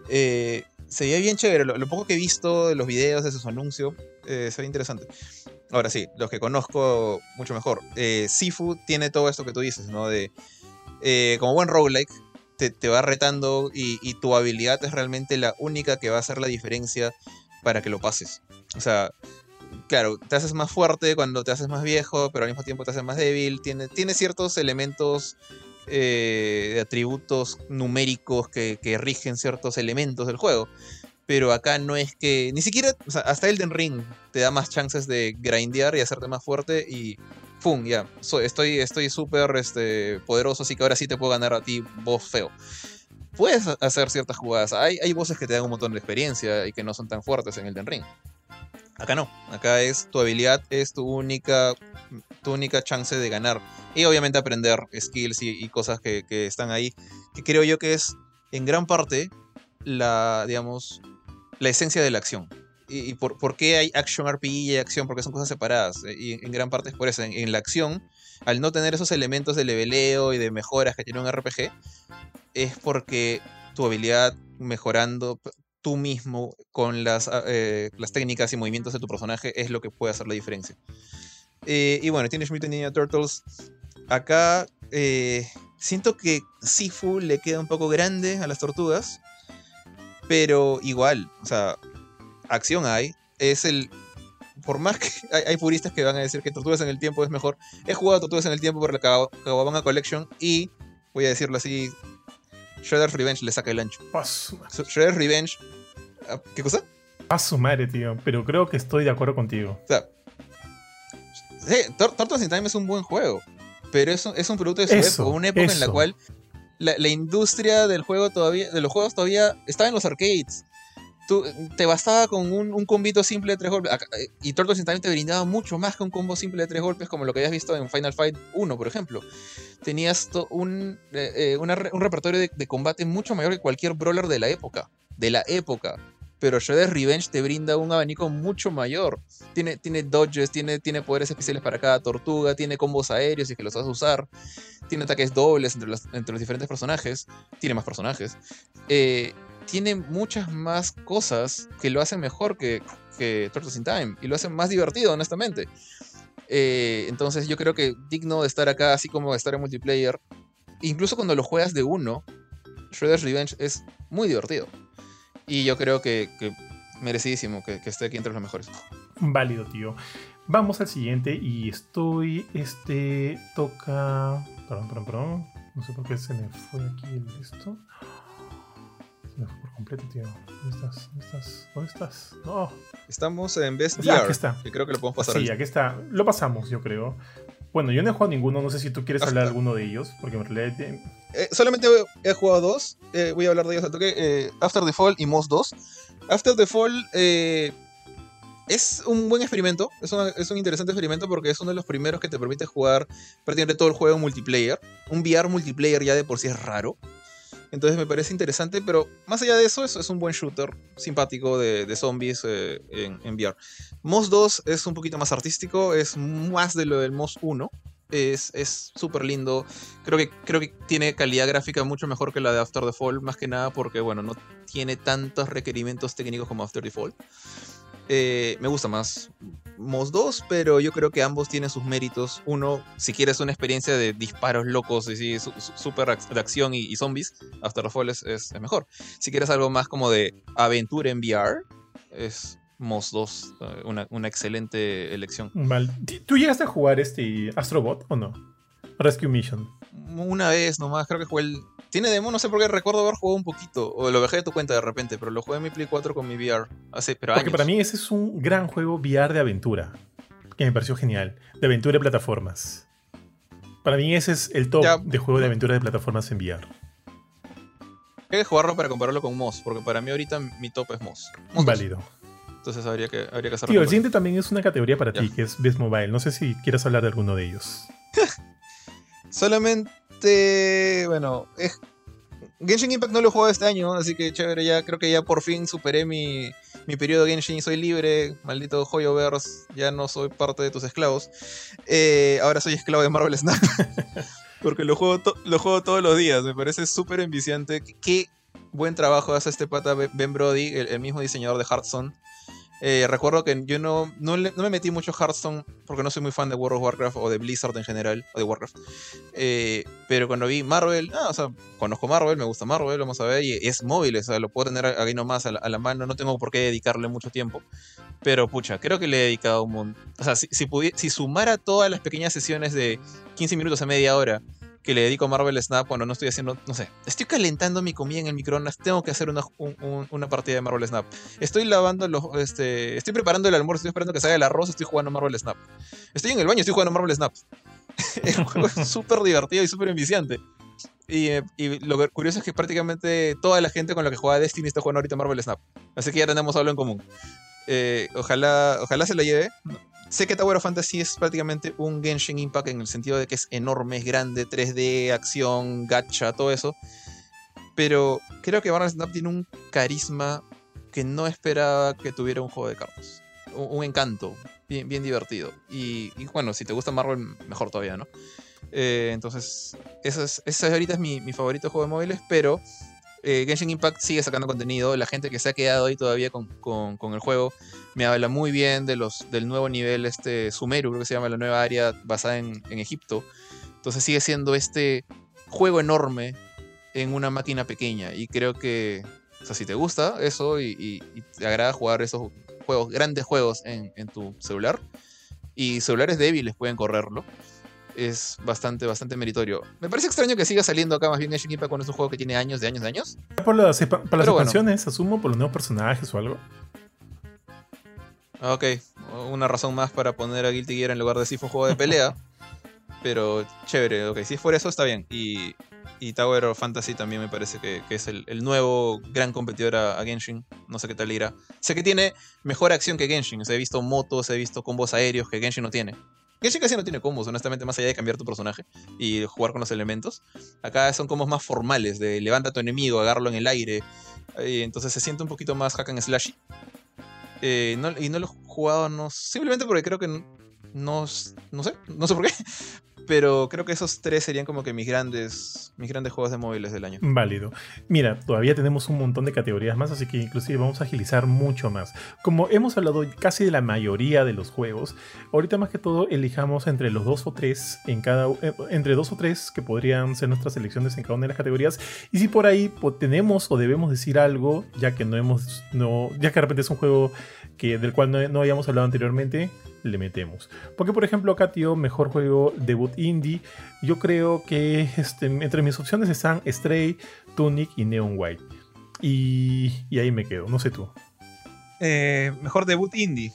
Eh, se veía bien chévere. Lo, poco que he visto de los videos, de sus anuncios, se ve interesante. Ahora sí, los que conozco mucho mejor. Eh, Sifu tiene todo esto que tú dices, ¿no? De. Eh, como buen roguelike, te, te va retando y, tu habilidad es realmente la única que va a hacer la diferencia para que lo pases. O sea, claro, te haces más fuerte cuando te haces más viejo, pero al mismo tiempo te haces más débil. Tiene, tiene ciertos elementos eh, de atributos numéricos que, que, rigen ciertos elementos del juego pero acá no es que. Ni siquiera. O sea, hasta Elden Ring te da más chances de grindear y hacerte más fuerte y. ¡Pum! Ya. estoy estoy súper este, poderoso, así que ahora sí te puedo ganar a ti, vos feo. Puedes hacer ciertas jugadas. Hay, hay voces que te dan un montón de experiencia y que no son tan fuertes en Elden Ring. Acá no. Acá es tu habilidad, es tu única, tu única chance de ganar. Y obviamente aprender skills y, cosas que, que están ahí. Que creo yo que es en gran parte la, digamos, la esencia de la acción. ¿Y, por, qué hay action RPG y acción? Porque son cosas separadas. Eh, y en gran parte es por eso. En, la acción, al no tener esos elementos de leveleo y de mejoras que tiene un RPG, es porque tu habilidad mejorando tú mismo con las, ah, eh, las técnicas y movimientos de tu personaje es lo que puede hacer la diferencia. Eh, y bueno, Teenage Mutant Ninja Turtles. Acá siento que Sifu le queda un poco grande a las tortugas. Pero igual, o sea, acción hay. Es el. Por más que hay, puristas que van a decir que Tortugas en el Tiempo es mejor. He jugado Tortugas en el Tiempo por la Kawabanga Collection y, voy a decirlo así, Shredder's Revenge le saca el ancho. Shredder's Revenge. Ah, ¿Qué cosa? A su madre, tío. Pero creo que estoy de acuerdo contigo. O sea. Sí, Tortugas in Time es un buen juego. Pero es, es un producto de su época. Una época en la cual la, industria del juego todavía, de los juegos todavía estaba en los arcades. Tú, te bastaba con un, un combito simple de tres golpes. Y Turtles in te brindaba mucho más que un combo simple de tres golpes, como lo que habías visto en Final Fight 1, por ejemplo. Tenías un, eh, eh, un repertorio de, de, combate mucho mayor que cualquier brawler de la época. De la época pero Shredder's Revenge te brinda un abanico mucho mayor. Tiene, tiene dodges, tiene, tiene poderes especiales para cada tortuga, tiene combos aéreos y que los vas a usar, tiene ataques dobles entre los, diferentes personajes, tiene más personajes. Eh, tiene muchas más cosas que lo hacen mejor que, que in Time y lo hacen más divertido, honestamente. Eh, entonces yo creo que digno de estar acá, así como de estar en multiplayer, incluso cuando lo juegas de uno, Shredder's Revenge es muy divertido. Y yo creo que, merecidísimo que, esté aquí entre los mejores. Válido, tío. Vamos al siguiente y estoy. Este. Toca. Perdón, perdón, perdón. No sé por qué se me fue aquí esto. por completo, tío. ¿Dónde estás? ¿Dónde estás? ¿Dónde estás? No. Estamos en Best Ya, VR. aquí está. Que creo que lo podemos pasar. Sí, aquí está. Lo pasamos, yo creo. Bueno, yo no he jugado ninguno, no sé si tú quieres Hasta- hablar de alguno de ellos, porque en realidad eh, Eh, solamente he jugado dos. eh, voy a hablar de ellos al toque. eh, After the Fall y Moss 2. After the Fall eh, es un buen experimento. Es, una- es un interesante experimento porque es uno de los primeros que te permite jugar prácticamente todo el juego en multiplayer. Un VR multiplayer ya de por sí es raro. Entonces me parece interesante, pero más allá de eso, es, es un buen shooter simpático de, zombies eh, en, en VR. Moss 2 es un poquito más artístico, es más de lo del Moss 1. Es es súper lindo. Creo que, creo que tiene calidad gráfica mucho mejor que la de After Fall, más que nada porque, bueno, no tiene tantos requerimientos técnicos como After Fall. Eh, me gusta más Moss 2, pero yo creo que ambos tienen sus méritos. Uno, si quieres una experiencia de disparos locos y sí, súper de acción y, zombies, After the Fall es, es- es mejor. Si quieres algo más como de aventura en VR, es Moss 2 eh, una, una excelente elección. mal. ¿Tú- ¿Tú llegaste a jugar este Astrobot o no? Rescue Mission. Una vez nomás, creo que jugué el. Tiene demo, no sé por qué recuerdo haber jugado un poquito. O lo dejé de tu cuenta de repente, pero lo jugué en mi Play 4 con mi VR. Hace, pero Porque años. para mí ese es un gran juego VR de aventura, que me pareció genial, de aventura de plataformas. Para mí ese es el top Ya. de juego de aventura de plataformas en VR. Hay que jugarlo para compararlo con Moss, porque para mí ahorita mi top es Moss. Moss 2. Válido. Entonces habría que, habría que Tío, el siguiente también es una categoría para Ya. ti, que es Best Mobile. No sé si quieres hablar de alguno de ellos. Solamente, bueno, es... Genshin Impact no lo he jugado este año, así que chévere, ya creo que ya por fin superé mi, mi periodo Genshin y soy libre, maldito Hoyoverse, ya no soy parte de tus esclavos. Eh, ahora soy esclavo de Marvel Snap, porque lo juego, lo juego todos los días, me parece súper enviciante. Qué buen trabajo hace este pata Ben Brody, el, el mismo diseñador de Hearthstone. Eh, recuerdo que yo no, no, le- no me metí mucho Hearthstone porque no soy muy fan de World of Warcraft o de Blizzard en general, o de Warcraft. Eh, pero cuando vi Marvel, ah, o sea, conozco Marvel, me gusta Marvel, vamos a ver, y es móvil, o sea, lo puedo tener ahí nomás a la, mano, no tengo por qué dedicarle mucho tiempo. Pero pucha, creo que le he dedicado un montón. O sea, si sumara todas las pequeñas sesiones de 15 minutos a media hora que le dedico a Marvel Snap cuando no estoy haciendo, no sé, estoy calentando mi comida en el microondas, tengo que hacer una, un- un- una partida de Marvel Snap. Estoy lavando los, este, estoy preparando el almuerzo, estoy esperando que salga el arroz, estoy jugando Marvel Snap. Estoy en el baño, estoy jugando Marvel Snap. el juego es súper divertido y súper enviciante. Y, eh, y lo curioso es que prácticamente toda la gente con la que juega Destiny está jugando ahorita Marvel Snap. Así que ya tenemos algo en común. Eh, ojalá, ojalá se la lleve. Sé que Tower of Fantasy es prácticamente un Genshin Impact en el sentido de que es enorme, es grande, 3D, acción, gacha, todo eso. Pero creo que Marvel Snap tiene un carisma que no esperaba que tuviera un juego de cartas. Un, un encanto, bien, bien divertido. Y, y bueno, si te gusta Marvel, mejor todavía, ¿no? Eh, entonces, ese es, ese ahorita es mi, mi favorito juego de móviles, pero eh, Genshin Impact sigue sacando contenido. La gente que se ha quedado ahí todavía con, con- el juego me habla muy bien de los, del nuevo nivel, este Sumeru, creo que se llama la nueva área basada en, en Egipto. Entonces sigue siendo este juego enorme en una máquina pequeña. Y creo que, o sea, si te gusta eso y te agrada jugar esos juegos, grandes juegos en, en tu celular, y celulares débiles pueden correrlo, es bastante, bastante meritorio. Me parece extraño que siga saliendo acá más bien Genshin Impact cuando es un juego que tiene años, de años, de años. Por las, para las bueno. expansiones, asumo, por los nuevos personajes o algo. Ok, una razón más para poner a Guilty Gear en lugar de Sifo juego de pelea. pero chévere, ok, si es por eso está bien. Y, y Tower of Fantasy también me parece que, que es el, el nuevo gran competidor a, a Genshin. No sé qué tal irá. Sé que tiene mejor acción que Genshin. O sea, he visto motos, he visto combos aéreos que Genshin no tiene. Genshin casi no tiene combos, honestamente, más allá de cambiar tu personaje y jugar con los elementos. Acá son combos más formales, de levanta a tu enemigo, agarrarlo en el aire. Y entonces se siente un poquito más hack and slashy. Eh, y no lo he jugado, no, simplemente porque creo que no, no sé, no sé por qué. Pero creo que esos tres serían como que mis grandes, mis grandes juegos de móviles del año. Válido. Mira, todavía tenemos un montón de categorías más, así que inclusive vamos a agilizar mucho más. Como hemos hablado casi de la mayoría de los juegos, ahorita más que todo elijamos entre los dos o tres en cada eh, entre dos o tres que podrían ser nuestras selecciones en cada una de las categorías. Y si por ahí tenemos o debemos decir algo, ya que no hemos, no, ya que de repente es un juego que, del cual no, no habíamos hablado anteriormente, le metemos. Porque por ejemplo acá, tío, mejor juego debut indie, yo creo que este, entre mis opciones están Stray, Tunic y Neon White. Y, y ahí me quedo, no sé tú. Eh, mejor debut indie.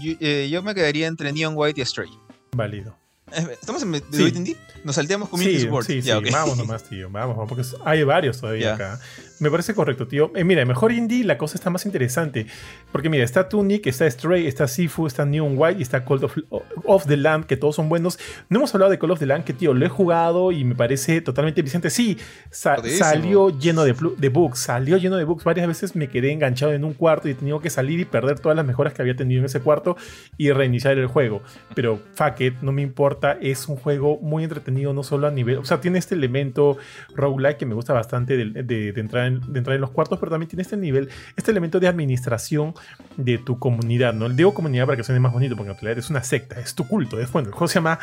Yo, eh, yo me quedaría entre Neon White y Stray. Válido. Eh, ¿Estamos en debut Sí. indie? Nos salteamos Community Sí, Support. sí, Ya, sí, ok. vamos nomás, tío. Vamos, vamos, porque hay varios todavía Ya. acá. Me parece correcto, tío. Eh, mira, mejor indie la cosa está más interesante. Porque mira, está Tunic, está Stray, está Sifu, está Neon White y está Call of, of the Lamb, que todos son buenos. No hemos hablado de Call of the Lamb, que tío, lo he jugado y me parece totalmente vicente. Sí, sa- salió lleno de, de bugs, salió lleno de bugs. Varias veces me quedé enganchado en un cuarto y he tenido que salir y perder todas las mejoras que había tenido en ese cuarto y reiniciar el juego. Pero fuck it, no me importa. Es un juego muy entretenido, no solo a nivel. O sea, tiene este elemento roguelike que me gusta bastante de, de- de entrar en, de entrar en los cuartos, pero también tiene este nivel, este elemento de administración de tu comunidad, ¿no? Digo comunidad para que suene más bonito, porque en realidad es una secta, es tu culto. Es bueno, el juego se llama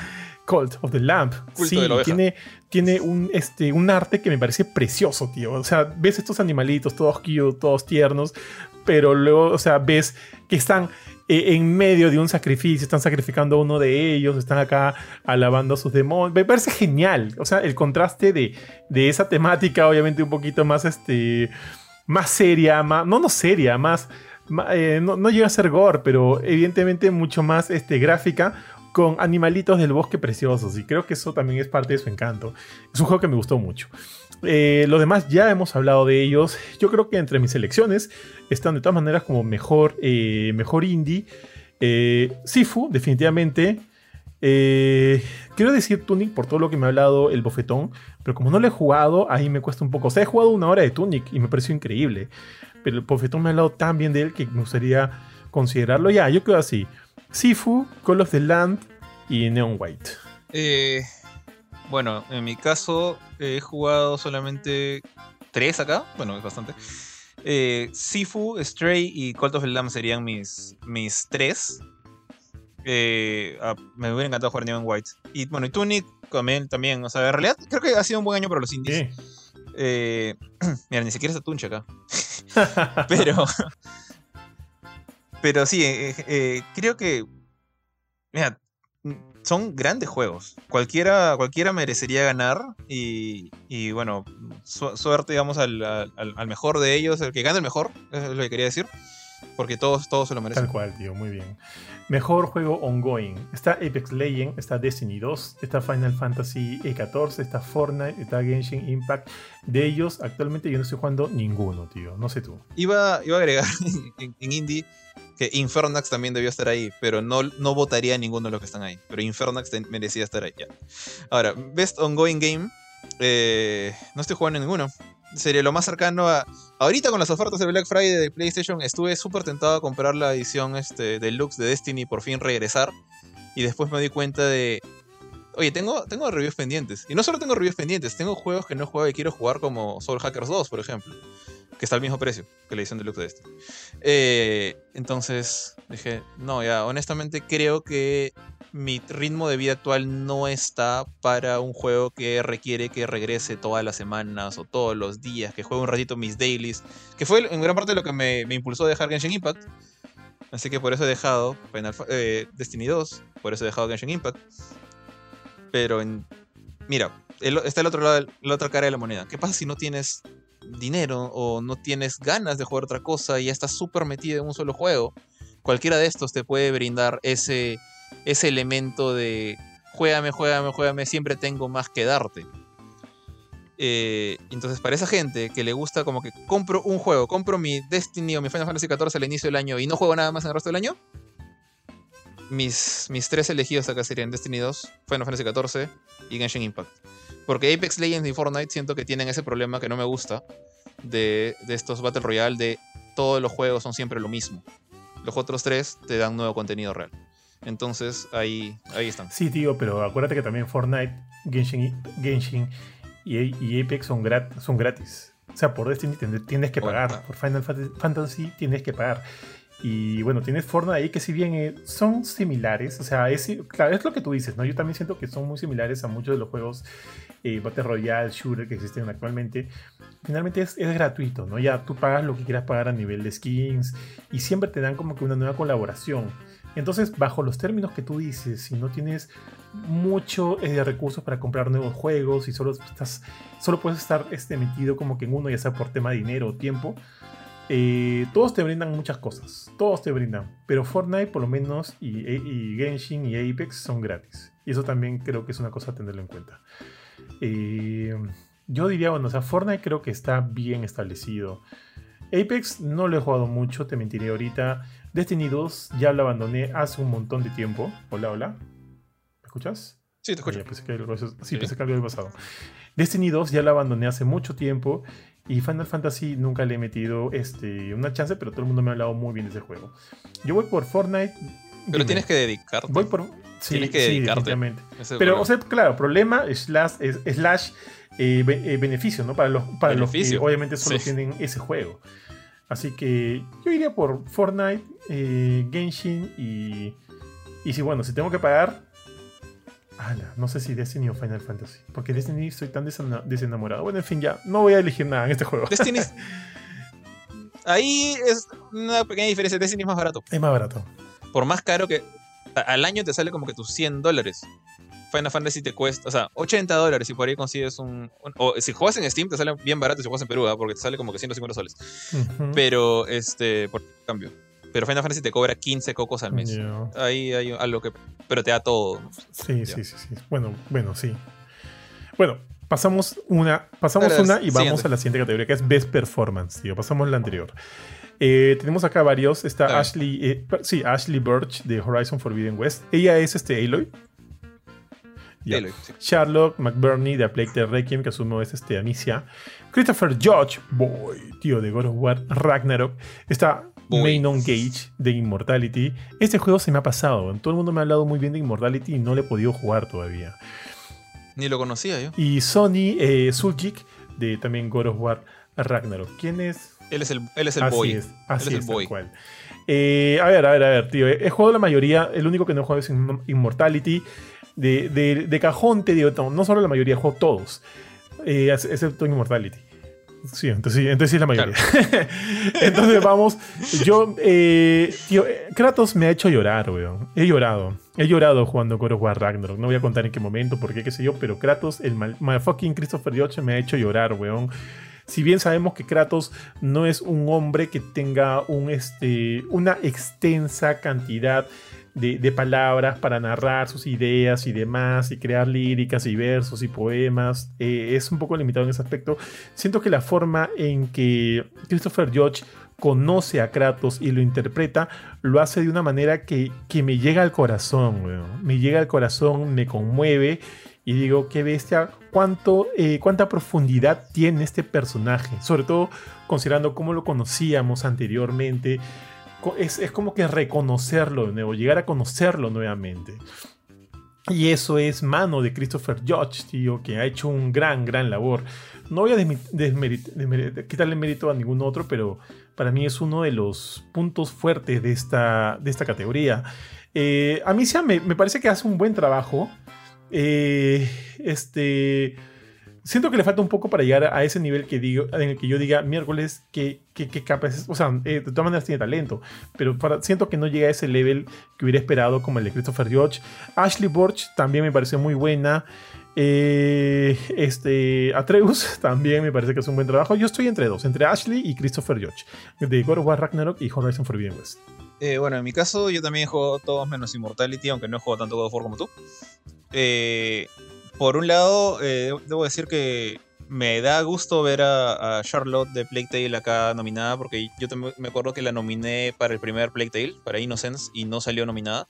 Cult of the Lamp. Culto sí, de la oveja. tiene, tiene un, este, un arte que me parece precioso, tío. O sea, ves estos animalitos todos cute, todos tiernos, pero luego, o sea, ves que están eh, en medio de un sacrificio, están sacrificando a uno de ellos, están acá alabando a sus demonios. Me parece genial. O sea, el contraste de, de esa temática, obviamente un poquito más, este, más seria, más, no, no seria, más, eh, no, no llega a ser gore, pero evidentemente mucho más este, gráfica con animalitos del bosque preciosos y creo que eso también es parte de su encanto. Es un juego que me gustó mucho. Eh, los demás ya hemos hablado de ellos. Yo creo que entre mis selecciones están de todas maneras como mejor, eh, mejor indie. Eh, Sifu, definitivamente. Eh, quiero decir Tunic por todo lo que me ha hablado el bofetón, pero como no lo he jugado, ahí me cuesta un poco. O sea, he jugado una hora de Tunic y me pareció increíble, pero el bofetón me ha hablado tan bien de él que me gustaría considerarlo. Ya, yo quedo así: Sifu, Call of the Land y Neon White. Eh, bueno, en mi caso he jugado solamente tres acá. Bueno, es bastante. Eh, Sifu, Stray y Cult of the Lamb serían mis, mis tres. Eh, ah, me hubiera encantado jugar Neon White. Y bueno, y Tunic también, también. O sea, en realidad creo que ha sido un buen año para los indies. Sí. Eh, mira, ni siquiera está Tunche acá. Pero. Pero sí, eh, eh, creo que. Mira, son grandes juegos. Cualquiera, cualquiera merecería ganar. Y, y bueno, su- suerte, digamos, al, al- al mejor de ellos. El que gane el mejor, es lo que quería decir. Porque todos, todos se lo merecen. Tal cual, tío, muy bien. Mejor juego ongoing. Está Apex Legends, está Destiny 2, está Final Fantasy XIV, está Fortnite, está Genshin Impact. De ellos, actualmente yo no estoy jugando ninguno, tío. No sé tú. Iba, iba a agregar en, en Indie que Infernax también debió estar ahí, pero no, no votaría a ninguno de los que están ahí. Pero Infernax merecía estar ahí. ya. Ahora, Best Ongoing Game. eh, no estoy jugando ninguno. Sería lo más cercano a. Ahorita con las ofertas de Black Friday de PlayStation, estuve súper tentado a comprar la edición este, deluxe de Destiny y por fin regresar. Y después me di cuenta de. Oye, tengo, tengo reviews pendientes. Y no solo tengo reviews pendientes, tengo juegos que no he jugado y quiero jugar como Soul Hackers 2, por ejemplo. Que está al mismo precio que la edición deluxe de este. Eh, entonces dije, no, ya, honestamente creo que mi ritmo de vida actual no está para un juego que requiere que regrese todas las semanas o todos los días, que juegue un ratito mis dailies, que fue en gran parte lo que me, impulsó a dejar Genshin Impact. Así que por eso he dejado Final eh, Destiny 2, por eso he dejado Genshin Impact. Pero en, mira, está el otro lado, la otra cara de la moneda. ¿Qué pasa si no tienes dinero o no tienes ganas de jugar otra cosa y ya estás súper metido en un solo juego? Cualquiera de estos te puede brindar ese, ese elemento de juégame, juégame, juégame, siempre tengo más que darte. Eh, entonces, para esa gente que le gusta como que compro un juego, compro mi Destiny o mi Final Fantasy XIV al inicio del año y no juego nada más en el resto del año, mis, mis tres elegidos acá serían Destiny 2, Final Fantasy XIV y Genshin Impact. Porque Apex Legends y Fortnite siento que tienen ese problema que no me gusta de, de estos Battle Royale de todos los juegos son siempre lo mismo. Los otros tres te dan nuevo contenido real. Entonces ahí, ahí están. Sí, tío, pero acuérdate que también Fortnite, Genshin, Genshin y, y Apex son, grat- son gratis. O sea, por Destiny tienes que pagar. ah. Por Final Fant- Fantasy tienes que pagar. Y bueno, tienes Fortnite ahí que si bien eh, son similares, o sea, es, claro, es lo que tú dices, ¿no? Yo también siento que son muy similares a muchos de los juegos eh, Battle Royale, Shooter que existen actualmente. Finalmente es, es gratuito, ¿no? Ya tú pagas lo que quieras pagar a nivel de skins y siempre te dan como que una nueva colaboración. Entonces, bajo los términos que tú dices, si no tienes mucho eh, recursos para comprar nuevos juegos y solo, estás, solo puedes estar este, metido como que en uno, ya sea por tema de dinero o tiempo, eh, todos te brindan muchas cosas. Todos te brindan. Pero Fortnite, por lo menos, y, y, Genshin y Apex son gratis. Y eso también creo que es una cosa a tenerlo en cuenta. Eh, yo diría, bueno, o sea, Fortnite creo que está bien establecido. Apex no lo he jugado mucho, te mentiré ahorita. Destiny 2 ya lo abandoné hace un montón de tiempo. Hola, hola. ¿Me escuchas? Sí, te escucho. pensé que algo, sí, pensé que algo había pasado. Destiny 2 ya lo abandoné hace mucho tiempo. Y Final Fantasy nunca le he metido este, una chance, pero todo el mundo me ha hablado muy bien de ese juego. Yo voy por Fortnite. Pero tienes que dedicarte. Voy por. Sí, tienes que dedicarte. pero, o sea, claro, problema, slash, slash eh, eh, beneficio, ¿no? Para los, para los que obviamente solo tienen ese juego. Así que yo iría por Fortnite, eh, Genshin y. Y si bueno, si tengo que pagar, no sé si Destiny o Final Fantasy. Porque Destiny estoy tan desenamorado. Bueno, en fin, ya. No voy a elegir nada en este juego. Destiny. Ahí es una pequeña diferencia. Destiny es más barato. Es más barato. Por más caro que. Al año te sale como que tus 100 dólares. Final Fantasy te cuesta, o sea, 80 dólares y por ahí consigues un, O si juegas en Steam te sale bien barato si juegas en Perú, ¿ah? porque te sale como que 150 soles. Pero, este, por cambio. Pero Final Fantasy te cobra 15 cocos al mes. Ahí hay algo que. Pero te da todo. Sí, sí, sí, sí. Bueno, bueno, sí. Bueno, pasamos una, pasamos una y vamos a la siguiente categoría, que es Best Performance, tío. Pasamos la anterior. Eh, tenemos acá varios. Está Ashley, eh, sí, Ashley Birch de Horizon Forbidden West. Ella es este Aloy. Aloy Charlotte McBurney de A Plague Tale Requiem, que asumo es este Amicia. Christopher Judge, boy, tío de God of War, Ragnarok. Está Main Gage de Immortality. Este juego se me ha pasado. Todo el mundo me ha hablado muy bien de Immortality y no le he podido jugar todavía. Ni lo conocía yo. Y Sony eh, de también God of War Ragnarok. ¿Quién es? Él es el, él es el así boy. Es, así es, el Cual. Eh, a ver, a ver, a ver, tío. He jugado la mayoría. El único que no he jugado es Immortality. De, de, cajón te digo, no, solo la mayoría, juego todos. Eh, excepto Immortality. Sí, entonces, sí, entonces sí es la mayoría. entonces vamos. Yo, eh, tío, Kratos me ha hecho llorar, weón. He llorado. He llorado jugando God of War Ragnarok. No voy a contar en qué momento, por qué, qué sé yo, pero Kratos, el mal, fucking Christopher Yoche me ha hecho llorar, weón. Si bien sabemos que Kratos no es un hombre que tenga este, una extensa cantidad de, palabras para narrar sus ideas y demás, y crear líricas y versos y poemas. Eh, es un poco limitado en ese aspecto. Siento que la forma en que Christopher George conoce a Kratos y lo interpreta, lo hace de una manera que, me llega al corazón, me llega al corazón, me conmueve y digo, qué bestia, cuánto, eh, cuánta profundidad tiene este personaje, sobre todo considerando cómo lo conocíamos anteriormente es, como que reconocerlo de nuevo, llegar a conocerlo nuevamente. Y eso es mano de Christopher Judge, tío, que ha hecho un gran, gran labor. No voy a quitarle mérito a ningún otro, pero para mí es uno de los puntos fuertes de esta, de esta categoría. Eh, a mí me, me, parece que hace un buen trabajo. Eh, este siento que le falta un poco para llegar a ese nivel que digo, en el que yo diga miércoles que, que, capaz, o sea, eh, de todas maneras tiene talento, pero siento que no llega a ese level que hubiera esperado como el de Christopher George. Ashley Borch también me pareció muy buena. Eh, este Atreus también me parece que es un buen trabajo. Yo estoy entre dos, entre Ashley y Christopher George, de God of War Ragnarok y Horizon Forbidden West. Bueno, en mi caso yo también jugado todos menos Immortality, aunque no he jugado tanto God of War como tú. Eh, por un lado, eh, debo decir que me da gusto ver a, Charlotte de Plague Tale acá nominada, porque yo me acuerdo que la nominé para el primer Plague Tale, para Innocence, y no salió nominada.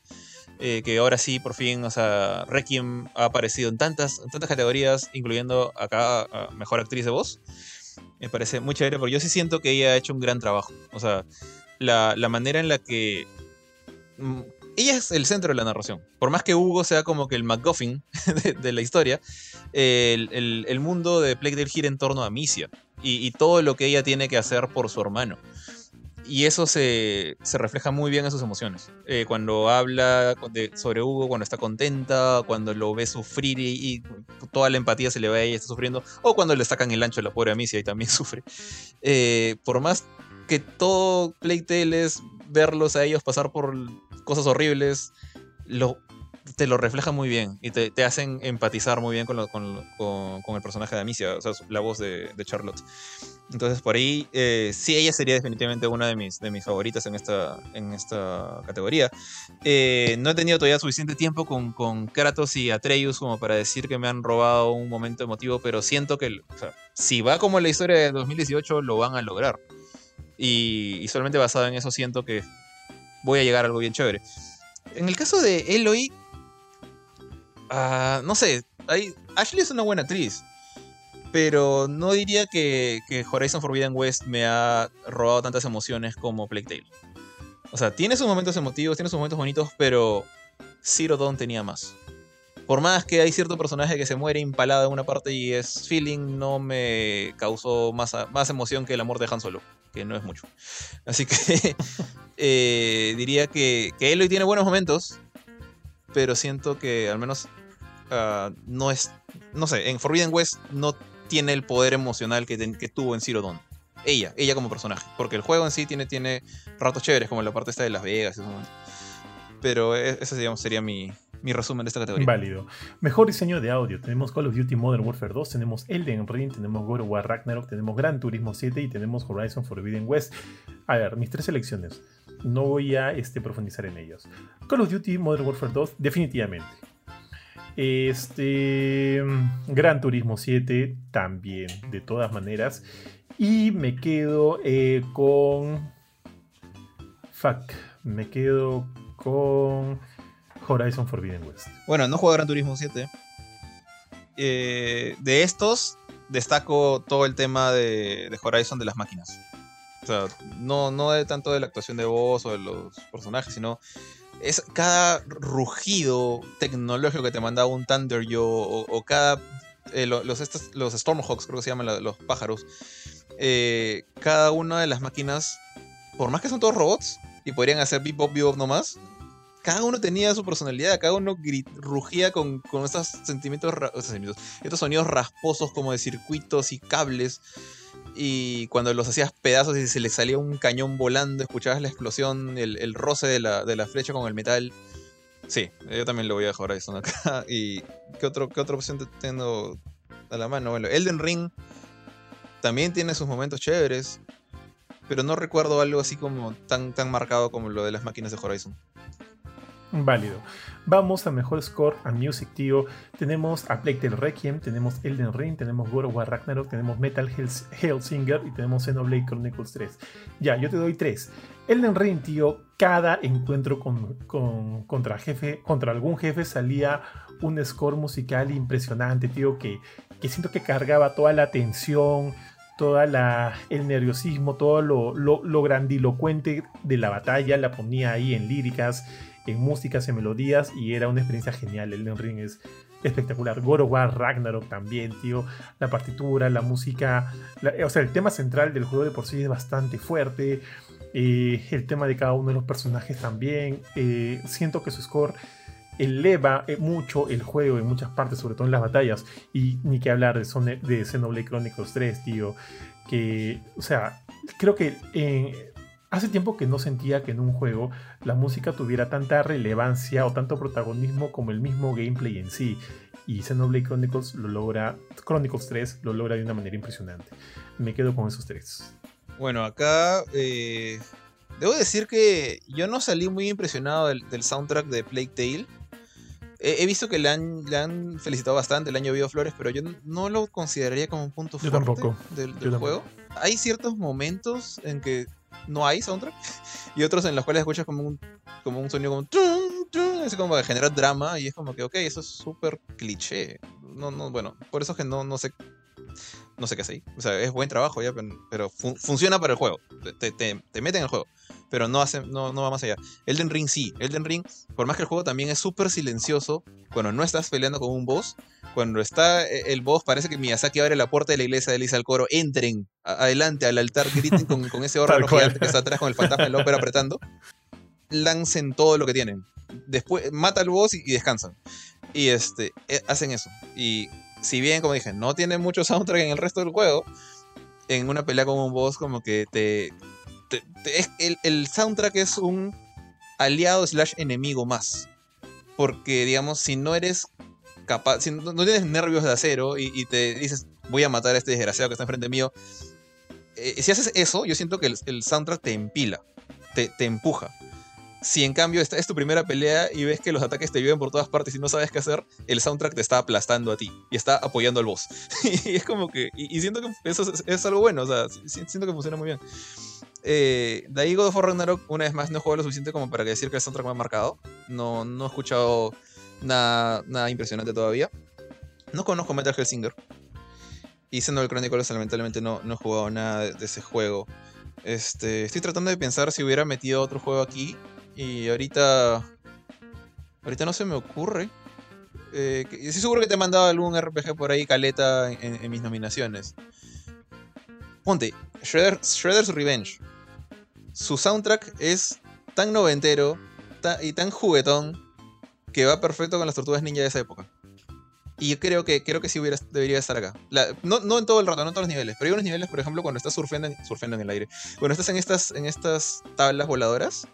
Eh, que ahora sí, por fin, o sea, Requiem ha aparecido en tantas, tantas categorías, incluyendo acá Mejor Actriz de Voz. Me parece muy chévere, porque yo sí siento que ella ha hecho un gran trabajo. O sea, la, la manera en la que mm, ella es el centro de la narración. Por más que Hugo sea como que el MacGuffin de, la historia, el, mundo de Plague Tale gira en torno a Misia y, todo lo que ella tiene que hacer por su hermano. Y eso se, refleja muy bien en sus emociones. Eh, cuando habla sobre Hugo, cuando está contenta, cuando lo ve sufrir y, toda la empatía se le ve a ella, está sufriendo, o cuando le sacan el ancho a la pobre Amicia y también sufre. Eh, por más que todo Plague Tale es verlos a ellos pasar por cosas horribles, te lo refleja muy bien y te, hacen empatizar muy bien con, el personaje de Amicia, o sea, la voz de, Charlotte. Entonces, por ahí, eh, sí, ella sería definitivamente una de mis, favoritas en esta, categoría. Eh, no he tenido todavía suficiente tiempo con, con Kratos y Atreus como para decir que me han robado un momento emotivo, pero siento que si va como la historia de 2018, lo van a lograr. Y, y solamente basado en eso siento que voy a llegar a algo bien chévere. En el caso de Eloy, Ah, no sé, Ashley es una buena actriz. Pero no diría que, Horizon Forbidden West me ha robado tantas emociones como Plague Tale. O sea, tiene sus momentos emotivos, tiene sus momentos bonitos, pero Zero Dawn tenía más. Por más que hay cierto personaje que se muere impalado en una parte y es feeling, no me causó más, más emoción que el amor de Han Solo, que no es mucho. Así que eh, diría que, que Eloy tiene buenos momentos, pero siento que al menos ah, no es, no sé, en Forbidden West no tiene el poder emocional que, que tuvo en Zero Dawn. Ella, ella como personaje, porque el juego en sí tiene, tiene ratos chéveres, como la parte esta de Las Vegas. Pero e, ese digamos, sería mi, mi resumen de esta categoría. Válido. Mejor diseño de audio. Tenemos Call of Duty Modern Warfare 2, tenemos Elden Ring, tenemos God War Ragnarok, tenemos Gran Turismo 7 y tenemos Horizon Forbidden West. A ver, mis tres selecciones no voy a este, profundizar en ellos. Call of Duty Modern Warfare 2, definitivamente. Este. Gran Turismo 7, también, de todas maneras. Y me quedo eh, con. Fuck. Me quedo con. Horizon Forbidden West. Bueno, no juego Gran Turismo 7. Eh, de estos, destaco todo el tema de Horizon de las máquinas. O sea, no, no de tanto de la actuación de voz o de los personajes, sino es cada rugido tecnológico que te manda un Thunder Yo o, cada eh, los, los Stormhawks creo que se llaman los pájaros eh, cada una de las máquinas por más que son todos robots y podrían hacer bebop bebop nomás cada uno tenía su personalidad, cada uno rugía con, con estos sentimientos, estos sonidos rasposos como de circuitos y cables y cuando los hacías pedazos y se les salía un cañón volando, escuchabas la explosión, el, roce de la, flecha con el metal. Sí, yo también lo voy a dejar a acá. ¿Y qué, otro, qué otra opción tengo a la mano? Bueno, Elden Ring también tiene sus momentos chéveres, pero no recuerdo algo así como tan, tan marcado como lo de las máquinas de Horizon. Válido. Vamos a mejor score a Music, tío. Tenemos a Plague Tale Requiem, tenemos Elden Ring, tenemos God War Ragnarok, tenemos Metal Hellsinger y tenemos Xenoblade Chronicles 3. Ya, yo te doy 3. Elden Ring, tío, cada encuentro con, contra, jefe, contra algún jefe salía un score musical impresionante, tío, que, que siento que cargaba toda la tensión, toda la el nerviosismo, todo lo, lo, grandilocuente de la batalla, la ponía ahí en líricas, en músicas, en melodías y era una experiencia genial. El Ring es espectacular. God of War, Ragnarok también, tío. La partitura, la música, o sea, el tema central del juego de por sí es bastante fuerte. Eh, el tema de cada uno de los personajes también. Eh, siento que su score eleva eh, mucho el juego en muchas partes, sobre todo en las batallas. Y ni que hablar de, de Xenoblade Chronicles 3, tío. Que, o sea, creo que Hace tiempo que no sentía que en un juego la música tuviera tanta relevancia o tanto protagonismo como el mismo gameplay en sí. Y Xenoblade Chronicles lo logra, Chronicles 3 lo logra de una manera impresionante. Me quedo con esos tres. Bueno, acá eh, debo decir que yo no salí muy impresionado del, soundtrack de Plague Tale. He, visto que le han, le han, felicitado bastante, el año llovido flores, pero yo no lo consideraría como un punto fuerte del, juego. Hay ciertos momentos en que no hay soundtrack. Y otros en los cuales escuchas como un, como un sonido como... Así como que genera drama y es como que, ok, eso es súper cliché. No, no, bueno, por eso es que no, no sé no sé qué hacer. O sea, es buen trabajo ya, pero, funciona para el juego. Te, te, te, mete en el juego. Pero no, hace, no, no va más allá. Elden Ring sí. Elden Ring, por más que el juego también es súper silencioso, cuando no estás peleando con un boss, cuando está eh, el boss, parece que Miyazaki abre la puerta de la iglesia de Lisa al coro. Entren adelante al altar, griten con, con ese órgano gigante que está atrás con el fantasma del ópera apretando. Lancen todo lo que tienen. Después, mata al boss y, y descansan. Y este, eh, hacen eso. Y si bien, como dije, no tiene mucho soundtrack en el resto del juego, en una pelea con un boss como que te, el, soundtrack es un aliado slash enemigo más. Porque, digamos, si no eres capaz, si no, tienes nervios de acero y, te dices, voy a matar a este desgraciado que está enfrente mío, eh, si haces eso, yo siento que el, soundtrack te empila, te, empuja. Si en cambio esta es tu primera pelea y ves que los ataques te llueven por todas partes y no sabes qué hacer, el soundtrack te está aplastando a ti y está apoyando al boss. y es como que. Y, siento que eso es, algo bueno, o sea, siento que funciona muy bien. Eh, de ahí of Ragnarok, una vez más, no juego lo suficiente como para decir que el soundtrack me ha marcado. No, no he escuchado nada, nada impresionante todavía. No conozco Metal Hellsinger. Y Xenoblade Chronicles, lamentablemente, no, no he jugado nada de, de ese juego. Este, estoy tratando de pensar si hubiera metido otro juego aquí y ahorita. Ahorita no se me ocurre. Eh, estoy seguro que te he mandado algún RPG por ahí, caleta, en, mis nominaciones. Ponte, Shredder's Revenge. Su soundtrack es tan noventero y tan juguetón que va perfecto con las tortugas ninja de esa época. Y yo creo que, creo que sí hubiera, debería estar acá. no, no, en todo el rato, no en todos los niveles, pero hay unos niveles, por ejemplo, cuando estás surfeando en, en el aire. Cuando estás en estas, en estas tablas voladoras,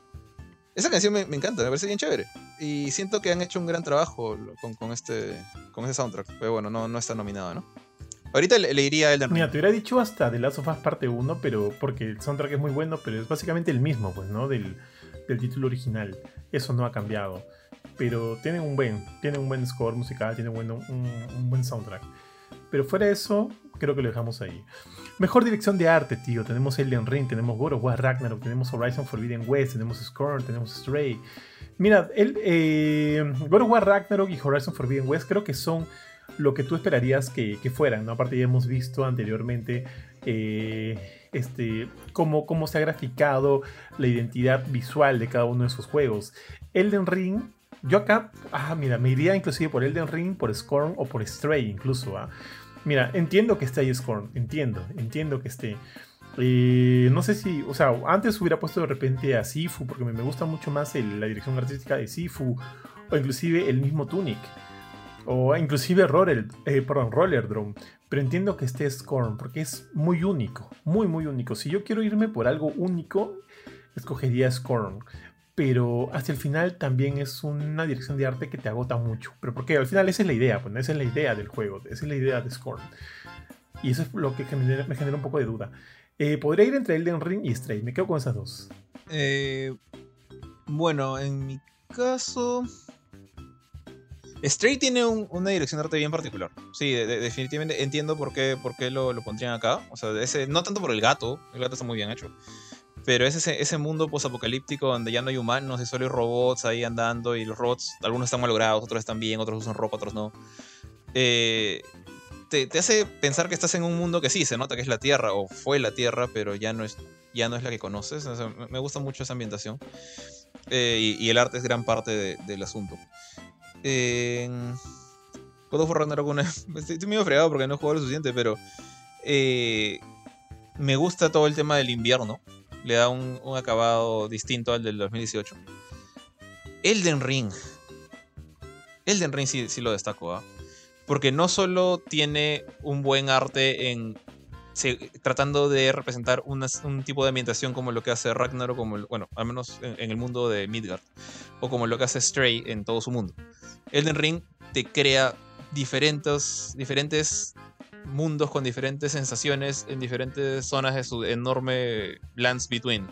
esa canción me, encanta, me parece bien chévere. Y siento que han hecho un gran trabajo con, este, con ese soundtrack. Pero bueno, no, no está nominado, ¿no? Ahorita le, iría a Elden. Mira, te hubiera dicho hasta The Last of Us parte 1, pero porque el soundtrack es muy bueno, pero es básicamente el mismo, pues, ¿no? Del, título original. Eso no ha cambiado. Pero tiene un buen, tiene un buen score musical, tiene un, un buen soundtrack. Pero fuera de eso, creo que lo dejamos ahí. Mejor dirección de arte, tío. Tenemos Elden Ring, tenemos God of War Ragnarok, tenemos Horizon Forbidden West, tenemos Scorn, tenemos Stray. Mira, el, eh, God War Ragnarok y Horizon Forbidden West creo que son lo que tú esperarías que, fueran, ¿no? Aparte ya hemos visto anteriormente eh, este, cómo, cómo se ha graficado la identidad visual de cada uno de esos juegos. Elden Ring yo acá, ah, mira, me iría inclusive por Elden Ring, por Scorn o por Stray incluso. ¿ah? Mira, entiendo que esté ahí Scorn, entiendo, entiendo que esté. Eh, no sé si, o sea, antes hubiera puesto de repente a Sifu, porque me, gusta mucho más la dirección artística de Sifu, o inclusive el mismo Tunic, o inclusive Roller, eh, perdón, Roller Drone. Pero entiendo que esté Scorn, porque es muy único, muy, muy único. Si yo quiero irme por algo único, escogería Scorn pero hacia el final también es una dirección de arte que te agota mucho. Pero porque al final esa es la idea, pues esa es la idea del juego, esa es la idea de Scorn. Y eso es lo que me genera un poco de duda. Eh, podría ir entre Elden Ring y Stray, me quedo con esas dos. Eh, bueno, en mi caso... Stray tiene una dirección de arte bien particular. Sí, definitivamente entiendo por qué, por qué lo, lo, pondrían acá. O sea, ese, no tanto por el gato, el gato está muy bien hecho. Pero es ese, ese mundo posapocalíptico donde ya no hay humanos y solo hay robots ahí andando y los robots, algunos están malogrados, otros están bien, otros usan ropa, otros no. Eh, te, hace pensar que estás en un mundo que sí, se nota que es la Tierra o fue la Tierra, pero ya no es, ya no es la que conoces. me gusta mucho esa ambientación. Eh, y, el arte es gran parte del asunto. Eh, God of War Ragnarok estoy, medio fregado porque no he jugado lo suficiente, pero eh, me gusta todo el tema del invierno le da un, acabado distinto al del 2018. Elden Ring. Elden Ring sí, lo destaco, ¿ah? Porque no solo tiene un buen arte en tratando de representar un tipo de ambientación como lo que hace Ragnarok, como bueno, al menos en, el mundo de Midgard, o como lo que hace Stray en todo su mundo. Elden Ring te crea diferentes, diferentes mundos con diferentes sensaciones en diferentes zonas de su enorme lands between.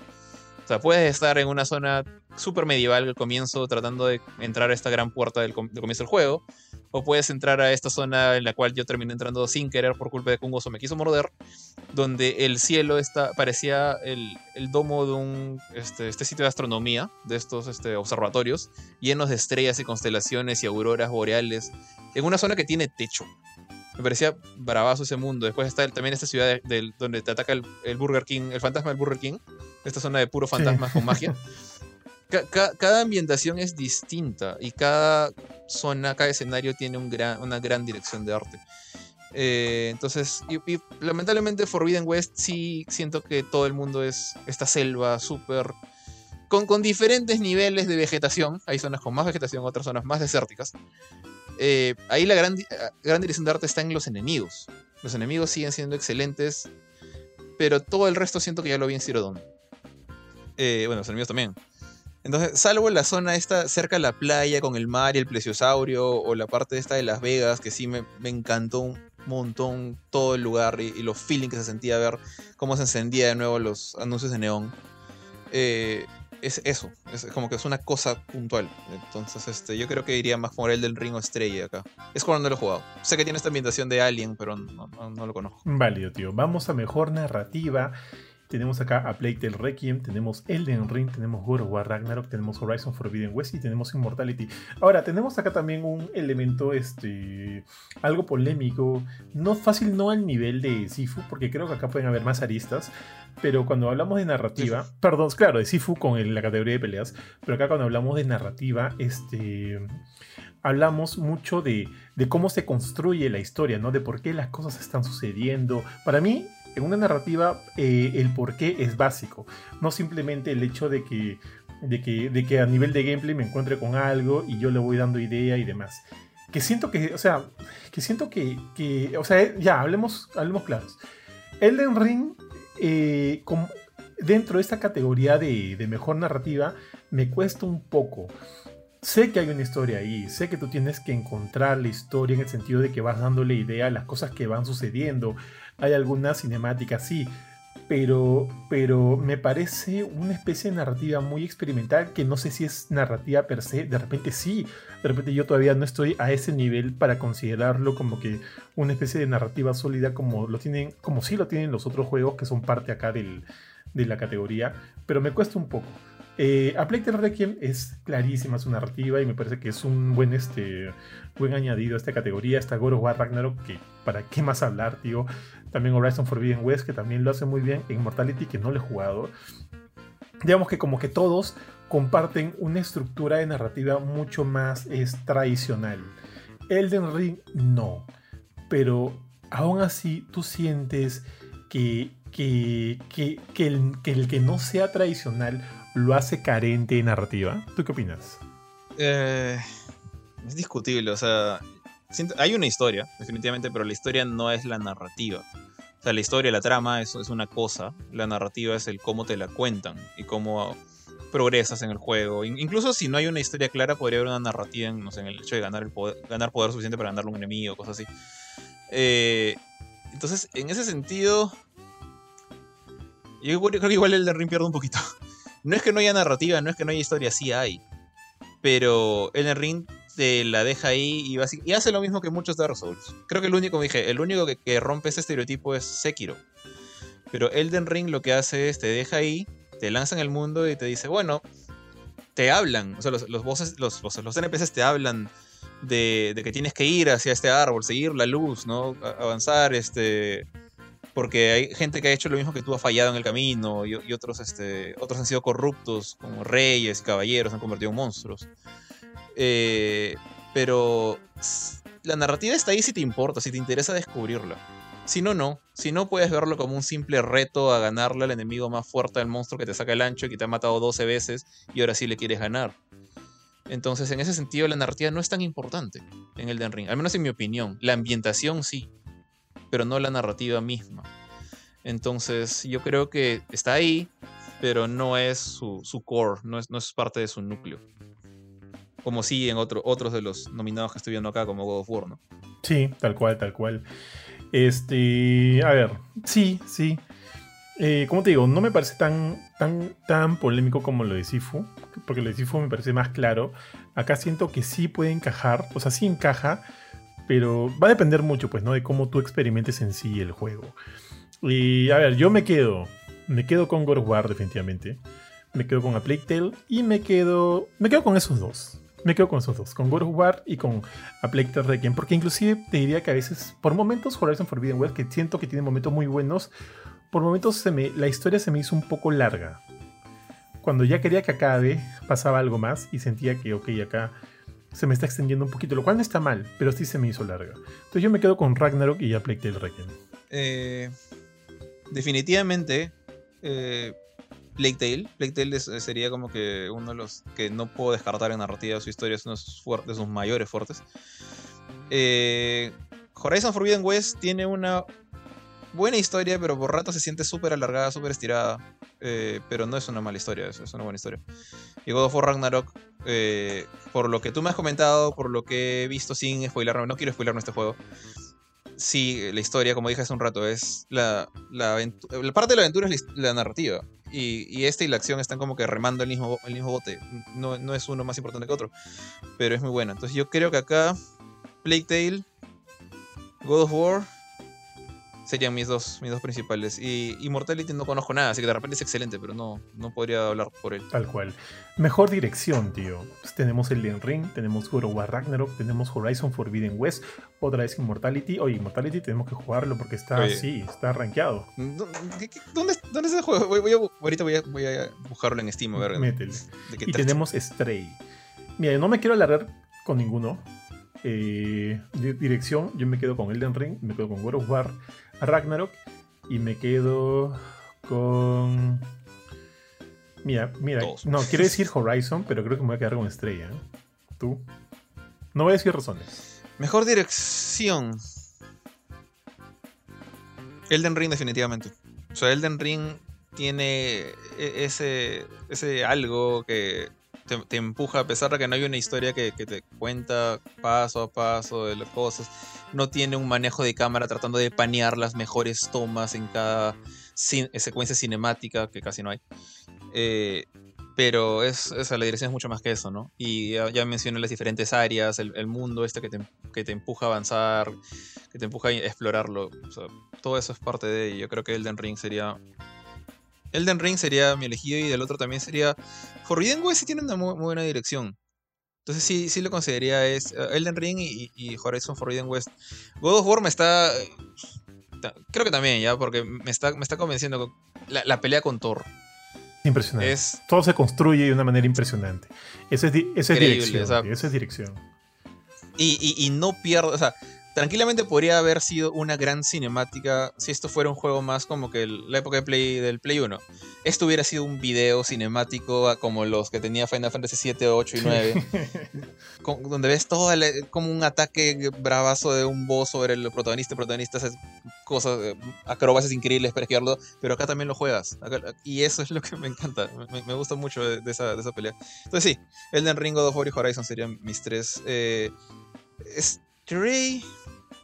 O sea, puedes estar en una zona súper medieval al comienzo tratando de entrar a esta gran puerta del, comienzo del juego, o puedes entrar a esta zona en la cual yo terminé entrando sin querer por culpa de que un oso me quiso morder, donde el cielo está, parecía el, domo de un este, este, sitio de astronomía, de estos este, observatorios, llenos de estrellas y constelaciones y auroras boreales, en una zona que tiene techo. Me parecía bravazo ese mundo. Después está también esta ciudad donde te ataca el, Burger King, el fantasma del Burger King. Esta zona de puro fantasma con magia. cada ambientación es distinta y cada zona, cada escenario tiene un gran, una gran dirección de arte. Eh, entonces, y, lamentablemente Forbidden West sí siento que todo el mundo es esta selva súper... Con, con diferentes niveles de vegetación. Hay zonas con más vegetación, otras zonas más desérticas. Eh, ahí la gran, gran dirección de arte está en los enemigos. Los enemigos siguen siendo excelentes, pero todo el resto siento que ya lo vi en Zero Eh, bueno, los enemigos también. Entonces, salvo la zona esta cerca de la playa con el mar y el plesiosaurio, o la parte esta de Las Vegas, que sí me, me encantó un montón todo el lugar y, los feelings que se sentía ver cómo se encendía de nuevo los anuncios de neón. Eh, es eso, es como que es una cosa puntual. Entonces, este, yo creo que iría más por el del Ring Estrella acá. Es cuando no lo he jugado. Sé que tiene esta ambientación de Alien, pero no, no lo conozco. Válido, tío. Vamos a mejor narrativa. Tenemos acá a Plague Tale Requiem, tenemos Elden Ring, tenemos God of War Ragnarok, tenemos Horizon Forbidden West y tenemos Immortality. Ahora, tenemos acá también un elemento este, algo polémico, no fácil, no al nivel de Sifu, porque creo que acá pueden haber más aristas, pero cuando hablamos de narrativa, Sifu. perdón, claro, de Sifu con el- la categoría de peleas, pero acá cuando hablamos de narrativa, este, hablamos mucho de, de cómo se construye la historia, ¿no? De por qué las cosas están sucediendo. Para mí, en una narrativa, eh, el por qué es básico, no simplemente el hecho de que, de, que, de que a nivel de gameplay me encuentre con algo y yo le voy dando idea y demás. Que siento que, o sea, que siento que, que o sea, ya, hablemos, hablemos claros. Elden Ring, eh, dentro de esta categoría de, de mejor narrativa, me cuesta un poco. Sé que hay una historia ahí, sé que tú tienes que encontrar la historia en el sentido de que vas dándole idea a las cosas que van sucediendo. Hay algunas cinemáticas, sí, pero, pero me parece una especie de narrativa muy experimental que no sé si es narrativa per se, de repente sí, de repente yo todavía no estoy a ese nivel para considerarlo como que una especie de narrativa sólida como lo tienen, como sí lo tienen los otros juegos que son parte acá del, de la categoría, pero me cuesta un poco. Eh, a Plague Requiem es clarísima su narrativa y me parece que es un buen, este, buen añadido a esta categoría. Está God of War Ragnarok, que para qué más hablar, tío. También Horizon Forbidden West, que también lo hace muy bien. Immortality, que no lo he jugado. Digamos que como que todos comparten una estructura de narrativa mucho más es, tradicional. Elden Ring no. Pero aún así tú sientes que, que, que, que el que no sea tradicional lo hace carente de narrativa. ¿Tú qué opinas? Eh, es discutible, o sea, hay una historia, definitivamente, pero la historia no es la narrativa. O sea, la historia, la trama, eso es una cosa. La narrativa es el cómo te la cuentan y cómo progresas en el juego. In- Incluso si no hay una historia clara, podría haber una narrativa en, el hecho de ganar, el poder, ganar poder suficiente para ganarle un enemigo, cosas así. Eh, entonces, en ese sentido, yo creo que igual el de Ring pierde un poquito. No es que no haya narrativa, no es que no haya historia, sí hay. Pero Elden Ring te la deja ahí y, hace lo mismo que muchos Dark Souls. Creo que el único, dije, el único que, rompe ese estereotipo es Sekiro. Pero Elden Ring lo que hace es te deja ahí, te lanza en el mundo y te dice, bueno, te hablan. O sea, los, los voces, los, los, NPCs te hablan de, que tienes que ir hacia este árbol, seguir la luz, ¿no? Avanzar, este. Porque hay gente que ha hecho lo mismo que tú, ha fallado en el camino, y, otros, este, otros han sido corruptos, como reyes, caballeros, han convertido en monstruos. Eh, pero la narrativa está ahí si te importa, si te interesa descubrirla. Si no, no. Si no, puedes verlo como un simple reto a ganarle al enemigo más fuerte, al monstruo que te saca el ancho y que te ha matado 12 veces y ahora sí le quieres ganar. Entonces, en ese sentido, la narrativa no es tan importante en Elden Ring, al menos en mi opinión. La ambientación sí, pero no la narrativa misma. Entonces, yo creo que está ahí, pero no es su, su core, no es, no es parte de su núcleo. Como sí en otro, otros de los nominados que estoy viendo acá, como God of War, ¿no? Sí, tal cual, tal cual. Este, a ver, sí, sí. Eh, como te digo, no me parece tan, tan, tan polémico como lo de Sifu, porque lo de Sifu me parece más claro. Acá siento que sí puede encajar, o sea, sí encaja, pero va a depender mucho, pues, ¿no? De cómo tú experimentes en sí el juego. Y, a ver, yo me quedo, me quedo con God of War definitivamente. Me quedo con A Plague Tale y me quedo, me quedo con esos dos. Me quedo con esos dos, con God y con A Plague Requiem, porque inclusive te diría que a veces, por momentos, Horizon Forbidden West, que siento que tiene momentos muy buenos, por momentos se me, la historia se me hizo un poco larga. Cuando ya quería que acabe, pasaba algo más y sentía que, ok, acá se me está extendiendo un poquito, lo cual no está mal, pero sí se me hizo larga. Entonces yo me quedo con Ragnarok y A Plague Tale Requiem. Eh, definitivamente, eh, Plague Tale. Plague Tale es- sería como que uno de los que no puedo descartar en narrativa. Su historia es uno de sus, mayores fuertes. Eh, Horizon Forbidden West tiene una buena historia, pero por rato se siente súper alargada, súper estirada. eh, pero no es una mala historia, es, es una buena historia. Y God of War Ragnarok, eh, por lo que tú me has comentado, por lo que he visto sin spoilerme, no quiero spoilerme este juego. Sí, la historia, como dije hace un rato, es la, la, la parte de la aventura es la, narrativa. Y, y esta y la acción están como que remando el mismo, bote. No, no es uno más importante que otro, pero es muy buena. Entonces yo creo que acá Plague Tale, God of War serían mis dos, mis dos principales. Y Immortality no conozco nada, así que de repente es excelente, pero no, no podría hablar por él. Tal cual. Mejor dirección, tío. Pues tenemos Elden Ring, tenemos God War Ragnarok, tenemos Horizon Forbidden West, otra vez Immortality. Oye, Immortality tenemos que jugarlo porque está así, está rankeado. ¿Dó- qué- qué- ¿Dónde, dónde está el juego? Voy, voy a ahorita voy a, voy a buscarlo en Steam a ver Métele. de qué Y tenemos Stray. Mira, no me quiero alargar con ninguno. Eh, dirección, yo me quedo con Elden Ring, me quedo con God of War Ragnarok y me quedo con. Mira, mira, no, quiero decir Horizon, pero creo que me voy a quedar con Stray. ¿eh? ¿Tú? No voy a decir razones. Mejor dirección. Elden Ring definitivamente. O sea, Elden Ring tiene e- ese, ese algo que te, te empuja, a pesar de que no hay una historia que, que te cuenta paso a paso de las cosas. No tiene un manejo de cámara tratando de panear las mejores tomas en cada cin- secuencia cinemática, que casi no hay. Eh, pero es, la dirección es mucho más que eso, ¿no? Y ya, mencioné las diferentes áreas, el, mundo este que te, que te empuja a avanzar, que te empuja a explorarlo. Todo eso es parte de ello. Yo creo que Elden Ring sería. Elden Ring sería mi elegido y del otro también sería. Forbidden West sí tiene una muy buena dirección. Entonces sí, sí lo consideraría es eh, Elden Ring y, y Horizon Forbidden West. God of War me está. eh, Creo que también, ya, porque me está, me está convenciendo. con- La, la pelea con Thor Impresionante. es Todo se construye de una manera impresionante. Eso es, di- eso es Increíble, dirección. eso es dirección. Y, y, y no pierdo, o sea, tranquilamente podría haber sido una gran cinemática si esto fuera un juego más como que el- la época de Play, del Play 1. Esto hubiera sido un video cinemático como los que tenía Final Fantasy 7, 8 y 9, con- donde ves todo el- como un ataque bravazo de un boss sobre el protagonista. El protagonista hace cosas, eh, acrobacias increíbles para esquivarlo, pero acá también lo juegas. Acá- y eso es lo que me encanta, me, me gusta mucho de, de esa, de esa pelea. Entonces sí, Elden Ring, God of War y Horizon serían mis tres. Eh,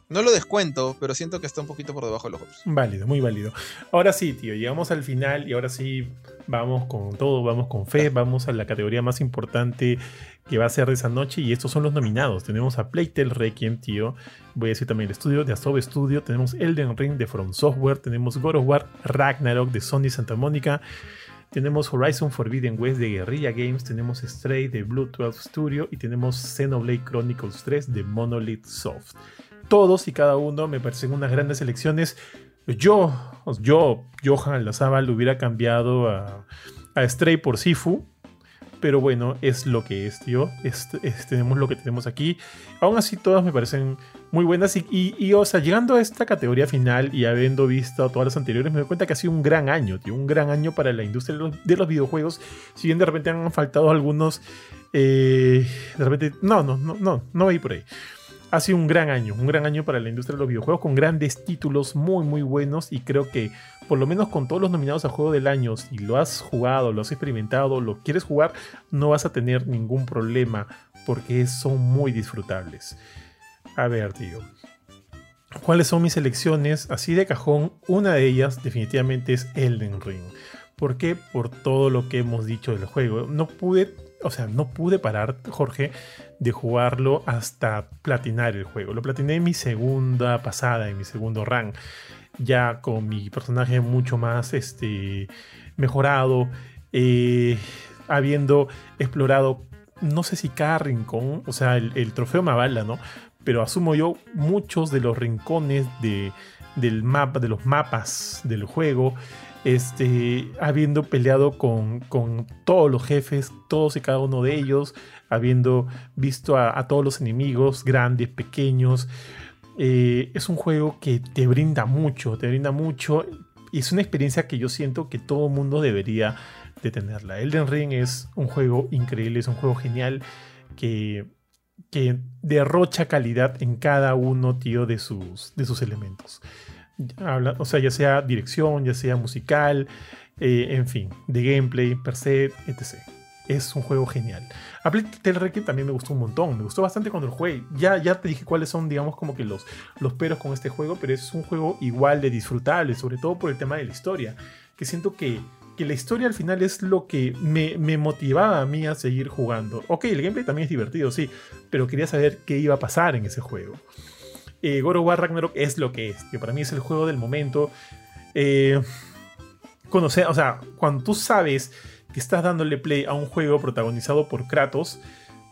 No lo descuento, pero siento que está un poquito por debajo de los otros. Válido, muy válido. Ahora sí, tío, llegamos al final y ahora sí vamos con todo, vamos con fe, vamos a la categoría más importante que va a ser de esa noche y estos son los nominados. Tenemos a Playtale Requiem, tío. Voy a decir también el estudio de Asobo Studio, tenemos Elden Ring de From Software, tenemos God of War Ragnarok de Sony Santa Mónica, tenemos Horizon Forbidden West de Guerrilla Games, tenemos Stray de Blue 12 Studio y tenemos Xenoblade Chronicles 3 de Monolith Soft. Todos y cada uno me parecen unas grandes elecciones. Yo, yo, Johan Lazábal, hubiera cambiado a, a Stray por Sifu. Pero bueno, es lo que es, tío. Tenemos lo que tenemos aquí. Aún así, todas me parecen muy buenas. Y, y- y, o sea, llegando a esta categoría final y habiendo visto todas las anteriores, me doy cuenta que ha sido un gran año, tío. Un gran año para la industria de los, de los videojuegos. Si bien de repente han faltado algunos. eh, de repente. No, no, no, no, no voy por ahí. Ha sido un gran año, un gran año para la industria de los videojuegos con grandes títulos muy muy buenos y creo que por lo menos con todos los nominados a juego del año, si lo has jugado, lo has experimentado, lo quieres jugar, no vas a tener ningún problema porque son muy disfrutables. A ver, tío. ¿Cuáles son mis elecciones? Así de cajón, una de ellas definitivamente es Elden Ring. ¿Por qué? Por todo lo que hemos dicho del juego. No pude, o sea, no pude parar, Jorge, de jugarlo hasta platinar el juego. Lo platiné en mi segunda pasada, en mi segundo run. Ya con mi personaje mucho más este, mejorado. eh, habiendo explorado, no sé si cada rincón, o sea, el, el trofeo me avala, ¿no? Pero asumo yo muchos de los rincones de, del mapa, de los mapas del juego este, habiendo peleado con, con todos los jefes, todos y cada uno de ellos, habiendo visto a, todos los enemigos, grandes, pequeños. Eh, es un juego que te brinda mucho, te brinda mucho. Y es una experiencia que yo siento que todo mundo debería de tenerla. Elden Ring es un juego increíble, es un juego genial que, que derrocha calidad en cada uno, tío, de sus, de sus elementos. o sea, ya sea dirección, ya sea musical, eh, en fin, de gameplay, per se, etc. Es un juego genial. A Plague también me gustó un montón, me gustó bastante cuando lo jugué. Ya, ya te dije cuáles son, digamos, como que los, los peros con este juego, pero es un juego igual de disfrutable, sobre todo por el tema de la historia, que siento que que la historia al final es lo que me, motivaba a mí a seguir jugando. Ok, el gameplay también es divertido, sí, pero quería saber qué iba a pasar en ese juego. Eh, War Ragnarok es lo que es, que para mí es el juego del momento. Eh, conocer, o sea, cuando tú sabes que estás dándole play a un juego protagonizado por Kratos,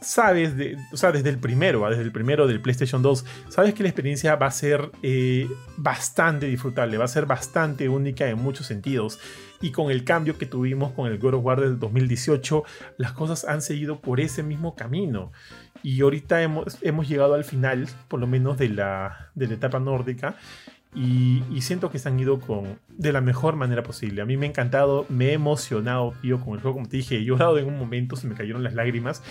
sabes, o sea, desde el primero, desde el primero del PlayStation 2, sabes que la experiencia va a ser eh, bastante disfrutable, va a ser bastante única en muchos sentidos. Y con el cambio que tuvimos con el God of War del 2018, las cosas han seguido por ese mismo camino. Y ahorita hemos, llegado al final, por lo menos de la, de la etapa nórdica. Y, siento que se han ido con, de la mejor manera posible. A mí me ha encantado, me he emocionado, tío, con el juego. Como te dije, he llorado en un momento, se me cayeron las lágrimas.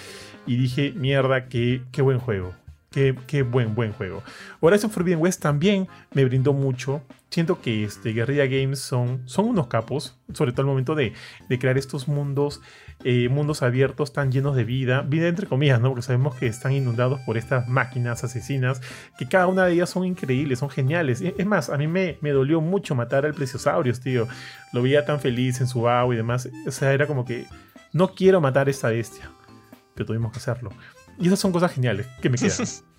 Y dije, mierda, qué, qué buen juego. Qué, buen, buen juego. Horizon Forbidden West también me brindó mucho. Siento que este, Guerrilla Games son, son unos capos, sobre todo al momento de, de crear estos mundos eh, mundos abiertos tan llenos de vida, vida entre comillas, ¿no? Porque sabemos que están inundados por estas máquinas asesinas, que cada una de ellas son increíbles, son geniales. Es más, a mí me, me dolió mucho matar al Plesiosaurus, tío. Lo veía tan feliz en su agua y demás. O sea, era como que no quiero matar a esta bestia, pero tuvimos que hacerlo. Y esas son cosas geniales que me quedan.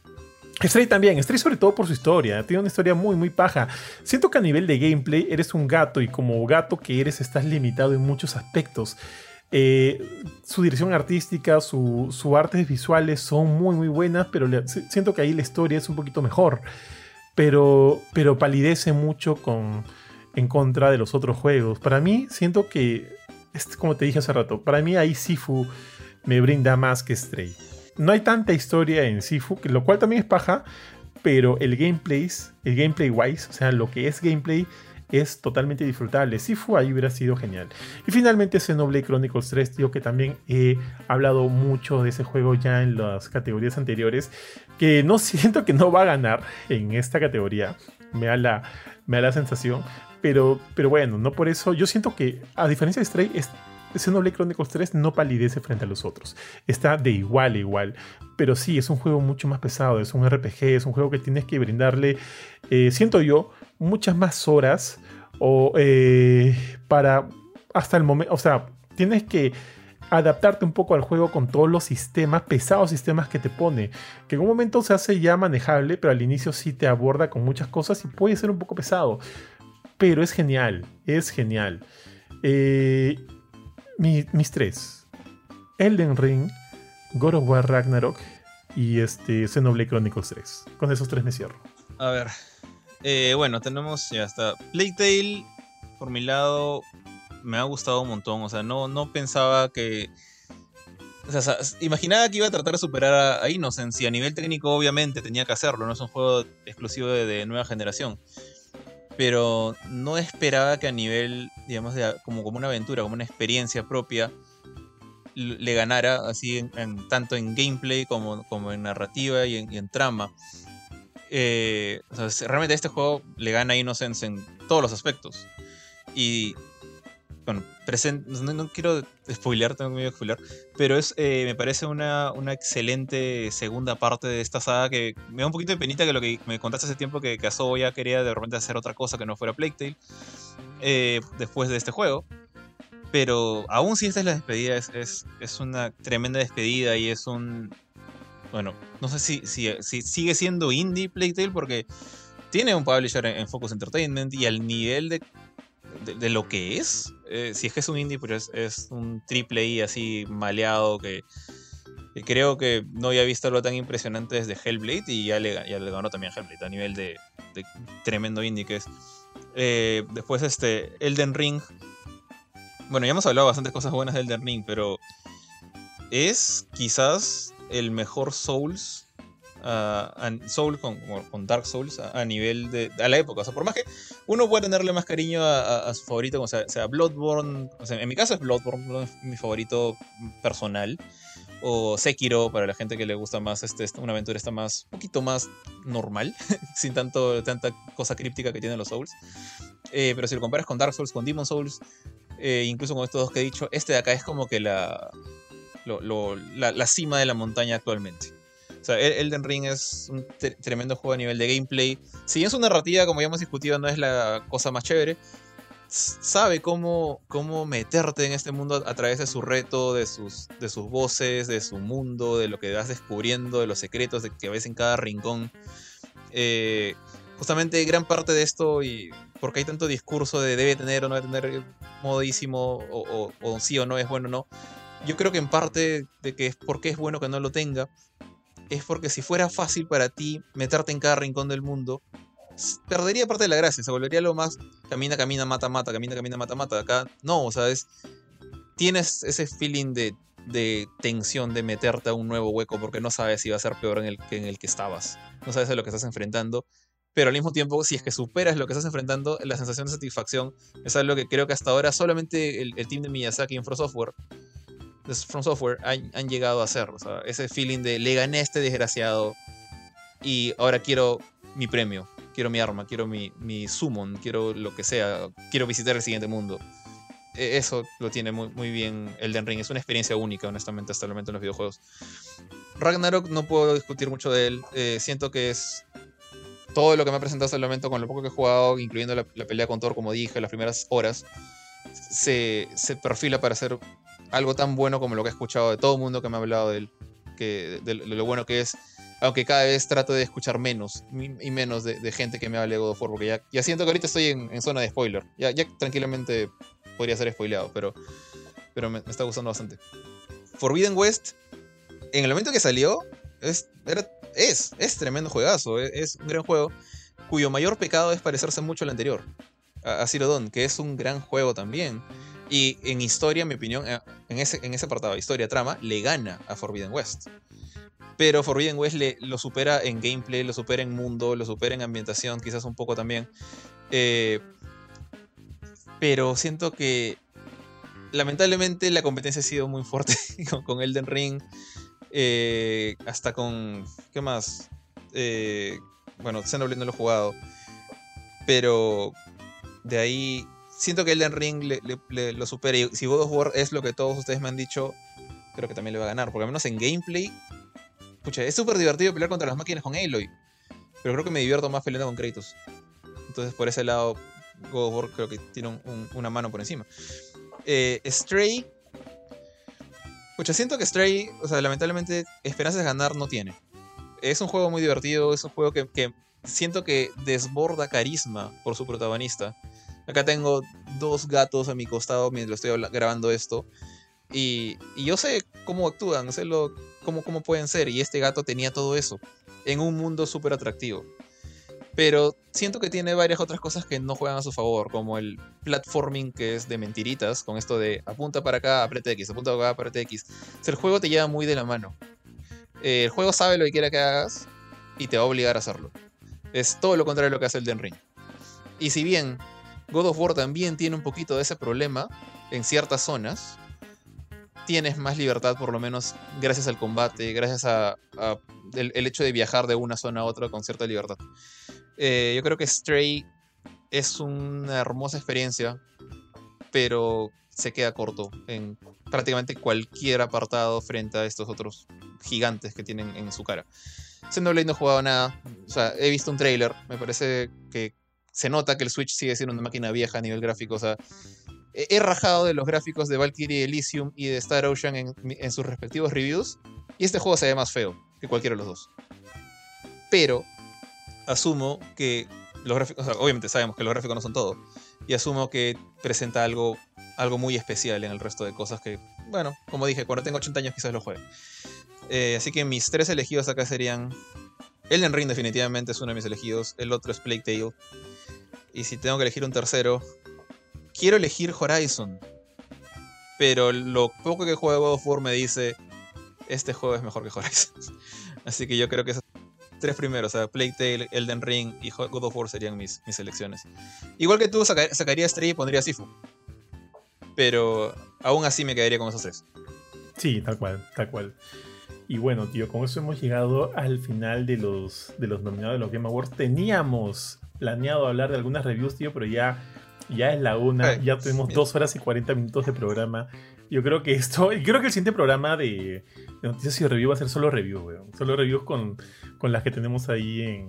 Stray también, Stray sobre todo por su historia, tiene una historia muy muy paja. Siento que a nivel de gameplay eres un gato y como gato que eres estás limitado en muchos aspectos. Eh, su dirección artística, sus su artes visuales son muy muy buenas, pero siento que ahí la historia es un poquito mejor. Pero, pero palidece mucho con, en contra de los otros juegos. Para mí, siento que, como te dije hace rato, para mí ahí Sifu me brinda más que Stray. No hay tanta historia en Sifu, lo cual también es paja, pero el gameplay, el gameplay wise, o sea, lo que es gameplay, es totalmente disfrutable. Si fue ahí hubiera sido genial. Y finalmente Xenoblade Chronicles 3, tío, que también he hablado mucho de ese juego ya en las categorías anteriores, que no siento que no va a ganar en esta categoría. Me da la, me da la sensación. Pero, pero bueno, no por eso. Yo siento que, a diferencia de Stray, es, Xenoblade Chronicles 3 no palidece frente a los otros. Está de igual a igual. Pero sí, es un juego mucho más pesado. Es un RPG. Es un juego que tienes que brindarle, eh, siento yo, muchas más horas o eh, para hasta el momento, o sea, tienes que adaptarte un poco al juego con todos los sistemas, pesados sistemas que te pone, que en un momento se hace ya manejable, pero al inicio sí te aborda con muchas cosas y puede ser un poco pesado, pero es genial, es genial. Eh, mis tres, Elden Ring, God of War Ragnarok y este Xenoblade Chronicles 3. Con esos tres me cierro. A ver, eh, bueno, tenemos ya está. Playtale, por mi lado, me ha gustado un montón. O sea, no, no pensaba que. O sea, imaginaba que iba a tratar de superar a, Innocence y a nivel técnico obviamente tenía que hacerlo, no es un juego exclusivo de, nueva generación. Pero no esperaba que a nivel, digamos, como, como una aventura, como una experiencia propia, le ganara así en, tanto en gameplay como, como en narrativa y en trama. Eh, realmente este juego le gana a Innocence en todos los aspectos. Y bueno, no, quiero spoilear, tengo miedo de spoilear, pero es, eh, me parece una, una, excelente segunda parte de esta saga que me da un poquito de penita que lo que me contaste hace tiempo que, Asobo ya quería de repente hacer otra cosa que no fuera Plague Tale eh, después de este juego. Pero aún si esta es la despedida, es, es, es una tremenda despedida y es un, bueno, no sé si, si, sigue siendo indie Playtale porque tiene un publisher en, Focus Entertainment y al nivel de, de, lo que es, eh, si es que es un indie, pero es, un triple I así maleado que, creo que no había visto algo tan impresionante desde Hellblade y ya le, ya le ganó también Hellblade a nivel de, tremendo indie que es. Eh, después este Elden Ring. Bueno, ya hemos hablado bastantes cosas buenas de Elden Ring, pero es quizás el mejor Souls. Uh, Soul con, Dark Souls a, nivel de a la época. O sea, por más que uno pueda tenerle más cariño a, su favorito, o sea, sea Bloodborne, o sea, en mi caso es Bloodborne, mi favorito personal. O Sekiro para la gente que le gusta más este, una aventura está más un poquito más normal sin tanto tanta cosa críptica que tienen los Souls eh, pero si lo comparas con Dark Souls con Demon Souls eh, incluso con estos dos que he dicho este de acá es como que la la, cima de la montaña actualmente o sea, Elden Ring es un tremendo juego a nivel de gameplay. Si bien su narrativa, como ya hemos discutido, no es la cosa más chévere, sabe cómo, cómo meterte en este mundo a través de su reto, de sus, de sus voces, de su mundo, de lo que vas descubriendo, de los secretos que ves en cada rincón. Eh, justamente gran parte de esto, y porque hay tanto discurso de debe tener o no debe tener modísimo, o, o, sí o no es bueno o no, yo creo que en parte de que es porque es bueno que no lo tenga, es porque si fuera fácil para ti meterte en cada rincón del mundo, perdería parte de la gracia, se volvería lo más camina, camina, mata, mata, camina, camina, mata, mata. Acá no, o sea, es, tienes ese feeling de, tensión de meterte a un nuevo hueco porque no sabes si va a ser peor en el, que en el que estabas. No sabes a lo que estás enfrentando. Pero al mismo tiempo, si es que superas lo que estás enfrentando, la sensación de satisfacción es algo que creo que hasta ahora solamente el, team de Miyazaki en From Software, From Software han, han, llegado a hacer. O sea, ese feeling de le gané a este desgraciado y ahora quiero mi premio quiero mi arma, quiero mi, mi summon, quiero lo que sea, quiero visitar el siguiente mundo. E, eso lo tiene muy, muy bien Elden Ring. Es una experiencia única, honestamente, hasta el momento en los videojuegos. Ragnarok no puedo discutir mucho de él. Eh, siento que es todo lo que me ha presentado hasta el momento, con lo poco que he jugado, incluyendo la, pelea con Thor, como dije, las primeras horas, se, se, perfila para ser algo tan bueno como lo que he escuchado de todo el mundo que me ha hablado de él, que, de lo bueno que es aunque cada vez trato de escuchar menos y menos de, gente que me hable de God of War, porque ya, siento que ahorita estoy en, zona de spoiler. Ya, tranquilamente podría ser spoileado, pero, pero me, está gustando bastante. Forbidden West, en el momento que salió, es, es, es tremendo juegazo, es, es, un gran juego, cuyo mayor pecado es parecerse mucho al anterior, a, a Zero Dawn, que es un gran juego también. Y en historia, en mi opinión, eh, en ese, en ese apartado, historia, trama, le gana a Forbidden West. Pero Forbidden West le, lo supera en gameplay, lo supera en mundo, lo supera en ambientación, quizás un poco también. Eh, pero siento que lamentablemente la competencia ha sido muy fuerte con, Elden Ring. Eh, hasta con. ¿Qué más? Eh, bueno, Xenoblade no lo he jugado. Pero de ahí. Siento que Elden Ring le, lo supera. Y si God of War es lo que todos ustedes me han dicho, creo que también le va a ganar. Porque al menos en gameplay Pucha, es súper divertido pelear contra las máquinas con Aloy. Pero creo que me divierto más peleando con Kratos. Entonces, por ese lado, God of War creo que tiene una mano por encima. Eh, Stray. Pucha, siento que Stray, o sea, lamentablemente, esperanzas de ganar no tiene. Es un juego muy divertido, es un juego que, siento que desborda carisma por su protagonista. Acá tengo dos gatos a mi costado mientras estoy grabando esto. Y, yo sé cómo actúan, sé lo, cómo, pueden ser. Y este gato tenía todo eso en un mundo súper atractivo. Pero siento que tiene varias otras cosas que no juegan a su favor, como el platforming que es de mentiritas, con esto de apunta para acá, aprieta X, apunta para acá, aprieta X. el juego te lleva muy de la mano. el juego sabe lo que quiera que hagas y te va a obligar a hacerlo. Es todo lo contrario de lo que hace el Den Ring. Y si bien God of War también tiene un poquito de ese problema en ciertas zonas, tienes más libertad, por lo menos gracias al combate, gracias a, el, hecho de viajar de una zona a otra con cierta libertad. Eh, yo creo que Stray es una hermosa experiencia, pero se queda corto en prácticamente cualquier apartado frente a estos otros gigantes que tienen en su cara. Xenoblade no he jugado nada, o sea, he visto un trailer, me parece que se nota que el Switch sigue siendo una máquina vieja a nivel gráfico, o sea, he rajado de los gráficos de Valkyrie Elysium y de Star Ocean en, sus respectivos reviews. Y este juego se ve más feo que cualquiera de los dos. Pero asumo que los gráficos, obviamente sabemos que los gráficos no son todo. Y asumo que presenta algo, algo muy especial en el resto de cosas que, bueno, como dije, cuando tengo 80 años quizás lo juegue. Eh, así que mis tres elegidos acá serían. Elden Ring definitivamente es uno de mis elegidos. El otro es Plague Tale. Y si tengo que elegir un tercero, quiero elegir Horizon. Pero lo poco que juego God of War me dice, este juego es mejor que Horizon. Así que yo creo que esos tres primeros, o sea, Plague Tale, Elden Ring y God of War serían mis, mis selecciones. Igual que tú, sacaría Stray y pondría Sifu. Pero aún así me quedaría con esos tres. Sí, tal cual, tal cual. Y bueno, tío, con eso hemos llegado al final de los, de los nominados de los Game Awards. Teníamos planeado hablar de algunas reviews, tío, pero ya, ya es la una, ya tenemos dos horas y 40 minutos de programa. Yo creo que esto, creo que el siguiente programa de, noticias y review va a ser solo reviews, weón. Solo reviews con, con las que tenemos ahí en,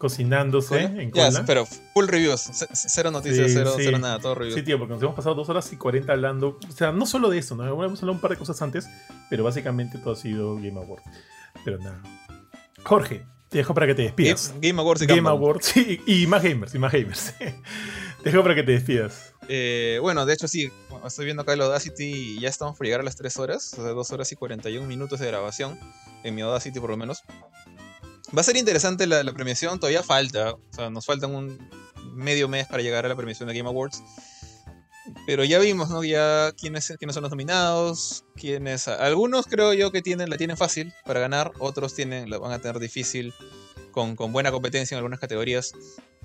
cocinándose en cola. pero full reviews, cero noticias, cero, nada, todo reviews. Sí, tío, porque nos hemos pasado dos horas y 40 hablando, o sea, no solo de eso, ¿no? Hemos hablado un par de cosas antes, pero básicamente todo ha sido Game Awards. Pero nada. Jorge, te dejo para que te despidas. Game, Awards y Game Awards, sí, y más gamers, y más gamers. te dejo para que te despidas. Eh, bueno, de hecho sí, estoy viendo acá el Audacity y ya estamos por llegar a las 3 horas, o sea, 2 horas y 41 minutos de grabación, en mi Audacity por lo menos. Va a ser interesante la, premiación, todavía falta. O sea, nos faltan un medio mes para llegar a la premiación de Game Awards. Pero ya vimos, ¿no? Ya quiénes, quiénes son los nominados, quiénes... Algunos creo yo que tienen, la tienen fácil para ganar, otros tienen, la van a tener difícil con, con buena competencia en algunas categorías.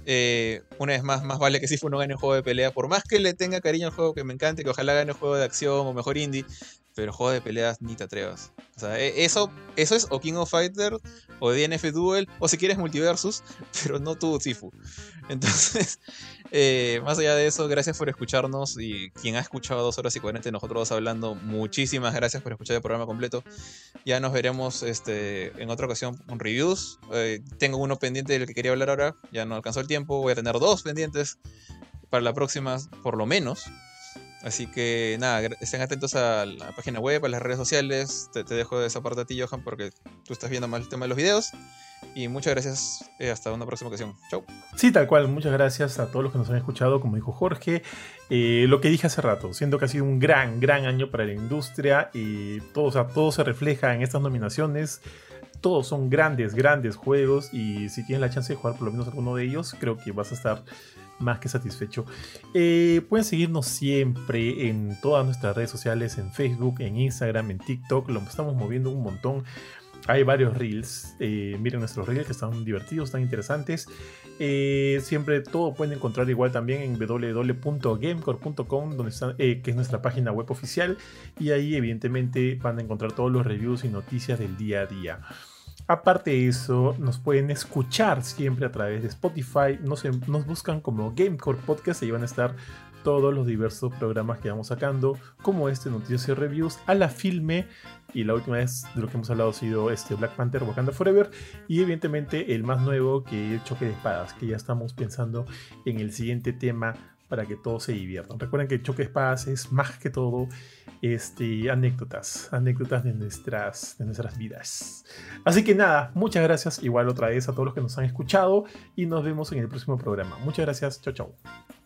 Eh, una vez más, más vale que si no gane un juego de pelea, por más que le tenga cariño al juego que me encante, que ojalá gane un juego de acción o mejor indie, pero juego de peleas ni te atrevas. O sea, e, eso, eso es o King of Fighters, o DNF Duel, o si quieres Multiversus, pero no tú, Sifu. Entonces, eh, más allá de eso, gracias por escucharnos y quien ha escuchado dos horas y 40 nosotros hablando, muchísimas gracias por escuchar el programa completo. Ya nos veremos este, en otra ocasión con reviews. Eh, tengo uno pendiente del que quería hablar ahora, ya no alcanzó el tiempo, voy a tener dos pendientes para la próxima, por lo menos. Así que nada, estén atentos a la página web, a las redes sociales. Te, dejo esa parte a ti, Johan, porque tú estás viendo más el tema de los videos. Y muchas gracias. Eh, hasta una próxima ocasión. Chau. Sí, tal cual. Muchas gracias a todos los que nos han escuchado, como dijo Jorge. Eh, lo que dije hace rato, siento que ha sido un gran, gran año para la industria. Y todo, todo se refleja en estas nominaciones. Todos son grandes, grandes juegos. Y si tienes la chance de jugar por lo menos alguno de ellos, creo que vas a estar más que satisfecho. Eh, pueden seguirnos siempre en todas nuestras redes sociales, en Facebook, en Instagram, en TikTok. Lo estamos moviendo un montón. Hay varios reels. Eh, miren nuestros reels que están divertidos, están interesantes. Eh, siempre todo pueden encontrar igual también en www.gamecore.com, donde que es nuestra página web oficial. Y ahí, evidentemente, van a encontrar todos los reviews y noticias del día a día. Aparte de eso, nos pueden escuchar siempre a través de Spotify. Nos, nos buscan como Gamecore Podcast y van a estar todos los diversos programas que vamos sacando, como este Noticias y Reviews, a la filme. Y la última vez de lo que hemos hablado ha sido este Black Panther Wakanda Forever. Y evidentemente el más nuevo que es Choque de Espadas, que ya estamos pensando en el siguiente tema para que todos se diviertan. Recuerden que Choque de Espadas es más que todo este, anécdotas, anécdotas de nuestras, de nuestras vidas. Así que nada, muchas gracias igual otra vez a todos los que nos han escuchado y nos vemos en el próximo programa. Muchas gracias, chao chao.